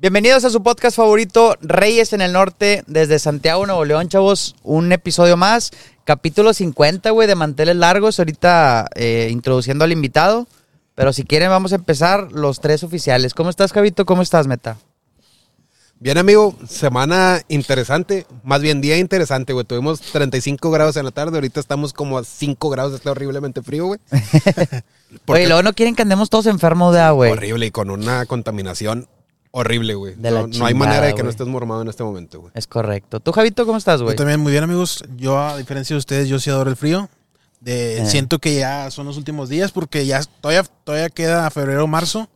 Bienvenidos a su podcast favorito, Reyes en el Norte, desde Santiago, Nuevo León, chavos. Un episodio más, capítulo 50, güey, de manteles largos. Ahorita eh, introduciendo al invitado. Pero si quieren, vamos a empezar los tres oficiales. ¿Cómo estás, Javito? ¿Cómo estás, Meta? Bien, amigo, semana interesante, más bien día interesante, güey. Tuvimos 35 grados en la tarde, ahorita estamos como a 5 grados, está horriblemente frío, güey. Oye, luego no quieren que andemos todos enfermos de agua, güey. Horrible y con una contaminación horrible, güey. De la No, no hay manera de que güey. no estés mormado en este momento, güey. Es correcto. ¿Tú, Javito, cómo estás, güey? Yo también muy bien, amigos. Yo, a diferencia de ustedes, yo sí adoro el frío. De, Eh. Siento que ya son los últimos días porque ya todavía, todavía queda febrero marzo.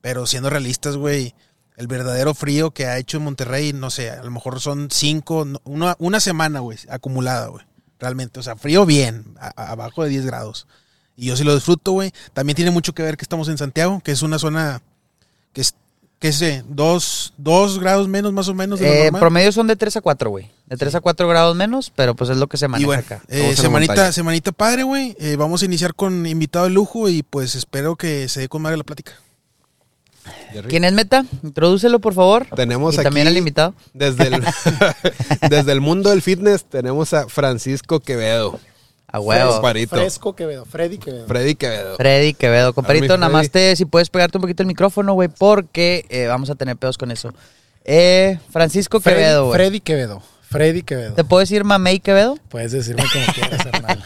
Pero siendo realistas, güey, el verdadero frío que ha hecho en Monterrey, no sé, a lo mejor son cinco, no, una, una semana, güey, acumulada, güey. Realmente, o sea, frío bien, a- a- abajo de 10 grados. Y yo sí lo disfruto, güey. También tiene mucho que ver que estamos en Santiago, que es una zona que es, qué sé, dos, dos grados menos más o menos de lo Eh, normal. promedio son de 3 a 4, güey. De 3 a 4 grados menos, pero pues es lo que se Y maneja bueno, acá. eh, semanita, semanita padre, güey. Eh, vamos a iniciar con invitado de lujo y pues espero que se dé con madre la plática. ¿Quién es Meta? Introdúcelo, por favor. Tenemos y también aquí- al invitado. Desde el, desde el mundo del fitness tenemos a Francisco Quevedo. A huevo. Comparito. Fresco Quevedo, Freddy Quevedo. Freddy Quevedo. Freddy Quevedo, compadrito, mi nada más te, si puedes pegarte un poquito el micrófono, güey, porque eh, vamos a tener pedos con eso. Eh, Francisco Freddy, Quevedo, güey. Freddy Quevedo. Freddy Quevedo. ¿Te puedo decir Mamey Quevedo? Puedes decirme como quieras, carnal.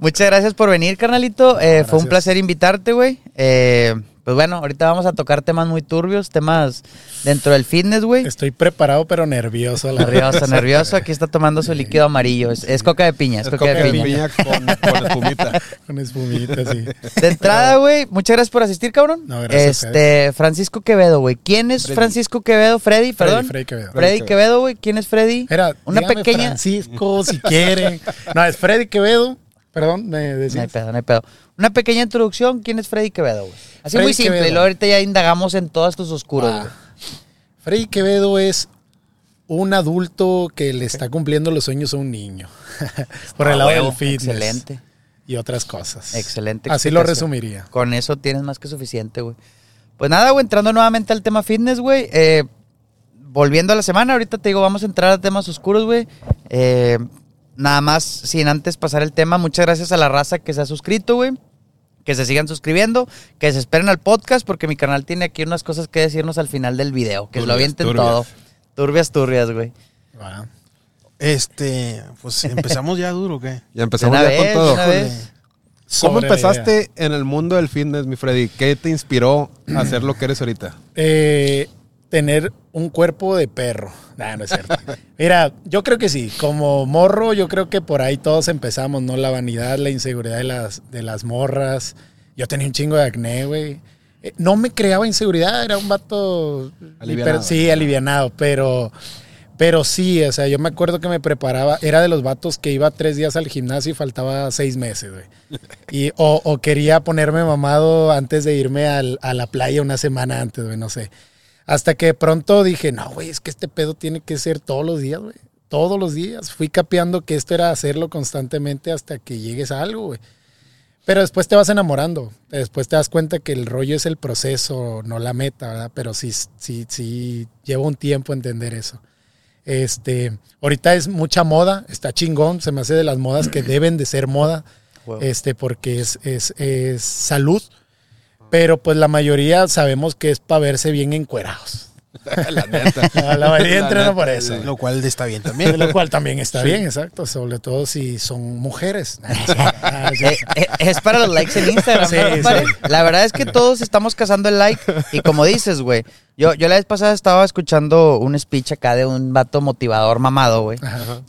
Muchas gracias por venir, carnalito. Eh, fue un placer invitarte, güey. Eh, pues bueno, ahorita vamos a tocar temas muy turbios, temas dentro del fitness, güey. Estoy preparado pero nervioso. La Nervioso, nervioso. Aquí está tomando su líquido amarillo. Es, es coca de piña, es, Es coca, de coca de piña. piña con, con espumita. Con espumita, sí. De entrada, güey, muchas gracias por asistir, cabrón. No, gracias Este, Francisco Quevedo, güey. ¿Quién es Freddy. Francisco Quevedo? Freddy, Freddy, perdón. Freddy Quevedo. Freddy Quevedo, güey. ¿Quién es Freddy? Era Una pequeña. Francisco, si quiere. No, es Freddy Quevedo. Perdón, me No hay pedo, no hay pedo. Una pequeña introducción. ¿Quién es Freddy Quevedo, güey? Así Freddy muy simple. Quevedo. Y luego ahorita ya indagamos en todos estos oscuros, Ah. Freddy Quevedo es un adulto que le está cumpliendo los sueños a un niño. Por el Ah, lado huevo. del fitness. Excelente. Y otras cosas. Excelente. Así lo resumiría. Con eso tienes más que suficiente, güey. Pues nada, güey, entrando nuevamente al tema fitness, güey. eh, volviendo a la semana, ahorita te digo, vamos a entrar a temas oscuros, güey. Eh, nada más, sin antes pasar el tema, muchas gracias a la raza que se ha suscrito, güey. Que se sigan suscribiendo, que se esperen al podcast, porque mi canal tiene aquí unas cosas que decirnos al final del video, que lo avienten turbias. todo. Turbias, turbias, güey. Este, pues empezamos ya duro, ¿o ¿qué? Ya empezamos ya vez, con todo. ¿Cómo empezaste en el mundo del fitness, mi Freddy? ¿Qué te inspiró a hacer lo que eres ahorita? Eh, tener un cuerpo de perro. Nah, no es cierto. Mira, yo creo que sí. Como morro, yo creo que por ahí todos empezamos, ¿no? La vanidad, la inseguridad de las, de las morras. Yo tenía un chingo de acné, güey. Eh, No me creaba inseguridad, era un vato... Alivianado. hiper- sí, alivianado, pero... Pero sí, o sea, yo me acuerdo que me preparaba, era de los vatos que iba tres días al gimnasio y faltaba seis meses, güey. Y, o, o quería ponerme mamado antes de irme al- a la playa una semana antes, güey, no sé. Hasta que pronto dije, no, güey, es que este pedo tiene que ser todos los días, güey. Todos los días. Fui capeando que esto era hacerlo constantemente hasta que llegues a algo, güey. Pero después te vas enamorando. Después te das cuenta que el rollo es el proceso, no la meta, ¿verdad? Pero sí, sí, sí, lleva un tiempo entender eso. Este, ahorita es mucha moda, está chingón, se me hace de las modas que deben de ser moda, este, porque es, es, es salud, pero pues la mayoría sabemos que es para verse bien encuerados. La neta. La, la mayoría entrena por eso. Lo cual está bien también. Lo cual también está bien, exacto, sobre todo si son mujeres. Es Eh, eh, es para los likes en Instagram, Sí, ¿no, compadre? sí. La verdad es que todos estamos cazando el like. Y como dices, güey, yo, yo la vez pasada estaba escuchando un speech acá de un vato motivador mamado, güey,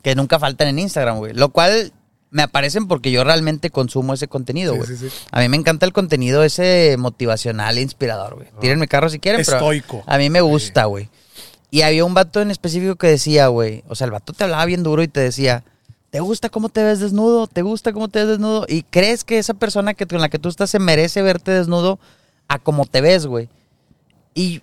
que nunca faltan en Instagram, güey. Lo cual me aparecen porque yo realmente consumo ese contenido, güey. sí, sí. A mí me encanta el contenido ese motivacional e inspirador, güey. Tírenme carro si quieren, pero Estoico. a mí me gusta, güey. Y había un vato en específico que decía, güey, o sea, el vato te hablaba bien duro y te decía, ¿te gusta cómo te ves desnudo? ¿Te gusta cómo te ves desnudo? Y crees que esa persona que, con la que tú estás se merece verte desnudo a cómo te ves, güey. Y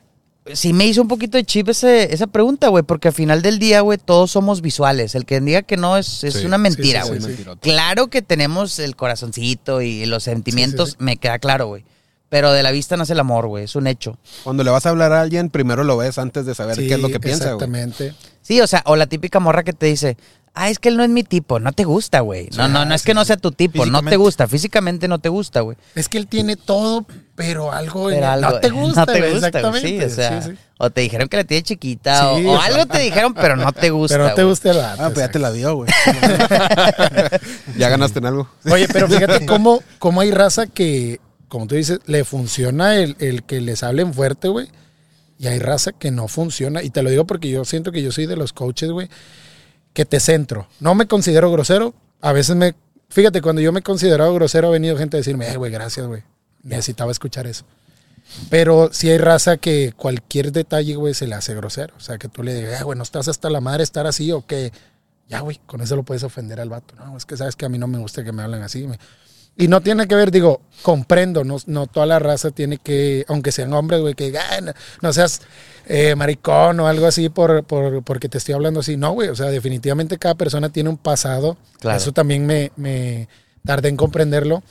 sí me hizo un poquito de chip ese- esa pregunta, güey, porque al final del día, güey, todos somos visuales. El que diga que no es, es Sí, una mentira, güey. sí, sí. Mentirote. Claro que tenemos el corazoncito y los sentimientos, sí. me queda claro, güey. Pero de la vista nace el amor, güey. Es un hecho. Cuando le vas a hablar a alguien, primero lo ves antes de saber qué es lo que piensa, güey. Exactamente. Sí, o sea, o la típica morra que te dice, ah, es que él no es mi tipo, no te gusta, güey. No, no, no es que no sea tu tipo, no te gusta, físicamente no te gusta, güey. Es que él tiene todo, pero algo, en Pero algo- no te gusta, no te güey, gusta, güey. exactamente. Sí, o sea, Sí, sí. o te dijeron que la tiene chiquita, Sí, o, o algo te dijeron, pero no te gusta. Pero no te gusta el vato, Ah, pues ya te la dio, güey. Ya ganaste en algo. Oye, pero fíjate cómo, cómo hay raza que, como tú dices, le funciona el, el que les hablen fuerte, güey. Y hay raza que no funciona. Y te lo digo porque yo siento que yo soy de los coaches, güey, que te centro. No me considero grosero. A veces me... Fíjate, cuando yo me he considerado grosero ha venido gente a decirme, eh, güey, gracias, güey. Necesitaba escuchar eso. Pero si hay raza que cualquier detalle, güey, se le hace grosero. O sea, que tú le digas, "Eh, güey, no estás hasta la madre estar así o que... Ya, güey, con eso lo puedes ofender al vato. No, es que sabes que a mí no me gusta que me hablen así. Y no tiene que ver, digo, comprendo, no, no toda la raza tiene que, aunque sean hombres, güey, que digan, "Ah, no, no seas eh, maricón o algo así por, por, porque te estoy hablando así. No, güey, o sea, definitivamente cada persona tiene un pasado. Claro. Eso también me, me tardé en comprenderlo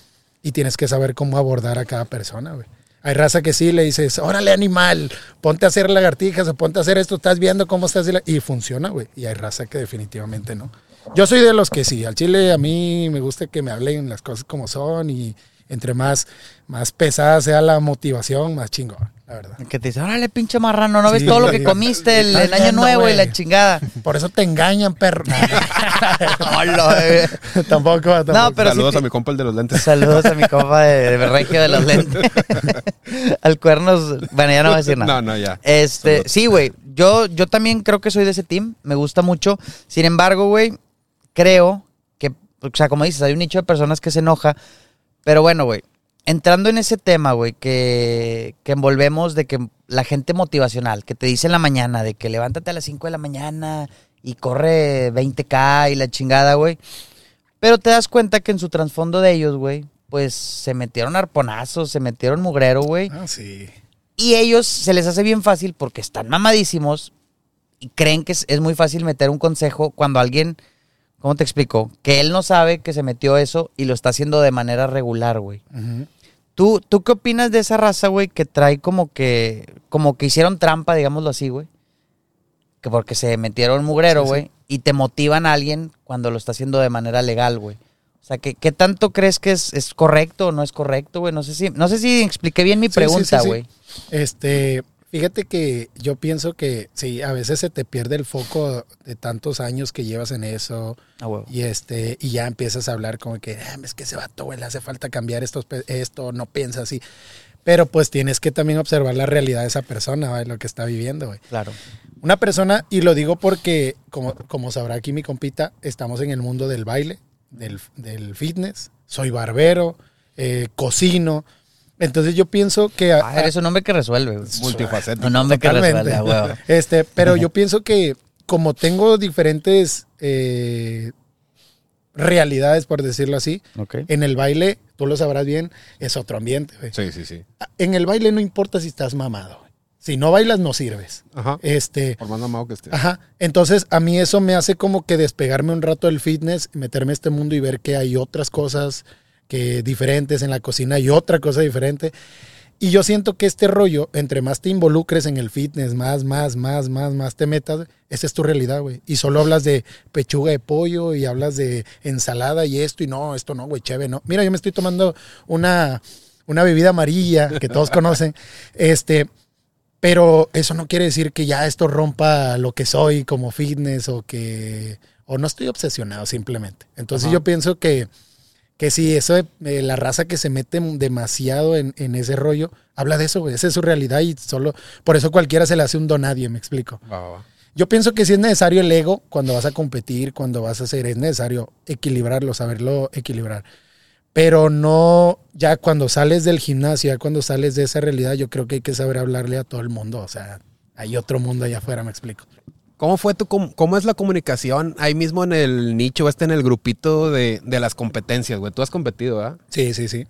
y tienes que saber cómo abordar a cada persona, güey. Hay raza que sí le dices, órale animal, ponte a hacer lagartijas o ponte a hacer esto, estás viendo cómo estás. Y funciona, güey. Y hay raza que definitivamente no. Yo soy de los que sí, al chile a mí me gusta que me hablen las cosas como son y entre más, más pesada sea la motivación, más chingón, la verdad. Que te dice, órale, pinche marrano, ¿no ves todo lo que comiste el, año viendo, nuevo y la chingada? Por eso te engañan, perro. Hola, eh. tampoco, tampoco. No, pero Saludos a mi compa el de los lentes. Saludos a mi compa de, de Regio de los lentes. Al cuernos, bueno, ya no voy a decir nada. No, no, ya. Este, Saludos. sí, güey. Yo, yo también creo que soy de ese team. Me gusta mucho. Sin embargo, güey, creo que, o sea, como dices, hay un nicho de personas que se enoja. Pero bueno, güey. Entrando en ese tema, güey, que, que envolvemos de que la gente motivacional, que te dice en la mañana, de que levántate a las 5 de la mañana y corre 20k y la chingada, güey. Pero te das cuenta que en su trasfondo de ellos, güey, pues se metieron arponazos, se metieron mugrero, güey. Ah, sí. Y ellos se les hace bien fácil porque están mamadísimos y creen que es, es muy fácil meter un consejo cuando alguien, ¿cómo te explico? Que él no sabe que se metió eso y lo está haciendo de manera regular, güey. ¿Tú, ¿Tú qué opinas de esa raza, güey, que trae como que, como que hicieron trampa, digámoslo así, güey? Que porque se metieron mugrero, Sí, sí. güey, y te motivan a alguien cuando lo está haciendo de manera legal, güey. O sea, ¿qué, qué tanto crees que es, es correcto o no es correcto, güey? No sé si, no sé si expliqué bien mi Sí, pregunta, güey. Este, fíjate que yo pienso que sí, a veces se te pierde el foco de tantos años que llevas en eso Ah, y este y ya empiezas a hablar como que "Ah, es que ese vato, güey, le hace falta cambiar esto, no piensa así. Pero pues tienes que también observar la realidad de esa persona, lo que está viviendo, güey. Claro. Una persona, y lo digo porque, como, como sabrá aquí mi compita, estamos en el mundo del baile, del, del fitness, soy barbero, eh, cocino. Entonces yo pienso que... a- Ah, eres un hombre que resuelve. Multifacético. Un hombre que resuelve, a huevo. Este, pero yo pienso que como tengo diferentes eh, realidades, por decirlo así, en el baile, tú lo sabrás bien, es otro ambiente. güey. Sí, sí, sí. En el baile no importa si estás mamado. Si no bailas, no sirves. Ajá. Este, Por más mamado que esté. Ajá. Entonces, a mí eso me hace como que despegarme un rato del fitness, meterme a este mundo y ver que hay otras cosas que diferentes en la cocina y otra cosa diferente. Y yo siento que este rollo, entre más te involucres en el fitness, más, más, más, más, más te metas, esa es tu realidad, güey. Y solo hablas de pechuga de pollo y hablas de ensalada y esto y no, esto no, güey, chévere, no. Mira, yo me estoy tomando una, una bebida amarilla que todos conocen. Este, pero eso no quiere decir que ya esto rompa lo que soy como fitness o que... O no estoy obsesionado simplemente. Entonces Ajá. yo pienso que, que sí, eso de eh, la raza que se mete demasiado en, en ese rollo, habla de eso, güey. Esa es su realidad y solo... Por eso cualquiera se le hace un donadie, me explico. Yo pienso que sí es necesario el ego cuando vas a competir, cuando vas a hacer, es necesario equilibrarlo, saberlo equilibrar. Pero no, ya cuando sales del gimnasio, ya cuando sales de esa realidad, yo creo que hay que saber hablarle a todo el mundo. O sea, hay otro mundo allá afuera, me explico. ¿Cómo fue tu, com- cómo es la comunicación ahí mismo en el nicho, este en el grupito de, de las competencias, güey? Tú has competido, ¿verdad? Sí, sí, sí.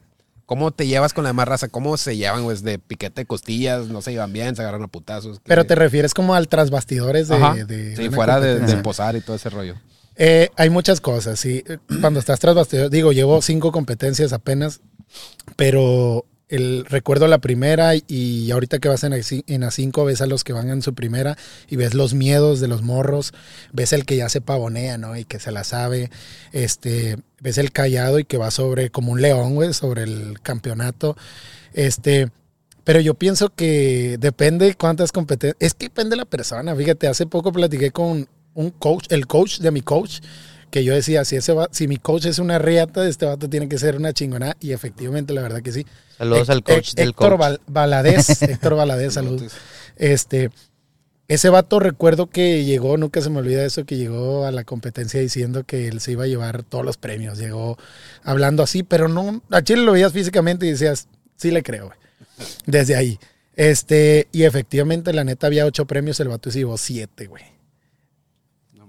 ¿Cómo te llevas con la demás raza? ¿Cómo se llevan, güey? De piquete de costillas, no se llevan bien, se agarran a putazos. Pero te refieres como al tras bastidores de, Ajá. de sí, fuera de, posar y todo ese rollo. Eh, hay muchas cosas, sí. Cuando estás tras bastidores, digo, llevo cinco competencias apenas, pero el, recuerdo la primera y ahorita que vas en, en A5 ves a los que van en su primera y ves los miedos de los morros, ves el que ya se pavonea, ¿no? Y que se la sabe, este, ves el callado y que va sobre como un león, güey, sobre el campeonato, este, pero yo pienso que depende cuántas competencias, es que depende de la persona, fíjate, hace poco platiqué con un coach, el coach de mi coach, que yo decía, si, ese va- si mi coach es una riata, este vato tiene que ser una chingonada. Y efectivamente, la verdad que sí. Saludos al coach del Héctor coach. Val- Valadez. Héctor Valadez, saludos. Este, ese vato recuerdo que llegó, nunca se me olvida eso, que llegó a la competencia diciendo que él se iba a llevar todos los premios. Llegó hablando así, pero no, a Chile lo veías físicamente y decías, sí le creo, güey. Desde ahí. Este, y efectivamente, la neta, había ocho premios, el vato se llevó siete, güey.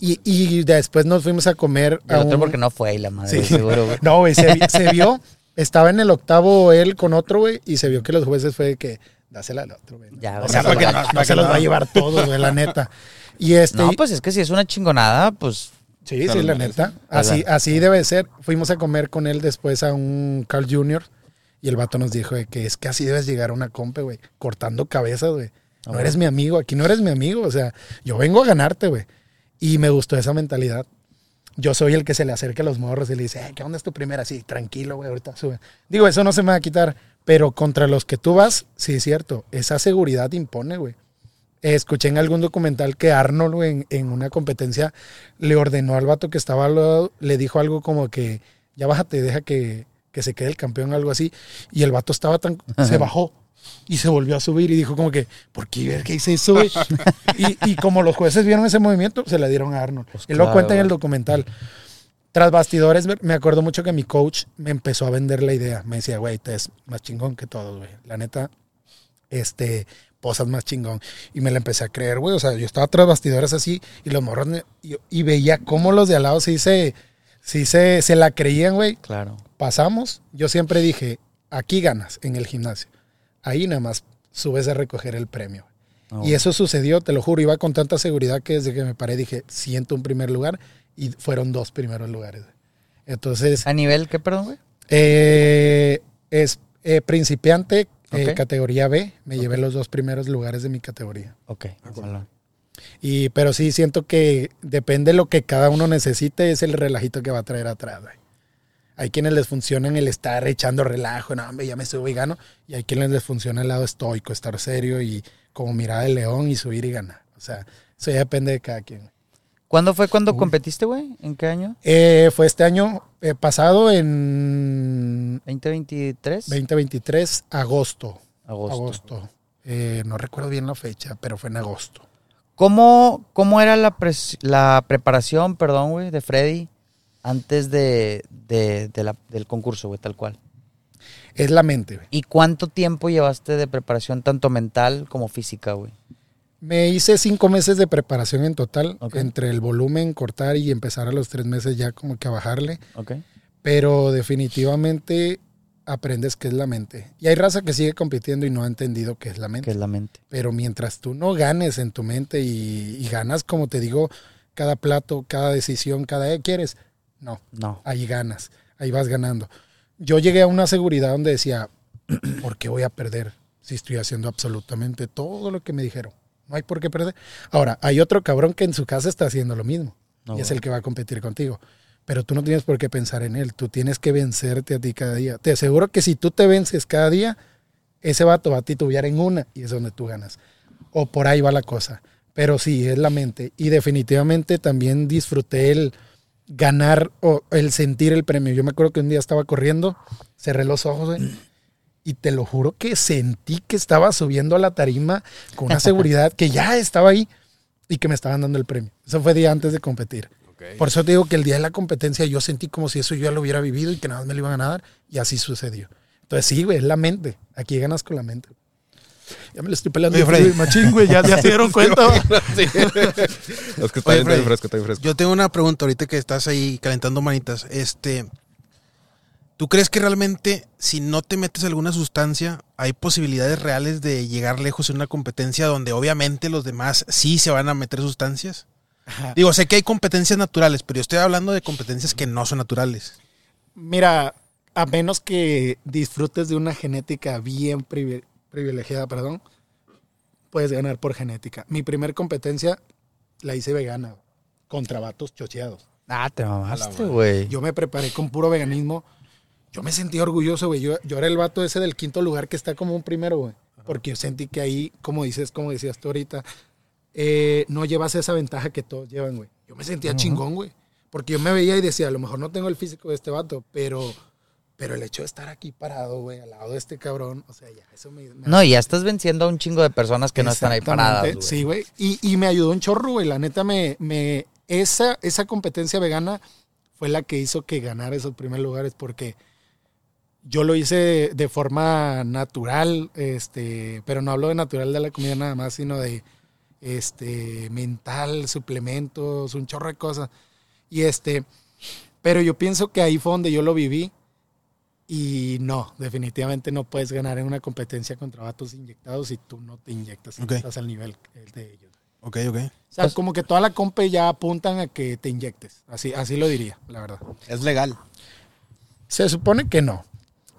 Y, y después nos fuimos a comer el a otro un- porque no fue y la madre, Sí. seguro, güey. no, güey, se, vi- se vio, estaba en el octavo él con otro, güey, y se vio que los jueces fue de que, dásela al otro, güey. Ya, o sea, no, porque no, no, para no que se los va a llevar todos, güey, la neta. Y este, No, pues es que si es una chingonada, pues sí, sí, la neta. Así, así debe ser. Fuimos a comer con él después a un Carl Jr. y el vato nos dijo de que es que así debes llegar a una compa, güey, cortando cabezas, güey. No eres mi amigo, aquí no eres mi amigo, o sea, yo vengo a ganarte, güey. Y me gustó esa mentalidad. Yo soy el que se le acerca a los morros y le dice, "Eh, ¿qué onda es tu primera? Sí, tranquilo, güey, ahorita sube. Digo, eso no se me va a quitar, pero contra los que tú vas, sí es cierto, esa seguridad impone, güey. Escuché en algún documental que Arnold, güey, en, en una competencia, le ordenó al vato que estaba al lado, le dijo algo como que, ya bájate, deja que, que se quede el campeón, algo así. Y el vato estaba tan, se bajó y se volvió a subir y dijo como que, ¿por qué ver qué hice eso, y, y como los jueces vieron ese movimiento, se la dieron a Arnold. Pues Él lo cuenta en el documental. Tras bastidores, me- acuerdo mucho que mi coach me empezó a vender la idea. Me decía, güey, te es más chingón que todos, güey. La neta, este, posas más chingón. Y me la empecé a creer, güey. O sea, yo estaba tras bastidores así y los morros, y veía cómo los de al lado sí se, sí se, se la creían, güey. claro. Pasamos, yo siempre dije, aquí ganas en el gimnasio. Ahí nada más subes a recoger el premio. No, Y eso sucedió, te lo juro, iba con tanta seguridad que desde que me paré dije, siento un primer lugar y fueron dos primeros lugares. Entonces, ¿A nivel qué, perdón, güey? eh, es eh, principiante, eh, categoría B, me llevé los dos primeros lugares de mi categoría. Ok. salón. Y, pero sí siento que depende de lo que cada uno necesite, es el relajito que va a traer atrás. güey. Hay quienes les funciona el estar echando relajo, no, hombre, ya me subo y gano. Y hay quienes les funciona el lado estoico, estar serio y como mirada de león y subir y ganar. O sea, eso ya depende de cada quien. ¿Cuándo fue cuando competiste, güey? ¿En qué año? Eh, fue este año eh, pasado en ¿2023? 2023, agosto. Agosto. Agosto. Eh, no recuerdo bien la fecha, pero fue en agosto. ¿Cómo, cómo era la, pres- la preparación, perdón, güey, de Freddy antes de, de- de la- del concurso, güey, tal cual? Es la mente, güey. ¿Y cuánto tiempo llevaste de preparación, tanto mental como física, güey? Me hice cinco meses de preparación en total, entre el volumen, cortar y empezar a los tres meses ya como que a bajarle. Ok. Pero definitivamente aprendes qué es la mente. Y hay raza que sigue compitiendo y no ha entendido qué es la Que mente. es la mente. Pero mientras tú no ganes en tu mente y, y ganas, como te digo, cada plato, cada decisión, cada ¿eh, quieres, no, No. ahí ganas, ahí vas ganando. Yo llegué a una seguridad donde decía, ¿por qué voy a perder si estoy haciendo absolutamente todo lo que me dijeron? No hay por qué perder. Ahora, hay otro cabrón que en su casa está haciendo lo mismo No, y es el que va a competir contigo. Pero tú no tienes por qué pensar en él, tú tienes que vencerte a ti cada día. Te aseguro que si tú te vences cada día, ese vato va a titubear en una y es donde tú ganas. O por ahí va la cosa. Pero sí, es la mente. Y definitivamente también disfruté el ganar o el sentir el premio. Yo me acuerdo que un día estaba corriendo, cerré los ojos güey, y te lo juro que sentí que estaba subiendo a la tarima con una seguridad que ya estaba ahí y que me estaban dando el premio. Eso fue día antes de competir. Por eso te digo que el día de la competencia yo sentí como si eso yo ya lo hubiera vivido y que nada más me lo iban a dar y así sucedió. Entonces sí, güey, es la mente. Aquí ganas con la mente. Ya me lo estoy pelando. Oye, Freddy. Machín, güey, ya, ya se dieron cuenta. Sí. Es que está Oye, bien, Freddy, bien fresco, está bien fresco. Yo tengo una pregunta ahorita que estás ahí calentando manitas. Este, ¿tú crees que realmente si no te metes alguna sustancia hay posibilidades reales de llegar lejos en una competencia donde obviamente los demás sí se van a meter sustancias? Digo, sé que hay competencias naturales, pero yo estoy hablando de competencias que no son naturales. Mira, a menos que disfrutes de una genética bien privi- privilegiada, perdón, puedes ganar por genética. Mi primer competencia la hice vegana, contra vatos chocheados. Ah, te mamaste, güey. Yo me preparé con puro veganismo. Yo me sentí orgulloso, güey. Yo, yo era el vato ese del quinto lugar que está como un primero, güey. Porque yo sentí que ahí, como dices, como decías tú ahorita, eh, no llevas esa ventaja que todos llevan, güey. Yo me sentía chingón, güey. Porque yo me veía y decía, a lo mejor no tengo el físico de este vato, pero, pero el hecho de estar aquí parado, güey, al lado de este cabrón, o sea, ya, eso me... me No, y ya estás venciendo a un chingo de personas que no están ahí paradas. Güey. Sí, güey. Y, y me ayudó un chorro, güey. La neta, me, me, esa, esa competencia vegana fue la que hizo que ganara esos primeros lugares porque yo lo hice de forma natural, este, pero no hablo de natural de la comida nada más, sino de este mental, suplementos, un chorro de cosas. Y este, pero yo pienso que ahí fue donde yo lo viví. Y no, definitivamente no puedes ganar en una competencia contra vatos inyectados si tú no te inyectas, si Ok. estás al nivel de ellos. Ok, ok. O sea, como que toda la compe ya apuntan a que te inyectes. Así, así lo diría, la verdad. Es legal. Se supone que no.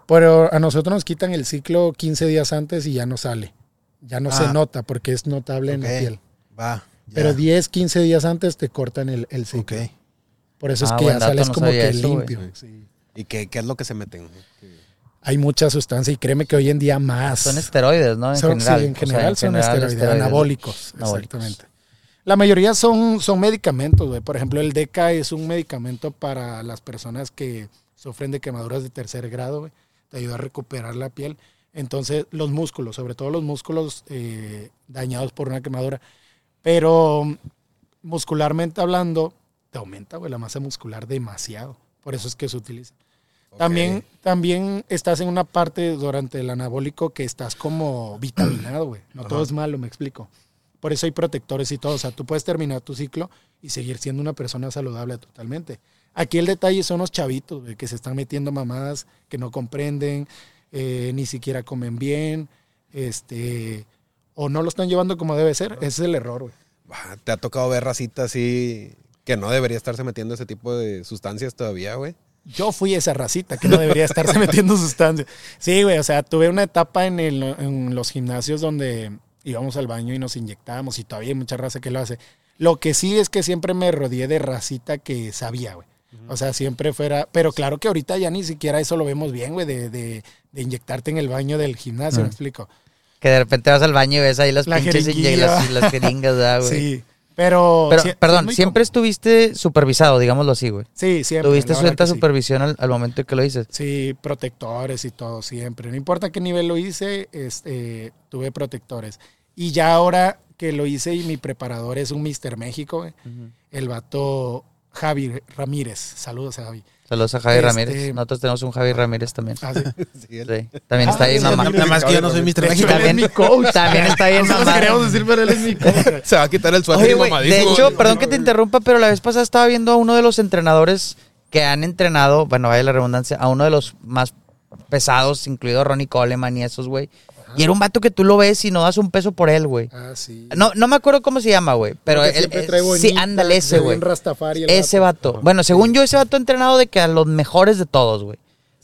Pero a nosotros nos quitan el ciclo 15 días antes y ya no sale. Ya no se Ah. nota porque es notable en Ok. la piel. Va. ya. Pero 10, 15 días antes te cortan el, el Ok. ciclo. Por eso es Ah, que ya sales no como que eso, limpio. Sí. ¿Y qué, qué es lo que se meten? Hay mucha sustancia y créeme que hoy en día más. Son esteroides, ¿no? En Son- general. sí, en O sea, general son esteroides, anabólicos, Anabólicos. exactamente. La mayoría son, son medicamentos, güey. Por ejemplo, el DECA es un medicamento para las personas que sufren de quemaduras de tercer grado, güey. Te ayuda a recuperar la piel. Entonces, los músculos, sobre todo los músculos eh, dañados por una quemadura. Pero muscularmente hablando, te aumenta, güey, la masa muscular demasiado. Por eso es que se utiliza. También, también estás en una parte durante el anabólico que estás como vitaminado, güey. No todo es malo, me explico. Por eso hay protectores y todo. O sea, tú puedes terminar tu ciclo y seguir siendo una persona saludable totalmente. Aquí el detalle son los chavitos, güey, que se están metiendo mamadas, que no comprenden, eh, ni siquiera comen bien, este, o no lo están llevando como debe ser. Ese es el error, güey. ¿Te ha tocado ver racita así que no debería estarse metiendo ese tipo de sustancias todavía, güey? Yo fui esa racita que no debería estarse metiendo sustancias. Sí, güey, o sea, tuve una etapa en, el, en los gimnasios donde íbamos al baño y nos inyectábamos y todavía hay mucha raza que lo hace. Lo que sí es que siempre me rodeé de racita que sabía, güey. O sea, siempre fuera... Pero claro que ahorita ya ni siquiera eso lo vemos bien, güey, de, de, de inyectarte en el baño del gimnasio. ¿me explico? Que de repente vas al baño y ves ahí las La pinches jeringuilla. y las, las jeringas, ¿verdad, güey? Sí, pero... Perdón, es siempre estuviste supervisado, digámoslo así, güey. Sí, siempre. Tuviste suelta sí. supervisión al, al momento que lo dices. Sí, protectores y todo, siempre. No importa qué nivel lo hice, este, tuve protectores. Y ya ahora que lo hice y mi preparador es un Mister México, güey, el vato Javi Ramírez. Saludos a Javi. Saludos a Javi Este- Ramírez. Nosotros tenemos un Javi Ramírez también. Ah, sí. Sí, él- Sí, también está Ah, ahí sí, mamá. Nada más que yo no soy Mr. De hecho, México. él es También- mi coach. También está bien Nosotros mamado. queríamos decir, pero él es mi coach. Se va a quitar el suéter Oye, y güey, de hecho, perdón que te interrumpa, pero la vez pasada estaba viendo a uno de los entrenadores que han entrenado, bueno, vaya la redundancia, a uno de los más pesados, incluido Ronnie Coleman y esos, güey. Y era un vato que tú lo ves y no das un peso por él, güey. Ah, sí. No, no me acuerdo cómo se llama, güey. Pero él, sí, ándale, ese, güey. Ese vato. Bueno, según yo, ese vato entrenado de que a los mejores de todos, güey.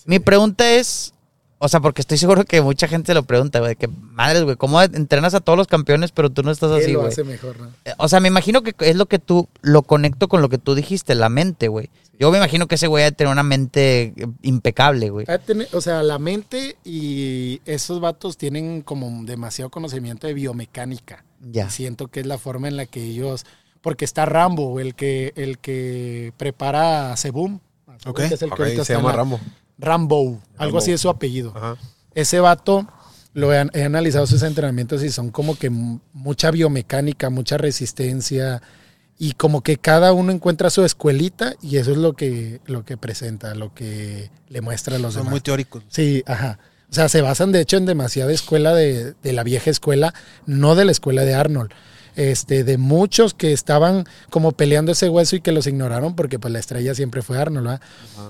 Mi pregunta es, o sea, porque estoy seguro que mucha gente lo pregunta, güey, de que madres, güey, ¿cómo entrenas a todos los campeones pero tú no estás Él así, lo güey? hace mejor, ¿no? Eh, O sea, me imagino que es lo que tú, lo conecto con lo que tú dijiste, la mente, güey. Yo me imagino que ese güey tener una mente impecable, güey. O sea, la mente y esos vatos tienen como demasiado conocimiento de biomecánica. Ya. Y siento que es la forma en la que ellos. Porque está Rambo, el que, el que prepara a Sebum. a Sebum, Ok. que es el que ahorita se llama la- Rambo. Rambo. Algo Rambo. así es su apellido. Ajá. Ese vato, lo he, he analizado sus entrenamientos y son como que mucha biomecánica, mucha resistencia. Y como que cada uno encuentra su escuelita y eso es lo que, lo que presenta, lo que le muestra a los Son demás. muy teóricos. Sí, ajá. O sea, se basan de hecho en demasiada escuela de, de la vieja escuela, no de la escuela de Arnold. Este, de muchos que estaban como peleando ese hueso y que los ignoraron porque pues la estrella siempre fue Arnold, ¿verdad?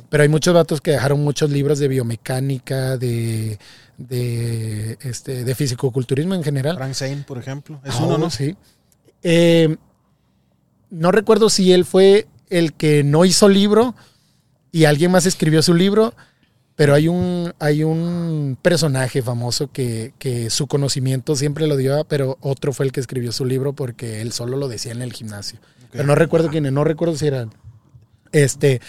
Pero hay muchos vatos que dejaron muchos libros de biomecánica, de, de, este, de fisicoculturismo en general. Frank Zane, por ejemplo. Es Ah, uno, ¿no? Sí. Eh, no recuerdo si él fue el que no hizo libro y alguien más escribió su libro, Pero hay un, hay un personaje famoso que, que su conocimiento siempre lo dio, pero otro fue el que escribió su libro porque él solo lo decía en el gimnasio. Pero no recuerdo quién no recuerdo si eran. Este,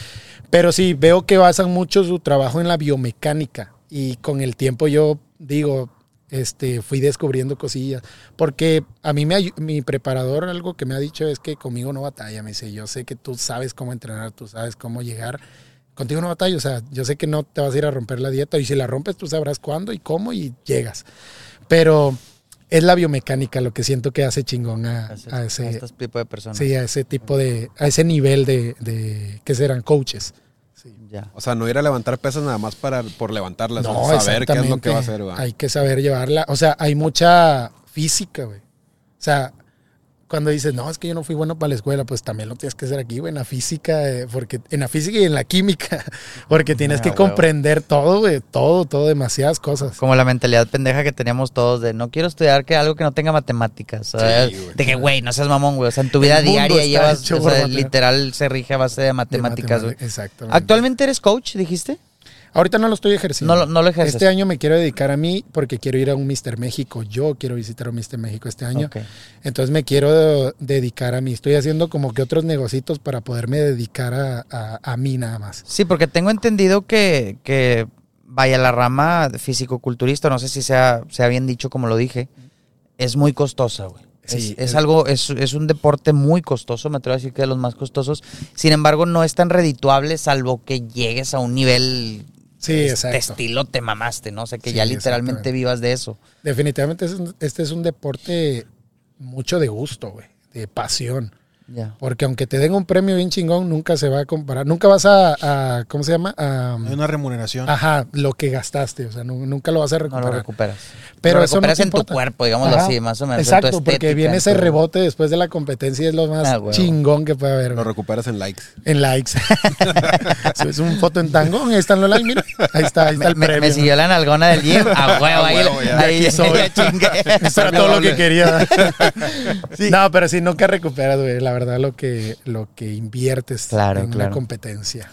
pero sí, veo que basan mucho su trabajo en la biomecánica. Y con el tiempo yo digo, este, fui descubriendo cosillas. Porque a mí me, mi preparador algo que me ha dicho es que conmigo no batalla. Me dice, yo sé que tú sabes cómo entrenar, tú sabes cómo llegar. Contigo no batalla, o sea, yo sé que no te vas a ir a romper la dieta. Y si la rompes, tú sabrás cuándo y cómo y llegas. Pero es la biomecánica lo que siento que hace chingón a, Ese- a a ese, tipo de personas. sí, a ese tipo de, a ese nivel de, de que serán coaches. Sí. Ya. O sea, no ir a levantar pesas nada más para por levantarlas, No, o sea, saber qué es lo que va a exactamente. hacer, güey. Hay que saber llevarla. O sea, hay mucha física, güey. O sea, cuando dices, no, es que yo no fui bueno para la escuela, pues también lo tienes que hacer aquí, güey, en la física, eh, porque en la física y en la química, porque tienes Ah, que huevo. comprender todo, güey, todo, todo, demasiadas cosas. Como la mentalidad pendeja que teníamos todos de no quiero estudiar que algo que no tenga matemáticas. Sí, güey. de que, güey, no seas mamón, güey. O sea, en tu vida diaria llevas, o sea, literal se rige a base de De matemáticas, güey. matemática- Exactamente. ¿Actualmente eres coach, dijiste? Ahorita no lo estoy ejerciendo. No lo- no lo ejerces. Este año me quiero dedicar a mí porque quiero ir a un Mister México. Yo quiero visitar un Mister México este año. Entonces me quiero dedicar a mí. Estoy haciendo como que otros negocios para poderme dedicar a, a- a mí nada más. Sí, porque tengo entendido que, que vaya la rama físico-culturista, no sé si sea, sea bien dicho como lo dije, es muy costosa, güey. Sí, es- algo, es, es un deporte muy costoso, me atrevo a decir que de los más costosos. Sin embargo, no es tan redituable salvo que llegues a un nivel Sí, exacto. estilo te mamaste, ¿no? O sea, que Sí, ya literalmente vivas de eso. Definitivamente este es un deporte mucho de gusto, güey, de pasión. Porque aunque te den un premio bien chingón, nunca se va a comparar. Nunca vas a, a- ¿cómo se llama? A- Hay una remuneración. ajá, lo que gastaste. O sea, nu- nunca lo vas a No recuperar. lo recuperas. Pero lo eso no recuperas en tu cuerpo, digámoslo así, más o menos. Exacto, porque estética, viene en ese tu- rebote después de la competencia y es lo más Ah, chingón que puede haber. Lo recuperas en likes. En likes. es un foto en tango, ahí están los likes, mira. Ahí está, ahí está Me, el premio. me siguió la nalgona del gym. A huevo, ahí, huevo, ya. ahí, soy. ya chingué. Eso era todo lo que quería. No, pero sí, nunca recuperas, güey. La verdad, lo que, lo que inviertes Claro, en claro. una competencia.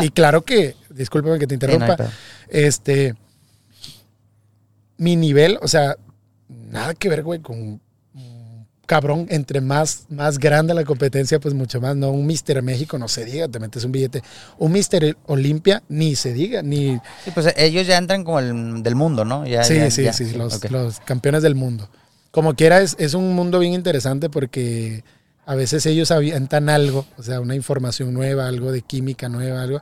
Y claro que, discúlpame que te Sí, no hay interrumpa, este, mi nivel, o sea, nada que ver, güey, con cabrón, entre más, más grande la competencia, pues mucho más, ¿no? Un Mister México, no se diga, te metes un billete. Un Mister Olimpia, ni se diga, ni, Sí, pues ellos ya entran como el del mundo, ¿no? Ya, Sí, ya- sí, ya. sí, los, los campeones del mundo. Como quiera, es, es un mundo bien interesante porque a veces ellos avientan algo, o sea, una información nueva, algo de química nueva, algo,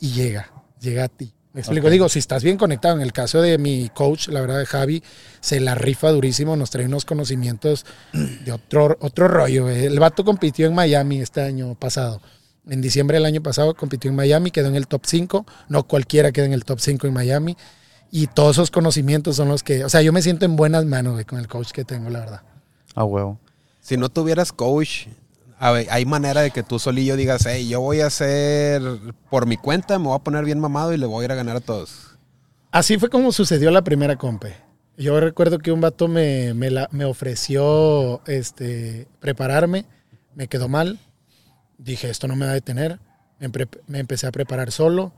y llega, llega a ti. Me explico, digo, si estás bien conectado, en el caso de mi coach, la verdad Javi, se la rifa durísimo, nos trae unos conocimientos de otro, otro rollo. El vato compitió en Miami este año pasado. En diciembre del año pasado compitió en Miami, quedó en el top 5. No cualquiera queda en el top 5 en Miami. Y todos esos conocimientos son los que, o sea, yo me siento en buenas manos güey, con el coach que tengo, la verdad. A huevo. Si no tuvieras coach, hay manera de que tú solillo digas, hey, yo voy a hacer por mi cuenta, me voy a poner bien mamado y le voy a ir a ganar a todos. Así fue como sucedió la primera compe. Yo recuerdo que un vato me, me, la- me ofreció este, prepararme, me quedó mal. Dije, esto no me va a detener. Me, me empecé a preparar solo.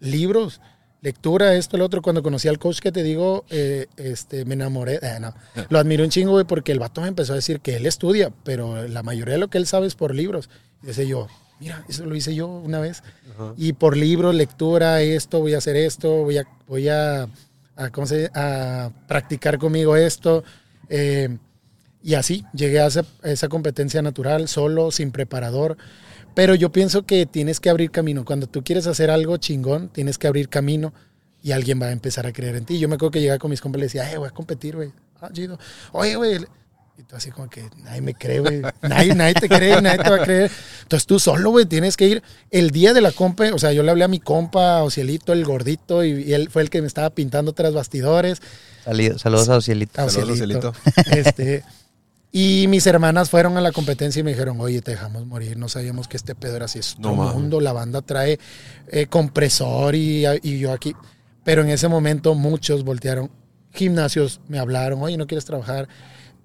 Libros, lectura, esto, lo otro. Cuando conocí al coach que te digo, eh, este, me enamoré. Eh, no. Lo admiro un chingo, güey, porque el vato me empezó a decir que él estudia, pero la mayoría de lo que él sabe es por libros. Y decía yo, mira, eso lo hice yo una vez. Y por libros, lectura, esto, voy a hacer esto, voy a, voy a, a, ¿cómo se a practicar conmigo esto. Eh, y así llegué a esa, a esa competencia natural, solo, sin preparador. Pero yo pienso que tienes que abrir camino. Cuando tú quieres hacer algo chingón, tienes que abrir camino y alguien va a empezar a creer en ti. Yo me acuerdo que llegaba con mis compas y les decía, eh, voy a competir, güey. Ah, chido. Oye, güey. Y tú así como que nadie me cree, güey. Nadie, nadie te cree, nadie te va a creer. Entonces tú solo, güey, tienes que ir el día de la compa. O sea, yo le hablé a mi compa, Ocielito, el gordito, y, y él fue el que me estaba pintando tras bastidores. Salido- saludos a Ocielito. a Saludos, Ocielito. Este, y mis hermanas fueron a la competencia y me dijeron, oye, te dejamos morir, no sabíamos que este pedo era así, es No mundo, la banda trae eh, compresor y, y yo aquí. Pero en ese momento muchos voltearon, gimnasios me hablaron, oye, ¿no quieres trabajar?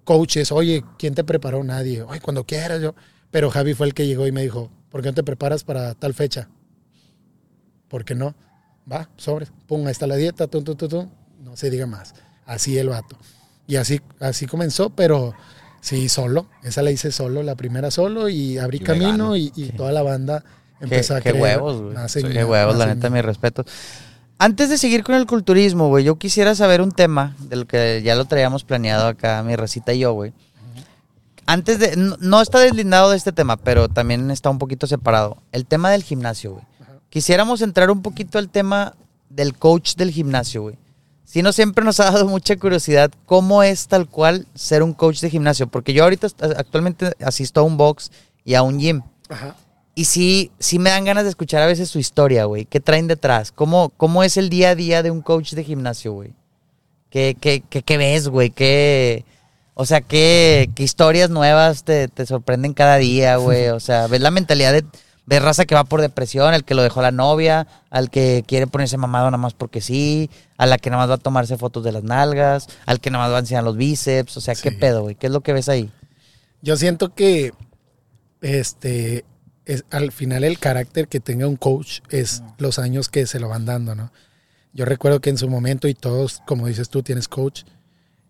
Coaches, oye, ¿quién te preparó? Nadie. Oye, cuando quieras yo. Pero Javi fue el que llegó y me dijo, ¿por qué no te preparas para tal fecha? ¿Por qué no? va, sobre, pum, ahí está la dieta, tum, tum, tum, tum, no se diga más. Así el vato. Y así, así comenzó, pero sí, solo. Esa la hice solo, la primera solo, y abrí Y camino y, toda la banda empezó Qué, a qué creer huevos, güey. más Qué huevos, la neta, mí. mis respetos. Antes de seguir con el culturismo, güey, yo quisiera saber un tema del que ya lo traíamos planeado acá, mi recita y yo, güey. Antes de. No, no está deslindado de este tema, pero también está un poquito separado. El tema del gimnasio, güey. Quisiéramos entrar un poquito al tema del coach del gimnasio, güey. Si no siempre nos ha dado mucha curiosidad cómo es tal cual ser un coach de gimnasio, porque yo ahorita actualmente asisto a un box y a un gym. Ajá. Y sí, sí me dan ganas de escuchar a veces su historia, güey. ¿Qué traen detrás? ¿Cómo, ¿Cómo es el día a día de un coach de gimnasio, güey? ¿Qué, qué, qué, qué ves, güey? ¿Qué, o sea, qué, qué historias nuevas te, te sorprenden cada día, güey? O sea, ves la mentalidad de... Ves raza que va por depresión, el que lo dejó la novia, al que quiere ponerse mamado nada más porque sí, a la que nada más va a tomarse fotos de las nalgas, al que nada más va a enseñar los bíceps. O sea, ¿qué pedo, güey? ¿Qué es lo que ves ahí? Yo siento que este es al final el carácter que tenga un coach es los años que se lo van dando, ¿no? Yo recuerdo que en su momento, y todos, como dices tú, tienes coach,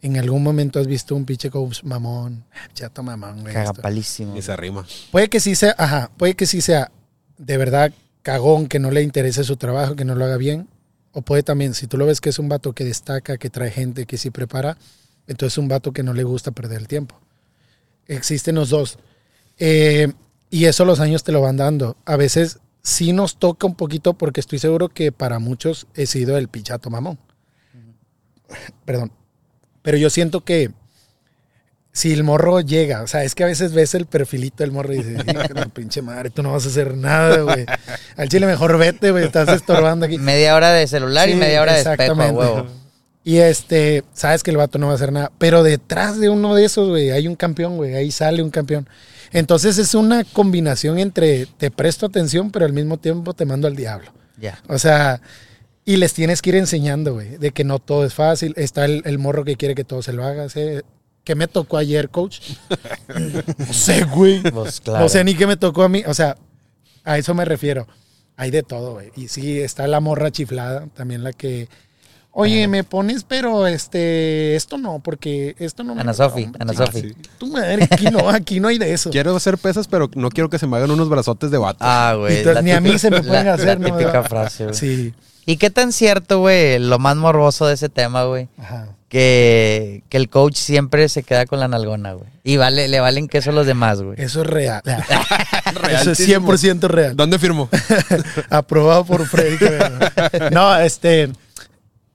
en algún momento has visto un pinche coach mamón, chato mamón, güey. esto. Cagapalísimo. Y se arrima. Puede que sí sea, ajá, puede que sí sea de verdad cagón, que no le interese su trabajo, que no lo haga bien. O puede también, si tú lo ves que es un vato que destaca, que trae gente, que sí prepara, entonces es un vato que no le gusta perder el tiempo. Existen los dos. Eh, y eso los años te lo van dando. A veces sí nos toca un poquito porque estoy seguro que para muchos he sido el pichato mamón. Perdón. Pero yo siento que si el morro llega, o sea, es que a veces ves el perfilito del morro y dices, "Hijo de la pinche madre, tú no vas a hacer nada, güey. Al chile mejor vete, güey, estás estorbando aquí. Media hora de celular y media hora de espejo, huevo. Y este, sabes que el vato no va a hacer nada. Pero detrás de uno de esos, güey, hay un campeón, güey. Ahí sale un campeón. Entonces es una combinación entre te presto atención, pero al mismo tiempo te mando al diablo. Ya. O sea, y les tienes que ir enseñando, güey, de que no todo es fácil. Está el, el morro que quiere que todo se lo haga. ¿sí? ¿Qué me tocó ayer, coach? no sé, güey. Pues claro. No sé ni qué me tocó a mí. O sea, a eso me refiero. Hay de todo, güey. Y sí, está la morra chiflada, también la que. Oye, me pones, pero este, esto no, porque esto no me. Ana Sofi, Ana chica, Sofi. Tu madre, aquí no, aquí no hay de eso. Quiero hacer pesas, pero no quiero que se me hagan unos brazotes de vato. Ah, güey. La ni a mí se me la- pueden hacer, La ¿no? típica frase, güey. Sí. ¿Y qué tan cierto, güey, lo más morboso de ese tema, güey? Ajá. Que, que el coach siempre se queda con la nalgona, güey. Y vale, le valen queso a los demás, güey. Eso es real. Eso es Realísimo. 100% real. ¿Dónde firmo? Aprobado por Freddy. No, este.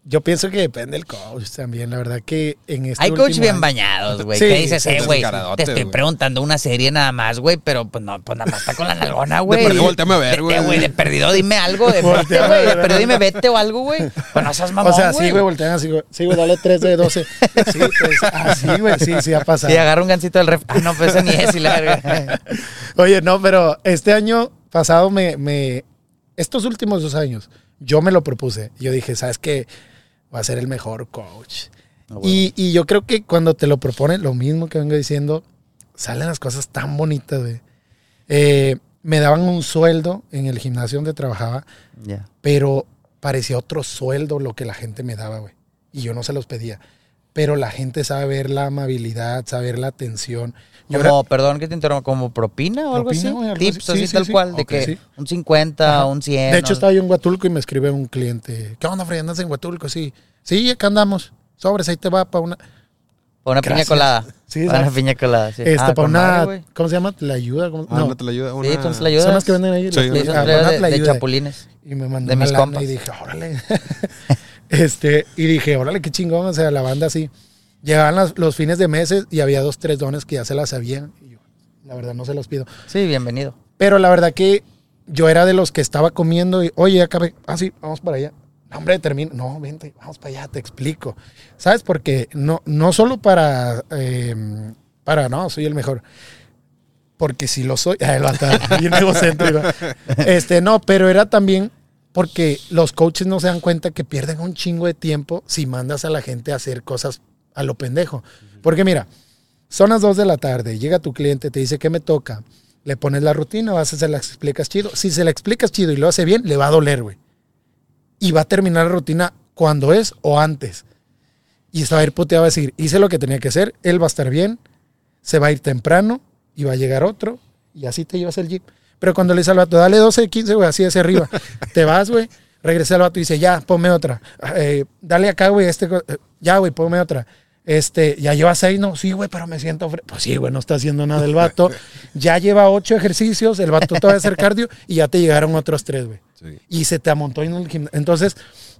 Yo pienso que depende del coach también. La verdad que en este. Hay coach bien año- bañados, güey. Sí, ¿Qué dices, eh, güey? Te estoy güey. preguntando una serie nada más, güey, pero pues no, pues nada más está con la nalgona, güey. perdido, volteame a ver, Vete, güey. De perdido, dime algo. De vete, güey. De perdido, dime vete o algo, güey. Pues no seas mamón, O sea, sí, güey, voltean así, güey. Sí, güey, dale 3 de 12. Sí, pues, así, güey, sí, sí ha pasado. Sí, agarra un gancito del ref. Ah, no, pues ese ni es, y la verga. Oye, no, pero este año pasado me, me. Estos últimos dos años, yo me lo propuse. Yo dije, ¿sabes qué? Va a ser el mejor coach. Ah, y, y yo creo que cuando te lo proponen, lo mismo que vengo diciendo, salen las cosas tan bonitas, güey. Eh, me daban un sueldo en el gimnasio donde trabajaba, pero parecía otro sueldo lo que la gente me daba, güey. Y yo no se los pedía. Pero la gente sabe ver la amabilidad, sabe ver la atención. Yo era- Como, perdón que te interrumpa, como propina o algo Propina, así. algo Tips así. Sí, así sí, tal sí. cual, de que sí. un 50, Ajá. un 100. De hecho, estaba yo en Huatulco y me escribe un cliente. ¿Qué onda, Freddy? ¿Andas en Huatulco? Sí. Sí, acá andamos. Sobres, ahí te va para una. Para una piña colada. Sí, para una piña colada, sí. Este, Ah, para una. madre. ¿Cómo se llama? ¿La ayuda? ¿Cómo? Ah, no. no te la ayuda. Una... Sí, entonces la ayuda. Son las que venden ahí. Sí, Sí, ah, de, chapulines. Y me mandó de mis compas. y dije, órale. este, y dije, órale, qué chingón. O sea, la banda así. Llegaban los fines de meses y había dos, tres dones que ya se las sabían. Y yo, la verdad, no se los pido. Sí, bienvenido. Pero la verdad que yo era de los que estaba comiendo y, oye, acabé. Ah, sí, vamos para allá. No, hombre, termino. No, vente, vamos para allá, te explico. ¿Sabes? Porque no, no solo para, eh, para, no, soy el mejor. Porque si lo soy, bien egocéntrico. Este, no, pero era también porque los coaches no se dan cuenta que pierden un chingo de tiempo si mandas a la gente a hacer cosas a lo pendejo. Porque mira, son las 2 de la tarde, llega tu cliente, te dice que me toca, le pones la rutina, vas a se la explicas chido. Si se la explicas chido y lo hace bien, le va a doler, güey. y va a terminar la rutina cuando es o antes. Y se va a ir puteado a decir, hice lo que tenía que hacer, él va a estar bien, se va a ir temprano y va a llegar otro y así te llevas el jeep. Pero cuando le dice al vato, dale 12, 15, güey, así hacia arriba, te vas, güey, regresa al vato y dice, ya, ponme otra. Eh, dale acá, güey, este, eh, ya, güey, ponme otra. Este, ya lleva seis, no, sí, güey, pero me siento fre-". Pues sí, güey, no está haciendo nada el vato. Ya lleva ocho ejercicios, el vato te va a hacer cardio y ya te llegaron otros tres, güey. Sí. Y se te amontó en el gimnasio. Entonces,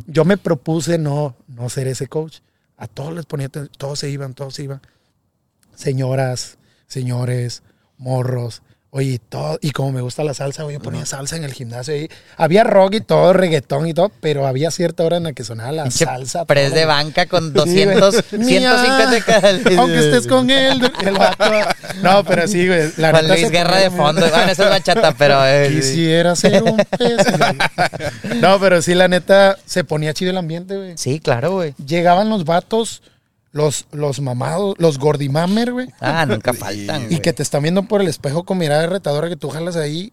yo me propuse no, no ser ese coach. A todos les ponía, todos se iban, todos se iban. Señoras, señores, morros. Oye, y todo, y como me gusta la salsa, güey, yo ponía salsa en el gimnasio ahí. Había rock y todo, reggaetón y todo, pero había cierta hora en la que sonaba la salsa. Pres todo, de banca con Sí, güey. 200, Mía, 150 cada. Aunque estés con él, el vato. No, pero sí, güey. La Juan Luis Guerra de fondo. Bueno, eso es bachata, pero. eh, Quisiera ser un pez. No, pero sí, la neta, se ponía chido el ambiente, güey. Sí, claro, güey. Llegaban los vatos, los, los mamados, los gordimamer, güey. Ah, nunca faltan. Y güey. que te están viendo por el espejo con mirada retadora que tú jalas ahí.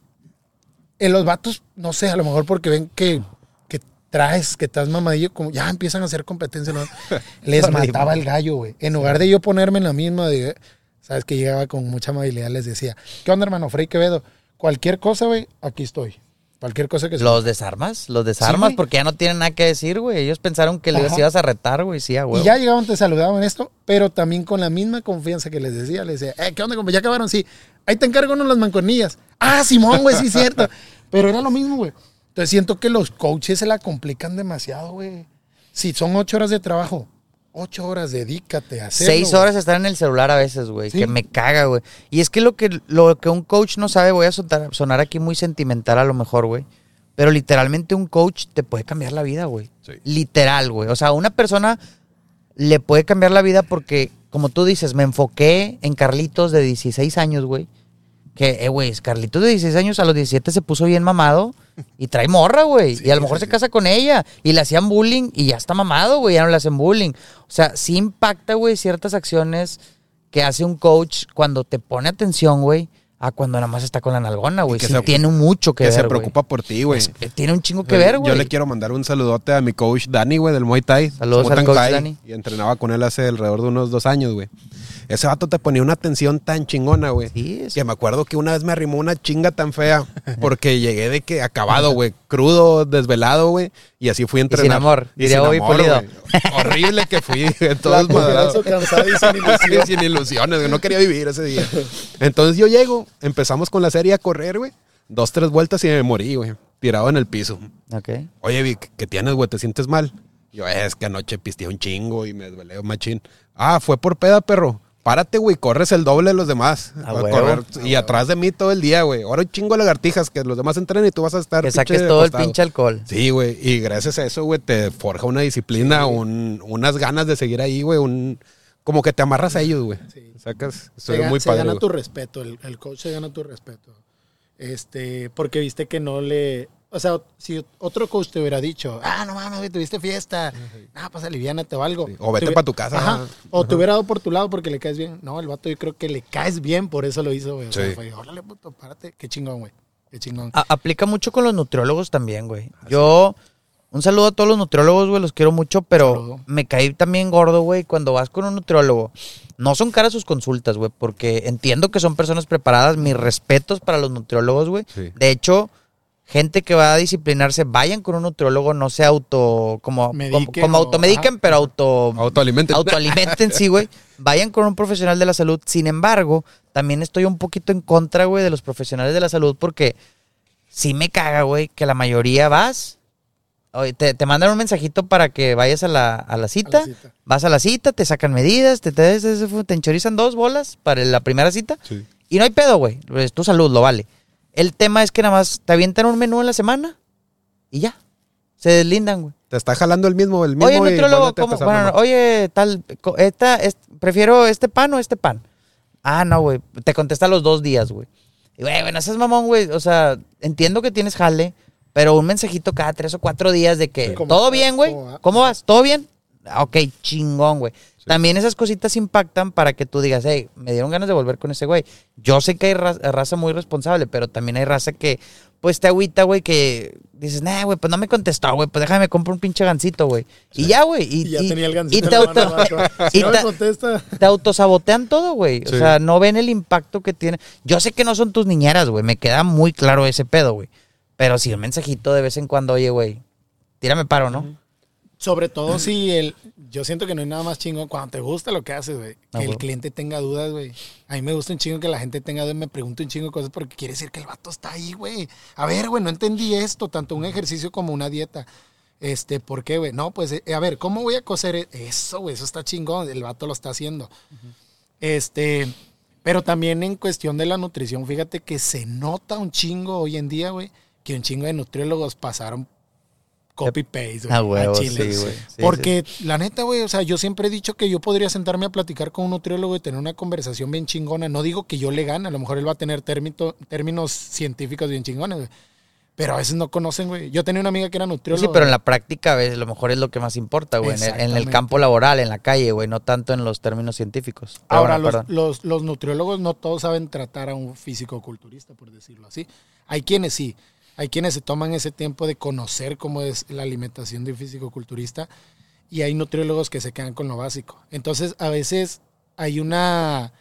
En los vatos, no sé, a lo mejor porque ven que, que traes, que estás mamadillo, como ya empiezan a hacer competencia. ¿no? Les mataba el gallo, güey. En lugar de yo ponerme en la misma, de, sabes que llegaba con mucha amabilidad, les decía, ¿qué onda, hermano? Frey Quevedo, cualquier cosa, güey, aquí estoy. Cualquier cosa que se ¿Los desarmas? Los desarmas porque ya no tienen nada que decir, güey. Ellos pensaron que les ibas a retar, güey. Sí, a huevo. Y ya llegaban, te saludaban esto, pero también con la misma confianza que les decía, les decía, eh, ¿qué onda, compa? ¿Ya acabaron? Sí. Ahí te encargo unos las manconillas. Ah, Simón, güey, sí cierto. Pero era lo mismo, güey. Entonces siento que los coaches se la complican demasiado, güey. Si son ocho horas de trabajo, ocho horas, dedícate a hacerlo. Seis horas estar en el celular a veces, güey. Sí. Que me caga, güey. Y es que lo que, lo que un coach no sabe, voy a sonar, sonar aquí muy sentimental a lo mejor, güey. Pero literalmente un coach te puede cambiar la vida, güey. Sí. Literal, güey. O sea, una persona le puede cambiar la vida porque, como tú dices, me enfoqué en Carlitos de 16 años, güey. Que, eh, güey, Carlitos de 16 años a los 17 se puso bien mamado y trae morra, güey. y a lo mejor se casa con ella y le hacían bullying y ya está mamado, güey, ya no le hacen bullying. O sea, sí impacta, güey, ciertas acciones que hace un coach cuando te pone atención, güey, a cuando nada más está con la nalgona, güey. que Sí se- tiene mucho que, Que ver, se güey. preocupa por ti, güey. Tiene un chingo que ver, güey. Yo le quiero mandar un saludote a mi coach Dani, güey, del Muay Thai. Saludos Muay al Thai, coach Dani. Y entrenaba con él hace alrededor de unos dos años, güey. Ese vato te ponía una atención tan chingona, güey. Sí, es- Que me acuerdo que una vez me arrimó una chinga tan fea porque llegué de que acabado, güey. Crudo, desvelado, güey. Y así fui a entrenar. sin amor, diría Bobby Pulido. güey. Horrible que fui. Todo La desmadrado. confianza cansada y sin ilusión. Sí, sin ilusiones, güey. No quería vivir ese día. Entonces yo llego, empezamos con la serie a correr, güey. Dos, tres vueltas y me morí, güey. Tirado en el piso. Ok. Oye, Vic, ¿qué tienes, güey? ¿Te sientes mal? Yo, es que anoche pisteé un chingo y me duele un machín. Ah, fue por peda, perro. Párate, güey, corres el doble de los demás. A correr. y atrás de mí todo el día, güey. Ahora un chingo de lagartijas que los demás entrenen y tú vas a estar. Que saques todo el pinche alcohol. Sí, güey. Y gracias a eso, güey, te forja una disciplina, un- unas ganas de seguir ahí, güey. Un, como que te amarras a ellos, güey. Sí. Sacas. Se, ga- muy se padre. gana güey. tu respeto, el, el coach se gana tu respeto. Este, porque viste que no le. O sea, si otro coach te hubiera dicho, ah, no mames, güey, tuviste fiesta, ah, pues aliviánate o algo. Sí, o vete Te hubi- pa' tu casa. Ajá. O te hubiera dado por tu lado porque le caes bien. No, el vato yo creo que le caes bien, por eso lo hizo, güey. O sea, Sí. fue, órale, puto, párate. Qué chingón, güey. Qué chingón. A- aplica mucho con los nutriólogos también, güey. Yo, un saludo a todos los nutriólogos, güey, los quiero mucho, pero Saludo. me caí también gordo, güey, cuando vas con un nutriólogo. No son caras sus consultas, güey, porque entiendo que son personas preparadas. Mis respetos para los nutriólogos, güey. Sí. De hecho, gente que va a disciplinarse, vayan con un nutriólogo, no se auto, como, como, Mediquen como o- automediquen, pero auto, Autoalimenten. autoalimenten, sí, güey. Vayan con un profesional de la salud. Sin embargo, también estoy un poquito en contra, güey, de los profesionales de la salud porque sí me caga, güey, que la mayoría vas, oye, te, te mandan un mensajito para que vayas a la, a la cita, A la cita. vas a la cita, te sacan medidas, te, te, te, te enchorizan dos bolas para la primera cita Sí. y no hay pedo, güey. Es tu salud, lo vale. El tema es que nada más te avientan un menú en la semana y ya. Se deslindan, güey. Te está jalando el mismo, el mismo. Oye, nutriólogo, ¿cómo? Bueno, oye, tal, esta, es- prefiero este pan o este pan. Ah, no, güey. Te contesta a los dos días, güey. Y, güey, bueno, ese es mamón, güey. O sea, entiendo que tienes jale, pero un mensajito cada tres o cuatro días de que ¿Cómo todo bien, güey. ¿Cómo va? ¿Cómo vas? ¿Todo bien? Ah, Ok, chingón, güey. Sí. También esas cositas impactan para que tú digas, hey, me dieron ganas de volver con ese güey. Yo sé que hay ra- raza muy responsable, pero también hay raza que, pues, te agüita, güey, que dices, nah, güey, pues no me contestó, güey, pues déjame comprar un pinche gancito, güey. Y ya, güey. Y, Y ya y- tenía el y gancito. te, mano, auto- y no te- contesta. te autosabotean todo, güey. O sea, no ven el impacto que tiene. Yo sé que no son tus niñeras, güey. Me queda muy claro ese pedo, güey. Pero sí, un mensajito de vez en cuando, oye, güey, tírame paro, ¿no? Sobre todo si el. Yo siento que no hay nada más chingón cuando te gusta lo que haces, güey. Que Ah, el güey. cliente tenga dudas, güey. A mí me gusta un chingo que la gente tenga dudas, me pregunte un chingo de cosas porque quiere decir que el vato está ahí, güey. A ver, güey, no entendí esto, tanto un ejercicio como una dieta. Este, ¿por qué, güey? No, pues, eh, a ver, ¿cómo voy a coser e- eso, güey? Eso está chingón, el vato lo está haciendo. Este, pero también en cuestión de la nutrición, fíjate que se nota un chingo hoy en día, güey, que un chingo de nutriólogos pasaron copy-paste, güey, A huevo, chile. sí, güey. Sí, Porque la neta, güey, o sea, yo siempre he dicho que yo podría sentarme a platicar con un nutriólogo y tener una conversación bien chingona. No digo que yo le gane, a lo mejor él va a tener términos científicos bien chingones, güey. Pero a veces no conocen, güey. Yo tenía una amiga que era nutrióloga. sí, pero en la práctica, a veces, a lo mejor es lo que más importa, güey. En el, en el Exactamente. campo laboral, en la calle, güey. No tanto en los términos científicos. Pero Ahora, bueno, los, perdón. los, los nutriólogos no todos saben tratar a un físico-culturista, por decirlo así. Hay quienes sí. Hay quienes se toman ese tiempo de conocer cómo es la alimentación de un físico-culturista y hay nutriólogos que se quedan con lo básico. Entonces, a veces hay una,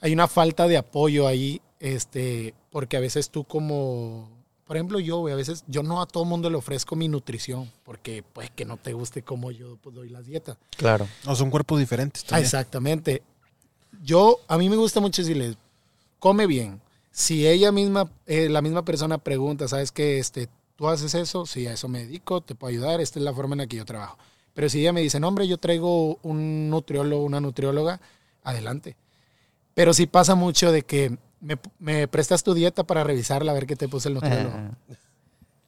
hay una falta de apoyo ahí, este, porque a veces tú como, por ejemplo yo, güey, a veces yo no a todo mundo le ofrezco mi nutrición, porque pues que no te guste como yo pues, doy las dietas. Claro. No, son cuerpos diferentes Ah, también. Exactamente. Yo, a mí me gusta mucho decirles, come bien. Si ella misma, eh, la misma persona pregunta, ¿sabes qué? Este, ¿Tú haces eso? Sí, a eso me dedico, te puedo ayudar, esta es la forma en la que yo trabajo. Pero si ella me dice, no, hombre, yo traigo un nutriólogo, una nutrióloga, adelante. Pero sí pasa mucho de que me, me prestas tu dieta para revisarla, a ver qué te puso el nutriólogo.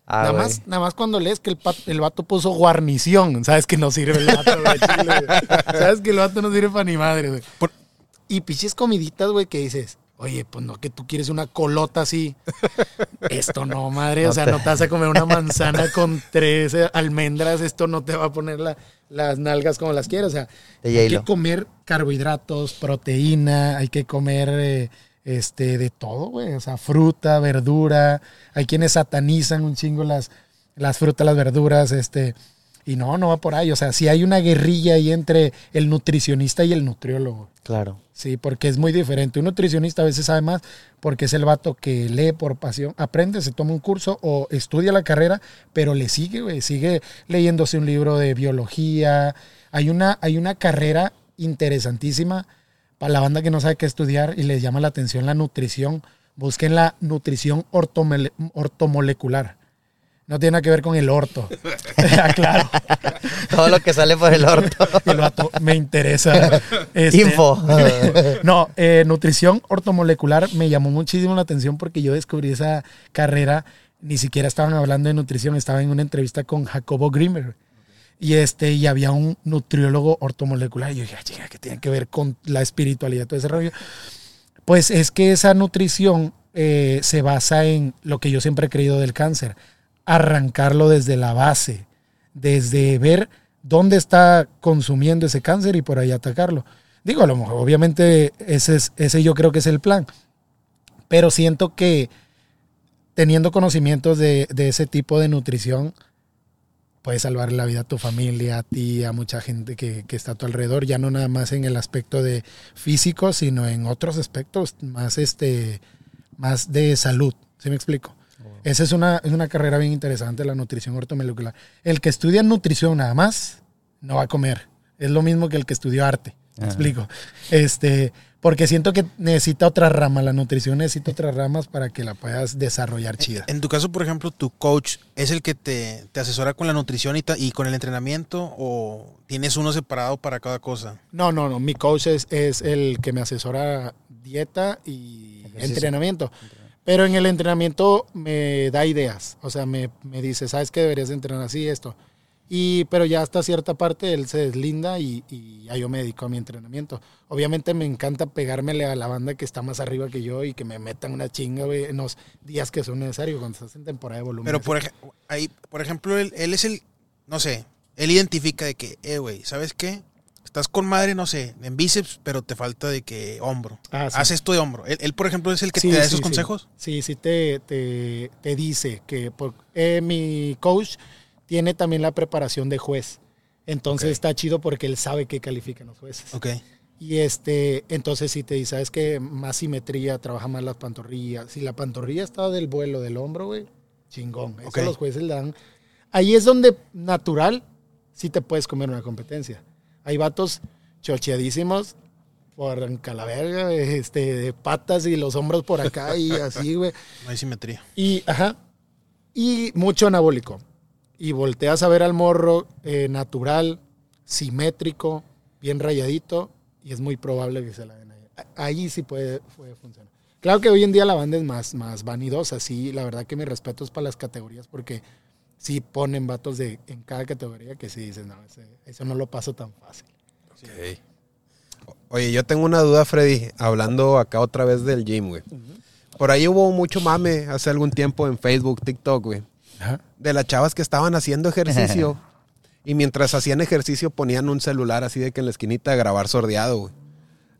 Ah, nada, más, nada más cuando lees que el, pa- el vato puso guarnición, sabes que no sirve el vato, güey, chile, güey. Sabes que el vato no sirve para ni madre, güey. Por- Y pinches comiditas, güey, que dices, oye, pues no, que tú quieres una colota así. Esto no, madre, o sea, no te vas a comer una manzana con tres eh, almendras, esto no te va a poner la- las nalgas como las quieres, o sea, hay que comer carbohidratos, proteína, hay que comer eh, este de todo, güey. O sea, fruta, verdura. Hay quienes satanizan un chingo las, las frutas, las verduras, este. Y no, no va por ahí. O sea, sí hay una guerrilla ahí entre el nutricionista y el nutriólogo. Claro. Sí, porque es muy diferente. Un nutricionista a veces sabe más porque es el vato que lee por pasión, aprende, se toma un curso o estudia la carrera, pero le sigue, güey, sigue leyéndose un libro de biología. Hay una, hay una carrera interesantísima para la banda que no sabe qué estudiar y les llama la atención la nutrición. Busquen la nutrición ortomole- ortomolecular. No tiene nada que ver con el orto. claro. Todo lo que sale por el orto. El vato me interesa. Este, Info. no, eh, nutrición ortomolecular me llamó muchísimo la atención porque yo descubrí esa carrera. Ni siquiera estaban hablando de nutrición, estaba en una entrevista con Jacobo Grimmer. Y este, y había un nutriólogo ortomolecular. Y yo dije, "Ah, chinga, ¿qué tiene que ver con la espiritualidad, todo ese rollo? Pues es que esa nutrición eh, se basa en lo que yo siempre he creído del cáncer, arrancarlo desde la base, desde ver dónde está consumiendo ese cáncer y por ahí atacarlo. Digo, a lo mejor, obviamente, ese, es, ese yo creo que es el plan. Pero siento que teniendo conocimientos de, de ese tipo de nutrición, puedes salvar la vida a tu familia, a ti, a mucha gente que, que está a tu alrededor, ya no nada más en el aspecto de físico, sino en otros aspectos más, este, más de salud. ¿Sí me explico? Esa es una, es una carrera bien interesante, la nutrición ortomolecular. El que estudia nutrición nada más, no va a comer. Es lo mismo que el que estudió arte. ¿Me Ah. explico? Este, porque siento que necesita otra rama, la nutrición necesita otras ramas para que la puedas desarrollar chida. En tu caso, por ejemplo, tu coach es el que te, te asesora con la nutrición y, ta- y con el entrenamiento o tienes uno separado para cada cosa. No, no, no. Mi coach es, es el que me asesora dieta y Ejercicio. entrenamiento. Pero en el entrenamiento me da ideas. O sea, me, me dice, ¿sabes qué deberías de entrenar así, esto? Y, pero ya hasta cierta parte él se deslinda y, ya yo me dedico a mi entrenamiento. Obviamente me encanta pegármele a la banda que está más arriba que yo y que me metan una chinga, güey, en los días que son necesarios cuando estás en temporada de volumen. Pero por, ahí, por ejemplo, él, él es el, no sé, él identifica de que, eh, güey, ¿sabes qué? Estás con madre, no sé, en bíceps, pero te falta de que hombro. Ah, sí. Haz esto de hombro. Él, él, por ejemplo, es el que Sí, te da sí, esos consejos. Sí, sí, te, te, te dice que por- eh, mi coach tiene también la preparación de juez. Entonces Ok. está chido porque él sabe que califican los jueces. Ok. Y este, entonces sí te dice, ¿sabes que Más simetría, trabaja más las pantorrillas. Si la pantorrilla está del vuelo del hombro, güey, chingón. Eso Ok. los jueces le dan. Ahí es donde natural sí te puedes comer una competencia. Hay vatos chocheadísimos por calaverga, este, de patas y los hombros por acá y así, güey. No hay simetría. Y, ajá, y mucho anabólico. Y volteas a ver al morro eh, natural, simétrico, bien rayadito, y es muy probable que se la den ahí. Ahí sí puede, puede funcionar. Claro que hoy en día la banda es más, más vanidosa, sí, la verdad que mi respeto es para las categorías, porque sí ponen vatos de, en cada categoría que sí dices, no, ese- eso no lo paso tan fácil. Oye, yo tengo una duda, Freddy, hablando acá otra vez del gym, güey. Por ahí hubo mucho mame hace algún tiempo en Facebook, TikTok, güey. De las chavas que estaban haciendo ejercicio y mientras hacían ejercicio ponían un celular así de que en la esquinita a grabar sordeado, güey.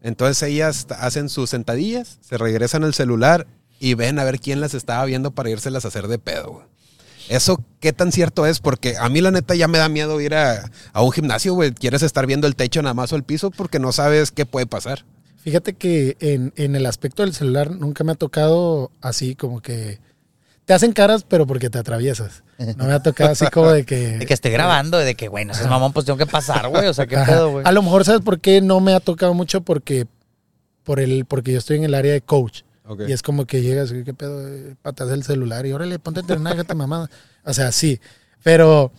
Entonces ellas hacen sus sentadillas, se regresan al celular y ven a ver quién las estaba viendo para irselas a hacer de pedo, güey. Eso, ¿qué tan cierto es? Porque a mí la neta ya me da miedo ir a, a un gimnasio, güey. Quieres estar viendo el techo nada más o el piso porque no sabes qué puede pasar. Fíjate que en, en el aspecto del celular nunca me ha tocado así como que te hacen caras, pero porque te atraviesas. No me ha tocado así como de que... De que esté grabando, de que, güey, no seas mamón, pues tengo que pasar, güey. O sea, qué Ajá. pedo, güey. A lo mejor, ¿sabes por qué no me ha tocado mucho? Porque, por el, porque yo estoy en el área de coach. Y es como que llegas, ¿qué pedo? Eh, Patas del celular y órale, ponte a entrenar, déjate mamada. O sea, sí. Pero,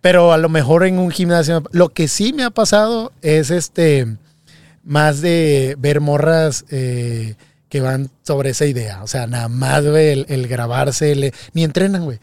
pero a lo mejor en un gimnasio. Lo que sí me ha pasado es este más de ver morras eh, que van sobre esa idea. O sea, nada más, güey, el, el grabarse, el- ni entrenan, güey.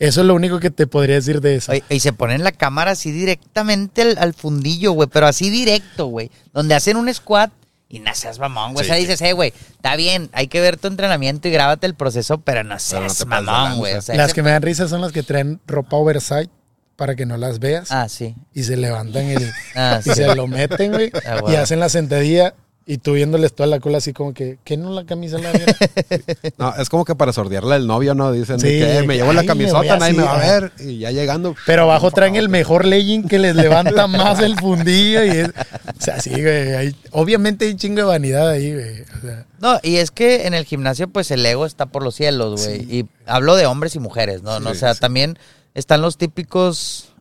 Eso es lo único que te podría decir de eso. Oye, y se ponen la cámara así directamente al, al fundillo, güey, pero así directo, güey. Donde hacen un squat y no seas mamón, güey. o sea, dices, eh, güey, está bien, hay que ver tu entrenamiento y grábate el proceso, pero no Pero no seas mamón, güey. O sea, Las que me dan risa son las que traen ropa oversize para que no las veas. Ah, sí. y se levantan el, Ah, y sí. se lo meten, güey, Ah, y hacen la sentadilla y tú viéndoles toda la cola así como que, ¿qué no la camisa la viera? No, es como que para sordearle al novio, ¿no? Dicen Sí, que "Eh, me llevo la camisota, nadie me va a ver. Y ya llegando. Pero abajo traen el mejor legging que les levanta más el fundillo y es, o sea, sí, güey, hay- obviamente hay un chingo de vanidad ahí, güey, o sea, No, y es que en el gimnasio, pues el ego está por los cielos, güey. Y hablo de hombres y mujeres, ¿no? no o sea, también están los típicos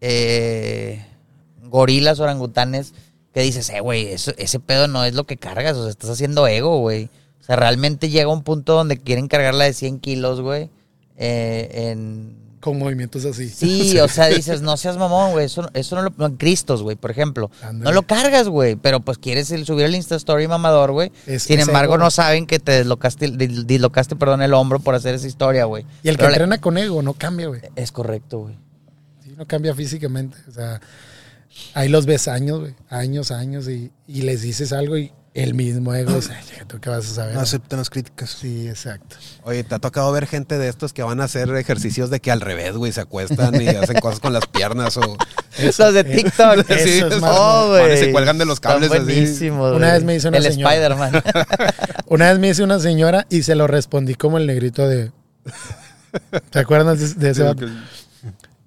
eh, gorilas, orangutanes, que dices, eh, güey, ese pedo no es lo que cargas, o sea, estás haciendo ego, güey. O sea, realmente llega un punto donde quieren cargarla de 100 kilos, güey. eh, en con movimientos así. Sí, o sea, dices, no seas mamón, güey. Eso, eso no lo. no, Cristos, güey, por ejemplo. No lo cargas, güey. Pero pues quieres el, subir el Insta Story mamador, güey. Sin embargo, ego. no saben que te deslocaste, dis- dislocaste, perdón, el hombro por hacer esa historia, güey. Y el que la- entrena con ego no cambia, güey. Es correcto, güey. Sí, no cambia físicamente. O sea, ahí los ves años, güey. Años, años. Y, y les dices algo y el mismo ego. O sea, ¿tú qué vas a saber? No aceptan las críticas. Sí, exacto. Oye, ¿te ha tocado ver gente de estos que van a hacer ejercicios de que al revés, güey, se acuestan y hacen cosas con las piernas o... Los de TikTok. Eso Sí, es es- Oh, se cuelgan de los cables así. Una güey. vez me hizo una El señora. Spider-Man. Una vez me hice una señora y se lo respondí como el negrito de. ¿Te acuerdas de, de ese?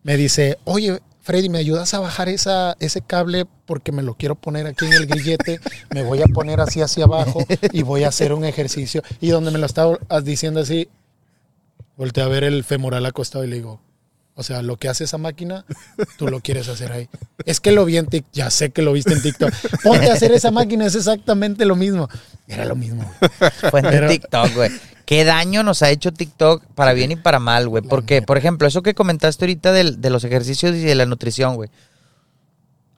Me dice, oye, Freddy, ¿me ayudas a bajar esa, ese cable? Porque me lo quiero poner aquí en el grillete. Me voy a poner así hacia abajo y voy a hacer un ejercicio. Y donde me lo estaba diciendo así, volteé a ver el femoral acostado y le digo, o sea, lo que hace esa máquina, tú lo quieres hacer ahí. Es que lo vi en TikTok, ya sé que lo viste en TikTok. Ponte a hacer esa máquina, es exactamente lo mismo. Era lo mismo. Fue en Pero- TikTok, güey. Qué daño nos ha hecho TikTok para bien y para mal, güey. Porque, por ejemplo, eso que comentaste ahorita del- de los ejercicios y de la nutrición, güey.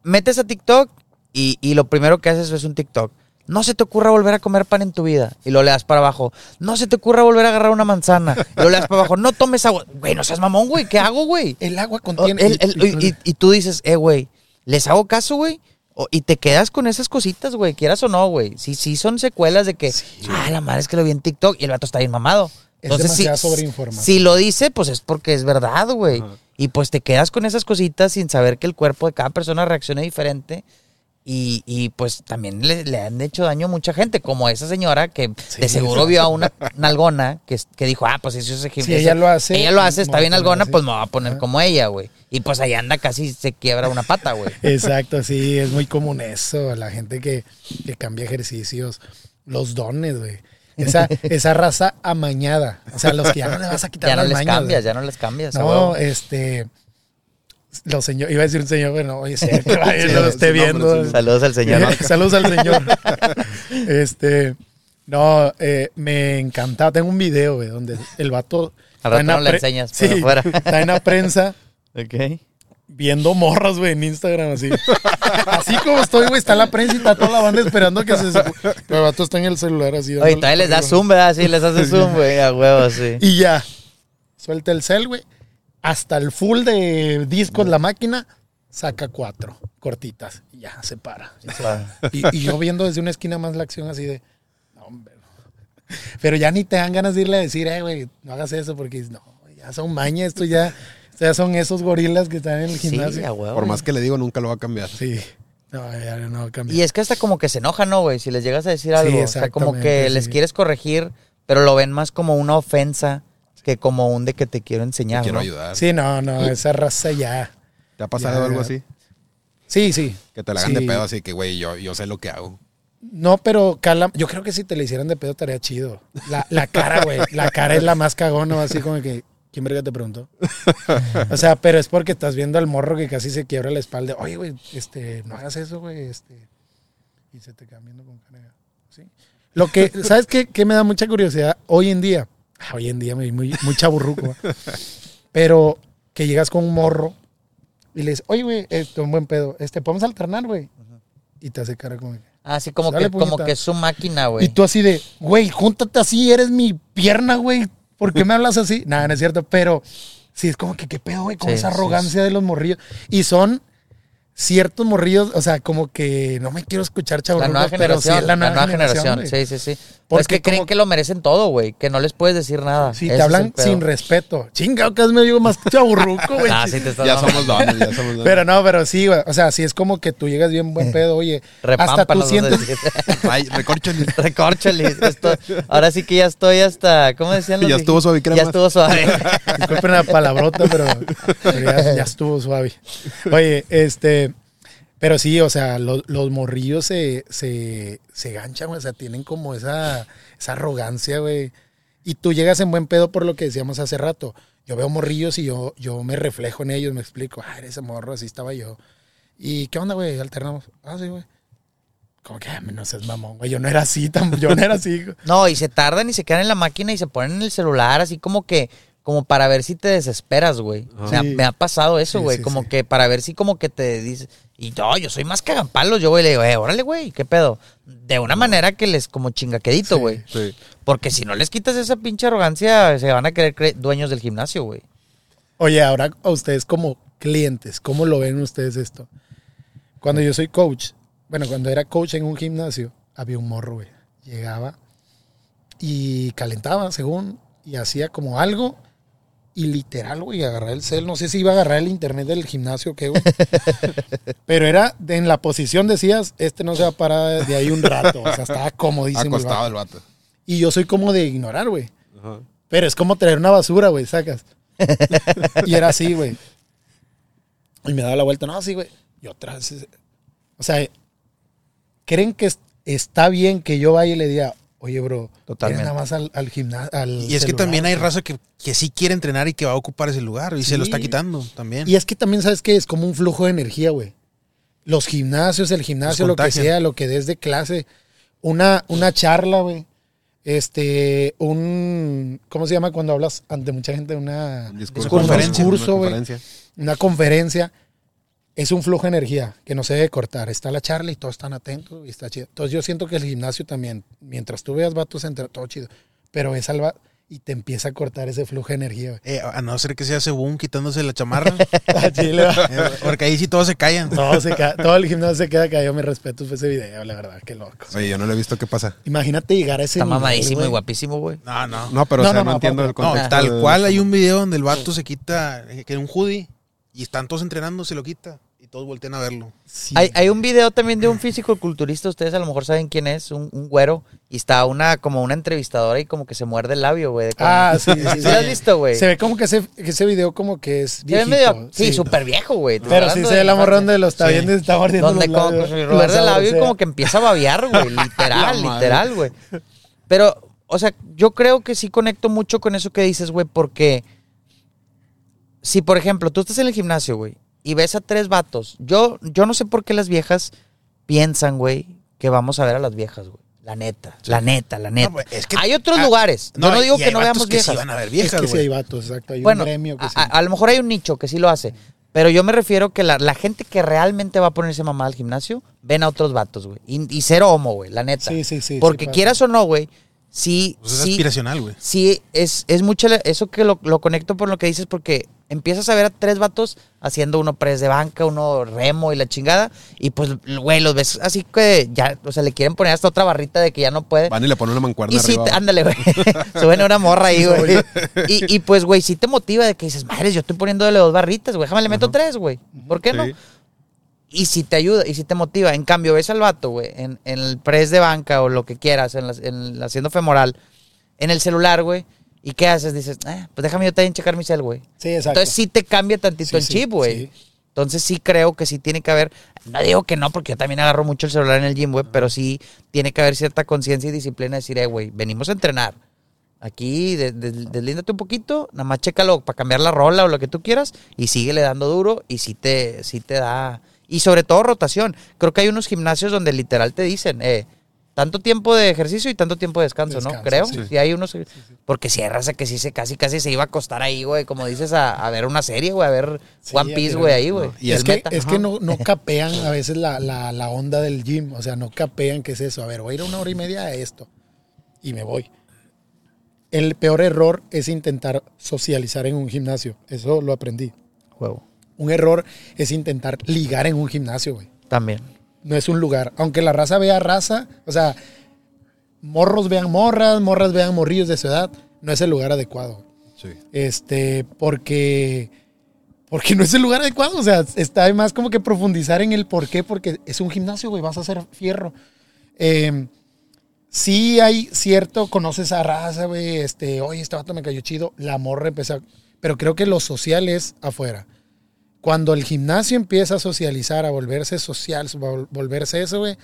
Metes a TikTok y, y lo primero que haces es un TikTok. No se te ocurra volver a comer pan en tu vida. Y lo le das para abajo. No se te ocurra volver a agarrar una manzana. Y lo le das para abajo. No tomes agua. Güey, no seas mamón, güey. ¿Qué hago, güey? El agua contiene. el- el- y, y- y tú dices, eh, güey, ¿les hago caso, güey? O- y te quedas con esas cositas, güey, quieras o no, güey. Sí, sí son secuelas de que, ah, la madre es que lo vi en TikTok y el vato está bien mamado. Es Entonces, demasiada si, sobreinformación. si lo dice, pues es porque es verdad, güey. Y pues te quedas con esas cositas sin saber que el cuerpo de cada persona reacciona diferente. Y, y, pues también le, le han hecho daño a mucha gente, como esa señora que de seguro vio a una nalgona que, que dijo, ah, pues eso es ejemplo. Si ella lo hace, Ella lo hace, está bien poner algona, así. pues me voy a poner como ella, güey. Y pues ahí anda casi se quiebra una pata, güey. Exacto, sí, es muy común eso, la gente que, que cambia ejercicios, los dones, güey. Esa, esa raza amañada, o sea, los que ya no le vas a quitar Ya no las les mañas, cambias, ya no les cambias. No, este, los señores, iba a decir un señor, bueno, oye, vaya, Sí, no lo esté viendo. Saludos al señor. Saludos al señor. este, no, eh, me encantaba. Tengo un video, güey, donde el vato. Al está rato en la no le enseñas, Sí, pero fuera. está en la prensa Ok. viendo morras, güey, en Instagram, así. así como estoy, güey, está la prensa y está toda la banda esperando que se... Pero el vato está en el celular así. Oye, todavía les da zoom, ¿verdad? Sí, les hace zoom, güey, a huevo, sí. Y ya. Suelta el cel, güey. Hasta el full de discos, la máquina, saca cuatro cortitas. Y ya, se para. Y, se va. Y- y yo viendo desde una esquina más la acción así de... No, hombre. no". Pero ya ni te dan ganas de irle a decir, eh, güey, no hagas eso porque no, ya son mañas, esto ya, esto ya son esos gorilas que están en el Sí, gimnasio. Por más que le digo, nunca lo va a cambiar. Sí. No, ya no va a cambiar. Y es que hasta como que se enoja, ¿no, güey? Si les llegas a decir algo. o sea, como que les sí. quieres corregir, pero lo ven más como una ofensa que como un de que te quiero enseñar, Quiero ¿no? ayudar. Sí, no, no, esa raza ya. ¿Te ha pasado Ya, algo ya. así? Sí, sí. Que te la hagan Sí. de pedo así que, güey, yo, yo sé lo que hago. No, pero cala, yo creo que si te le hicieran de pedo estaría chido. La, la cara, güey. La cara es la más cagona, así como que. ¿Quién verga te preguntó? O sea, pero es porque estás viendo al morro que casi se quiebra la espalda. Oye, güey, este, no hagas eso, güey. Este. Y se te viendo con cara. ¿sí? Lo que, ¿sabes qué, qué me da mucha curiosidad? Hoy en día, hoy en día me vi muy, muy chaburruco, pero que llegas con un morro y le dices, oye, güey, esto un buen pedo, este, podemos alternar, güey. Y te hace cara como que. Así como Dale, que, como que es su máquina, Y güey. tú así de, güey, júntate así, eres mi pierna, güey. ¿Por qué me hablas así? Nada, no es cierto, pero sí es como que qué pedo, güey, con Sí, esa sí, arrogancia de los morrillos. Y son ciertos morrillos, o sea, como que no me quiero escuchar La chaburrucos, nueva pero sí generación, es la nueva, generación. Sí, sí, sí. Porque es que creen como- que lo merecen todo, güey. Que no les puedes decir nada. Sí, Ese te hablan sin respeto. Chinga, que es medio más chaburruco, güey. Ah, sí te estás Ya somos dones, ya somos dones. Pero no, pero sí, güey. O sea, sí es como que tú llegas bien buen pedo, oye. hasta tú sientes. Ay, recórchale. Recórcholis. Esto- ahora sí que ya estoy hasta. ¿Cómo decían los Ya estuvo suave crema. Ya estuvo suave. Disculpen la palabrota, pero, pero ya, ya estuvo suave. Oye, este. Pero sí, o sea, los, los morrillos se, se, se ganchan, güey, o sea, tienen como esa, esa arrogancia, güey. Y tú llegas en buen pedo por lo que decíamos hace rato. Yo veo morrillos y yo, yo me reflejo en ellos, me explico, ah, eres ese morro, así estaba yo. ¿Y qué onda, güey? Alternamos. Ah, sí, güey. Como que, ah, no seas mamón, güey. Yo no era así, tan, yo no era así. güey. No, y se tardan y se quedan en la máquina y se ponen en el celular así como que, como para ver si te desesperas, güey. Me, ha, Sí. me ha pasado eso, Sí, güey. sí, como sí. que para ver si como que te dices, y no, yo soy más cagapalos, yo voy y le digo, eh, órale, güey, ¿qué pedo? De una manera que les como chingaquedito, Sí. güey. Sí. Porque si no les quitas esa pinche arrogancia, se van a querer cre- dueños del gimnasio, güey. Oye, ahora a ustedes como clientes, ¿cómo lo ven ustedes esto? Cuando yo soy coach, bueno, cuando era coach en un gimnasio, había un morro, güey. Llegaba y calentaba, según, y hacía como algo, y literal, güey, agarrar el cel. No sé si iba a agarrar el internet del gimnasio o qué, güey. Pero era, de- en la posición decías, este no se va a parar de ahí un rato. O sea, estaba comodísimo. el Acostado vato. el vato. Y yo soy como de ignorar, güey. Ajá. Pero es como traer una basura, güey, sacas. y era así, güey. Y me daba la vuelta, no, sí, güey. Y otra vez. O sea, ¿creen que es- está bien que yo vaya y le diga, oye, bro, Totalmente. nada más al, al gimnasio? Y es que también hay raza que, que sí quiere entrenar y que va a ocupar ese lugar y se lo está quitando también. Y es que también, ¿sabes qué? Es como un flujo de energía, güey. Los gimnasios, el gimnasio, lo que sea, lo que des de clase. Una, una charla, güey. Este, un. ¿Cómo se llama cuando hablas ante mucha gente? Una. Un discurso. Un conferencia. discurso, Una conferencia. Una conferencia. Es un flujo de energía que no se debe cortar. Está la charla y todos están atentos y está chido. Entonces yo siento que el gimnasio también, mientras tú veas vatos entre todo chido, pero ves al va y te empieza a cortar ese flujo de energía. Eh, a no ser que sea Sebum quitándose la chamarra, Chile, eh, porque ahí sí todos se callan. Todo, se ca- todo el gimnasio se queda callado. Mi respeto por ese video, la verdad, qué loco. Oye, yo no lo he visto. ¿Qué pasa? Imagínate llegar a ese Está nivel, mamadísimo y guapísimo, güey. No, no. No, pero No, o sea, no, no, no, entiendo el contexto. tal cual hay un video donde el vato se quita, eh, que era un hoodie, y están todos entrenando, se lo quita. Y todos voltean a verlo. Sí. Hay, hay un video también de un físico culturista, ustedes a lo mejor saben quién es, un, un güero, y está una como una entrevistadora y como que se muerde el labio, güey. de Ah, sí, sí, ¿Sí sí. lo has visto, güey? Se ve como que ese, que ese video como que es viejito. medio- sí, súper viejo, güey. Pero sí se de ve la morra infancia. donde lo está Sí. viendo y está mordiendo Donde los como se muerde el labio y como que empieza a babear, güey. Literal, literal, güey. Pero, o sea, yo creo que sí conecto mucho con eso que dices, güey, porque si, por ejemplo, tú estás en el gimnasio, güey, y ves a tres vatos, yo, yo no sé por qué las viejas piensan, güey, que vamos a ver a las viejas, güey. La neta, la neta, la neta. pues, es que- hay otros ah, lugares. yo no digo y que hay no veamos que viejas. sí van a ver Es viejas, que sí hay vatos, exacto. Hay Bueno, un gremio que a, sí. a- a lo mejor hay un nicho que sí lo hace. Pero yo me refiero que la, la gente que realmente va a ponerse mamá al gimnasio, ven a otros vatos, güey. Y, y cero homo, güey, la neta. Sí, sí, sí, Porque sí quieras o no, güey, sí, Pues es sí, aspiracional, güey. sí, es, es mucho la- eso que lo, lo conecto por lo que dices, porque empiezas a ver a tres vatos haciendo uno press de banca, uno remo y la chingada, y pues, güey, los ves así que ya, o sea, le quieren poner hasta otra barrita de que ya no puede. Van y le ponen una mancuerna Y sí, te- ándale, güey. Suben a una morra ahí, güey. Y, y pues, güey, sí te motiva de que dices, madre, yo estoy poniéndole dos barritas, güey. Déjame le meto tres, güey. ¿Por qué no? Y si te ayuda, y si te motiva. En cambio, ves al vato, güey, en, en el press de banca o lo que quieras, en, las- en la haciendo femoral, en el celular, güey. ¿Y qué haces? Dices, eh, pues déjame yo también checar mi cel, güey. Sí, exacto. Entonces sí te cambia tantito Sí, el chip, güey. sí. Entonces sí creo que sí tiene que haber, no digo que no, porque yo también agarro mucho el celular en el gym, güey, pero sí tiene que haber cierta conciencia y disciplina de decir, eh, güey, venimos a entrenar. Aquí de- de- deslíndate un poquito, nada más chécalo para cambiar la rola o lo que tú quieras y síguele dando duro y sí te, sí te da... Y sobre todo rotación. Creo que hay unos gimnasios donde literal te dicen, eh, tanto tiempo de ejercicio y tanto tiempo de descanso, ¿no? Creo. sí. Hay unos... Porque si hay raza que sí se casi casi se iba a acostar ahí, güey, como dices, a, a ver una serie, güey, a ver One Piece, güey, ahí, güey. Y es que, meta. es que no, no capean a veces la, la, la onda del gym. O sea, no capean qué es eso. A ver, voy a ir una hora y media a esto. Y me voy. El peor error es intentar socializar en un gimnasio. Eso lo aprendí. Huevo. Un error es intentar ligar en un gimnasio, güey. También. No es un lugar. Aunque la raza vea raza, o sea, morros vean morras, morras vean morrillos de su edad, no es el lugar adecuado. Sí. Este, porque, porque no es el lugar adecuado. O sea, está más como que profundizar en el por qué, porque es un gimnasio, güey, vas a hacer fierro. Eh, sí hay cierto, conoces a raza, güey, este, oye, este vato me cayó chido, la morra empezó, a- pero creo que lo social es afuera. Cuando el gimnasio empieza a socializar, a volverse social, vol- volverse eso, güey,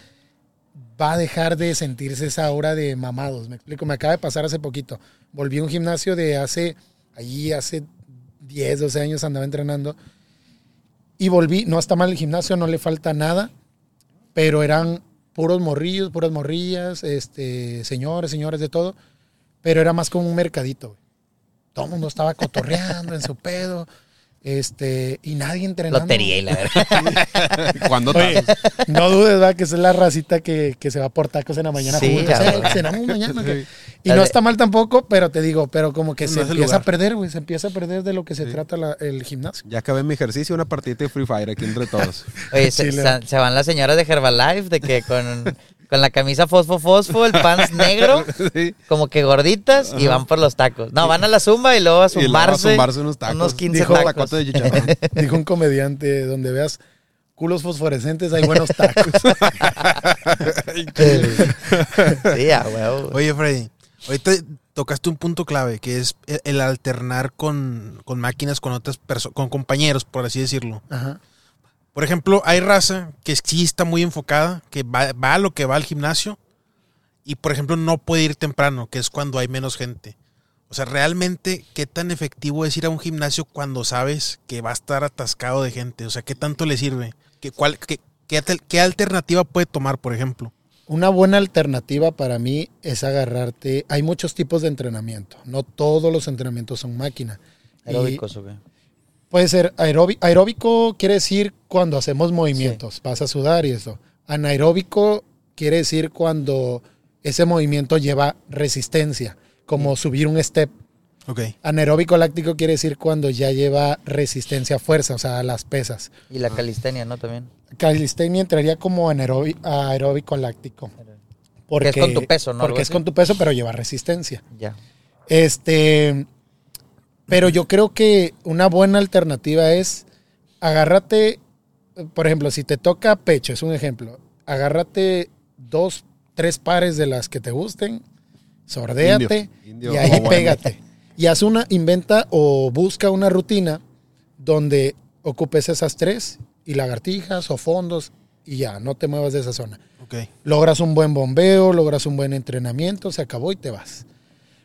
va a dejar de sentirse esa aura de mamados. Me explico, me acaba de pasar hace poquito. Volví a un gimnasio de hace, allí hace 10, 12 años andaba entrenando. Y volví, no está mal el gimnasio, no le falta nada, pero eran puros morrillos, puras morrillas, este, señores, señores de todo, pero era más como un mercadito. Todo el mundo estaba cotorreando en su pedo, este, y nadie entrenando. Lotería y la verdad. ¿Cuándo Oye, no dudes, va, que esa es la racita que, que se va por tacos en la mañana. Sí, juntos. Eh, cenamos mañana. Y no está mal tampoco, pero te digo, pero como que No se empieza a perder, güey. Se empieza a perder de lo que se trata la- el gimnasio. Ya acabé mi ejercicio, una partidita de Free Fire aquí entre todos. Oye, se- se van las señoras de Herbalife de que con, con la camisa fosfo fosfo, el pants negro, Sí. como que gorditas y van por los tacos. No, van a la zumba y luego a Y luego a zumbarse, zumbarse unos tacos. unos 15 Dijo, tacos. de chicharrón. Dijo un comediante, donde veas culos fosforescentes, hay buenos tacos. sí, a huevo. Oye, Freddy, ahorita tocaste un punto clave, que es el, el alternar con, con máquinas, con otras personas, con compañeros, por así decirlo. Ajá. Por ejemplo, hay raza que sí está muy enfocada, que va, va a lo que va al gimnasio y, por ejemplo, no puede ir temprano, que es cuando hay menos gente. O sea, realmente, ¿qué tan efectivo es ir a un gimnasio cuando sabes que va a estar atascado de gente? O sea, ¿qué tanto le sirve? ¿Qué, cuál, qué, qué alter- qué alternativa puede tomar, por ejemplo? Una buena alternativa para mí es agarrarte. Hay muchos tipos de entrenamiento. No todos los entrenamientos son máquina. Y Aeróbicos, ¿o qué? Puede ser aeróbico. Aeróbico quiere decir cuando hacemos movimientos, vas a sudar y eso. Anaeróbico quiere decir cuando ese movimiento lleva resistencia, como subir un step. Ok. Anaeróbico láctico quiere decir cuando ya lleva resistencia a fuerza, o sea, a las pesas. Y la calistenia, ¿no? También. Calistenia entraría como aeróbico láctico. Porque, es con tu peso, ¿no? Porque es con tu peso, pero lleva resistencia. Ya. Este, pero yo creo que una buena alternativa es agárrate, por ejemplo, si te toca pecho, es un ejemplo, agárrate dos, tres pares de las que te gusten, sordéate y ahí pégate. Y haz una, inventa o busca una rutina donde ocupes esas tres y lagartijas o fondos y ya, no te muevas de esa zona. Ok. Logras un buen bombeo, logras un buen entrenamiento, se acabó y te vas.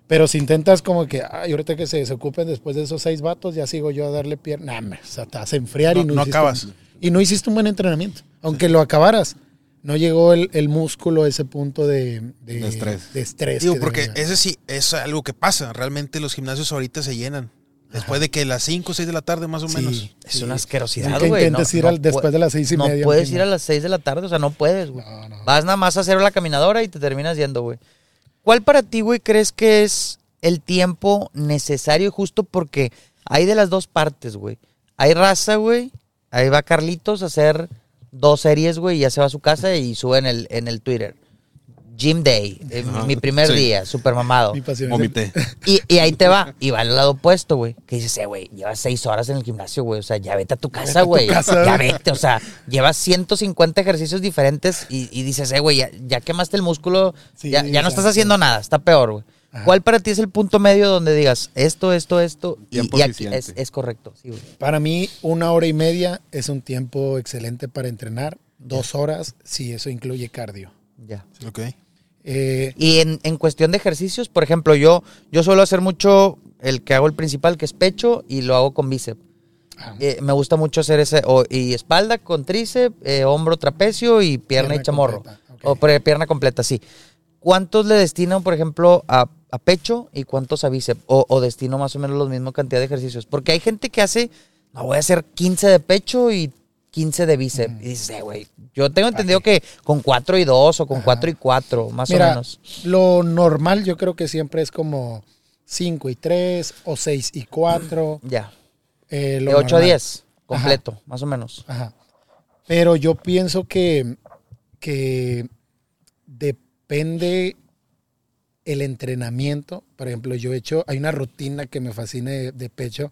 Pero si intentas como que, ay, ahorita que se desocupen después de esos seis vatos, ya sigo yo a darle pierna. Nah, o sea, te vas a enfriar y No- no, no hiciste acabas. un- y no hiciste un buen entrenamiento. Aunque lo acabaras, no llegó el, el músculo a ese punto de, de, De estrés. de estrés Digo, que porque ese sí es algo que pasa. Realmente los gimnasios ahorita se llenan. Después de que las 5 o 6 de la tarde más o Sí, menos. Es sí. una asquerosidad, güey. intentes ir al- después de las seis y no media, puedes un ir a las seis de la tarde, o sea, no puedes, güey. No, no. Vas nada más a hacer la caminadora y te terminas yendo, güey. ¿Cuál para ti, güey, crees que es el tiempo necesario y justo porque hay de las dos partes, güey? Hay raza, güey. Ahí va Carlitos a hacer dos series, güey, y ya se va a su casa y sube en el, en el Twitter. Gym Day, eh, Ajá, mi primer sí. día, super mamado. Mi pasión Vomité. Y, y ahí te va, y va al lado opuesto, güey. Que dices, eh, güey, llevas seis horas en el gimnasio, güey. O sea, ya vete a tu casa, güey. Ya vete, o sea, llevas 150 ejercicios diferentes y, y dices, eh, güey, ya, ya quemaste el músculo, Sí, ya, ya no estás haciendo nada, está peor, güey. Ajá. ¿Cuál para ti es el punto medio donde digas esto, esto, esto? Y, Tiempo y aquí eficiente. es, es correcto, sí, güey. Para mí, una hora y media es un tiempo excelente para entrenar. Dos horas, si eso incluye cardio. Ya. Ok. Eh, Y en, en cuestión de ejercicios, por ejemplo, yo, yo suelo hacer mucho el que hago el principal, que es pecho, y lo hago con bíceps. ah, Eh, me gusta mucho hacer ese, o- y espalda con tríceps, eh, hombro, trapecio y pierna, Pierna y chamorro. completa. O pre- pierna completa, sí. ¿Cuántos le destino, por ejemplo, a, a pecho y cuántos a bíceps? O, o destino más o menos la misma cantidad de ejercicios. Porque hay gente que hace, no voy a hacer 15 de pecho y 15 de bíceps. Y dices, eh, güey, yo tengo entendido que con 4 y 2 o con 4 y 4, más o Mira, menos. lo normal yo creo que siempre es como 5 y 3 o 6 y 4. Ya. eh, De 8 a normal. 10, completo, más o menos. Ajá. Pero yo pienso que, que depende el entrenamiento. Por ejemplo, yo he hecho, hay una rutina que me fascina de, de pecho,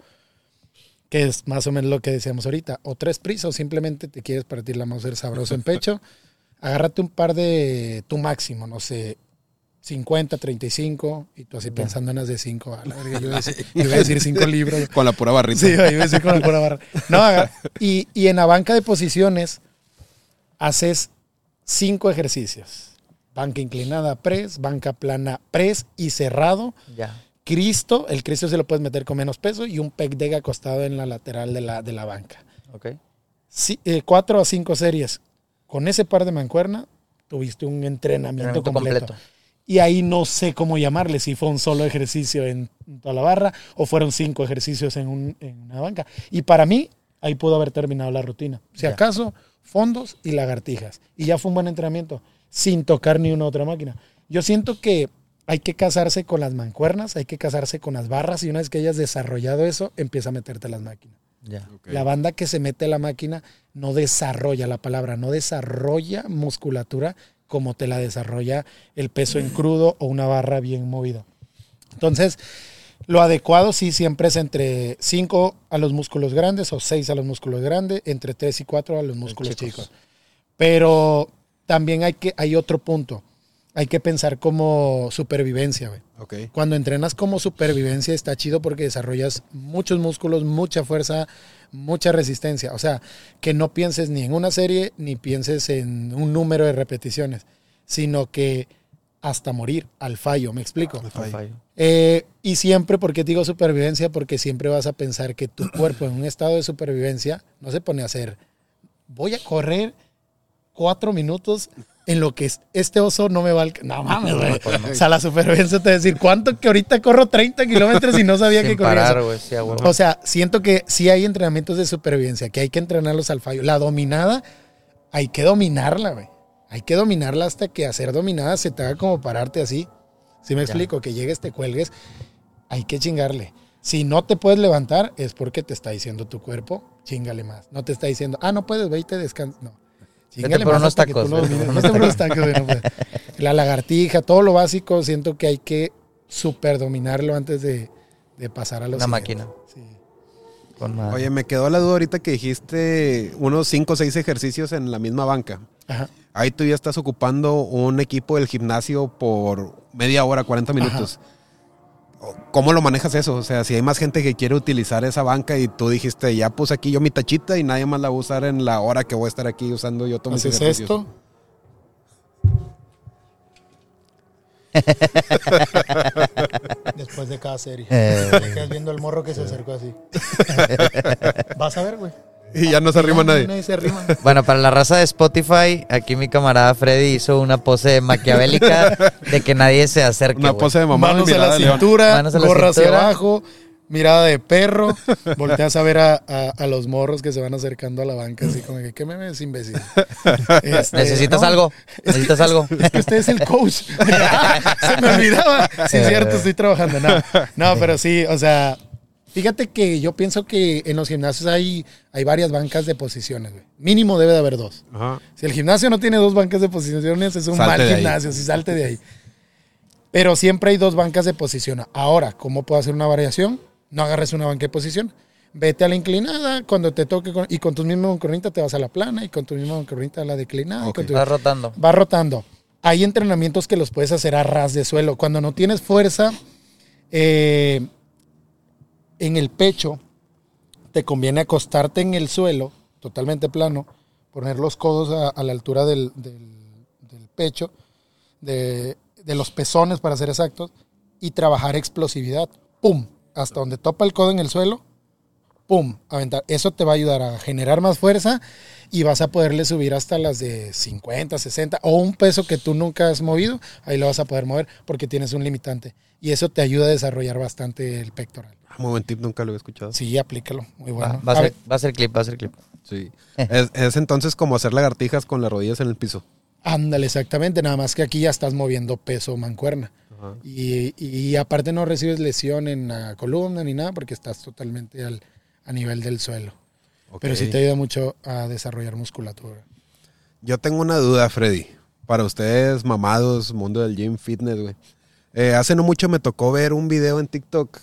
que es más o menos lo que decíamos ahorita. O tres prisas, o simplemente te quieres partir la Mauser sabroso en pecho. Agárrate un par de tu máximo, no sé, 50, 35, y tú así pensando en las de 5. A la verga, yo iba a decir, yo iba a decir 5 libros. Con la pura barrita. Sí, iba a decir con la pura barra. No, y, y en la banca de posiciones haces cinco ejercicios. Banca inclinada, press, banca plana, press y cerrado. Ya. Cristo, el Cristo se lo puedes meter con menos peso y un pec deck acostado en la lateral de la, de la banca. Ok. Sí, eh, cuatro a cinco series. Con ese par de mancuerna tuviste un entrenamiento, Entrenamiento completo. completo. Y ahí no sé cómo llamarle, si fue un solo ejercicio en toda la barra o fueron cinco ejercicios en, un- en una banca. Y para mí, ahí pudo haber terminado la rutina. Si Ya. acaso, fondos y lagartijas. Y ya fue un buen entrenamiento, sin tocar ni una otra máquina. Yo siento que hay que casarse con las mancuernas, hay que casarse con las barras y una vez que hayas desarrollado eso, empieza a meterte a las máquinas. La banda que se mete a la máquina no desarrolla la palabra, no desarrolla musculatura como te la desarrolla el peso en crudo o una barra bien movida. Entonces, lo adecuado sí siempre es entre 5 a los músculos grandes o 6 a los músculos grandes, entre 3 y 4 a los músculos chicos. chicos. Pero también hay, que, hay otro punto. Hay que pensar como supervivencia, güey. Ok. Cuando entrenas como supervivencia está chido porque desarrollas muchos músculos, mucha fuerza, mucha resistencia. O sea, que no pienses ni en una serie ni pienses en un número de repeticiones, sino que hasta morir al fallo, ¿me explico? Al fallo. Fallo. Eh, y siempre, ¿por qué digo supervivencia? Porque siempre vas a pensar que tu cuerpo en un estado de supervivencia no se pone a hacer, voy a correr cuatro minutos en lo que es- este oso no me va al... No mames, güey. O sea, la supervivencia te va a decir, ¿cuánto que ahorita corro 30 kilómetros y no sabía que Sin corría eso? güey, sí, a. O sea, siento que sí hay entrenamientos de supervivencia, que hay que entrenarlos al fallo. La dominada, hay que dominarla, güey. Hay que dominarla hasta que hacer dominada se te haga como pararte así. ¿Sí me Ya. explico? Que llegues, te cuelgues. Hay que chingarle. Si no te puedes levantar, es porque te está diciendo tu cuerpo, chingale más. No te está diciendo, ah, no puedes, ve y te descansa. No. Chingale por unos hasta que tú tacos, lo vete domines. por Vete unos por unos tacos, güey, no puedes. La lagartija, todo lo básico, siento que hay que super dominarlo antes de, de pasar a los Una máquina. Sí. Con madre. Oye, me quedó la duda ahorita que dijiste unos 5 o 6 ejercicios en la misma banca. Ajá. Ahí tú ya estás ocupando un equipo del gimnasio por media hora, 40 minutos. ¿Cómo lo manejas eso? O sea, si hay más gente que quiere utilizar esa banca y tú dijiste, ya puse aquí yo mi tachita y nadie más la va a usar en la hora que voy a estar aquí usando yo todos mis ejercicios. esto. Después de cada serie. Eh. Te quedas viendo el morro que se acercó así. Vas a ver, güey. Y ya no se arrima nadie. Nadie se arrima. Bueno, para la raza de Spotify, aquí mi camarada Freddy hizo una pose maquiavélica de que nadie se acerque. Una pose de mamá Manos a la cintura, Manos a la gorra hacia abajo, mirada de perro. Volteas a ver a, a- a los morros que se van acercando a la banca, así como que, ¿qué me ves, imbécil? Este, ¿Necesitas no, algo? ¿Necesitas algo? Es que usted es el coach. Se me olvidaba. Sí, es cierto, estoy trabajando. No, no, pero sí, o sea, fíjate que yo pienso que en los gimnasios hay, hay varias bancas de posiciones, güey. Mínimo debe de haber dos. Ajá. Si el gimnasio no tiene dos bancas de posiciones, es un Salte mal gimnasio, si salte de ahí. Pero siempre hay dos bancas de posición. Ahora, ¿cómo puedo hacer una variación? No agarres una banca de posición. Vete a la inclinada, cuando te toque, con- y con tu misma bancornita te vas a la plana, y con tu misma bancornita a la declinada. y Ok. con tu- Estás rotando. va rotando. Hay entrenamientos que los puedes hacer a ras de suelo. Cuando no tienes fuerza eh, en el pecho, te conviene acostarte en el suelo, totalmente plano, poner los codos a, la altura del pecho, de, de los pezones para ser exactos, y trabajar explosividad. ¡Pum! Hasta donde topa el codo en el suelo, ¡pum! Aventar. Eso te va a ayudar a generar más fuerza y vas a poderle subir hasta las de 50, 60 o un peso que tú nunca has movido, ahí lo vas a poder mover porque tienes un limitante. Y eso te ayuda a desarrollar bastante el pectoral. Ah, Muy buen tip, nunca lo he escuchado. Sí, aplícalo. Muy bueno. va a A ser, va a ser clip, va a ser clip. Sí. es, es entonces como hacer lagartijas con las rodillas en el piso. ándale, exactamente. Nada más que aquí ya estás moviendo peso mancuerna. Ajá. Y, y aparte no recibes lesión en la columna ni nada porque estás totalmente al, a nivel del suelo. Pero sí te ayuda mucho a desarrollar musculatura. Yo tengo una duda, Freddy. Para ustedes, mamados, mundo del gym, fitness, güey. Eh, hace no mucho me tocó ver un video en TikTok.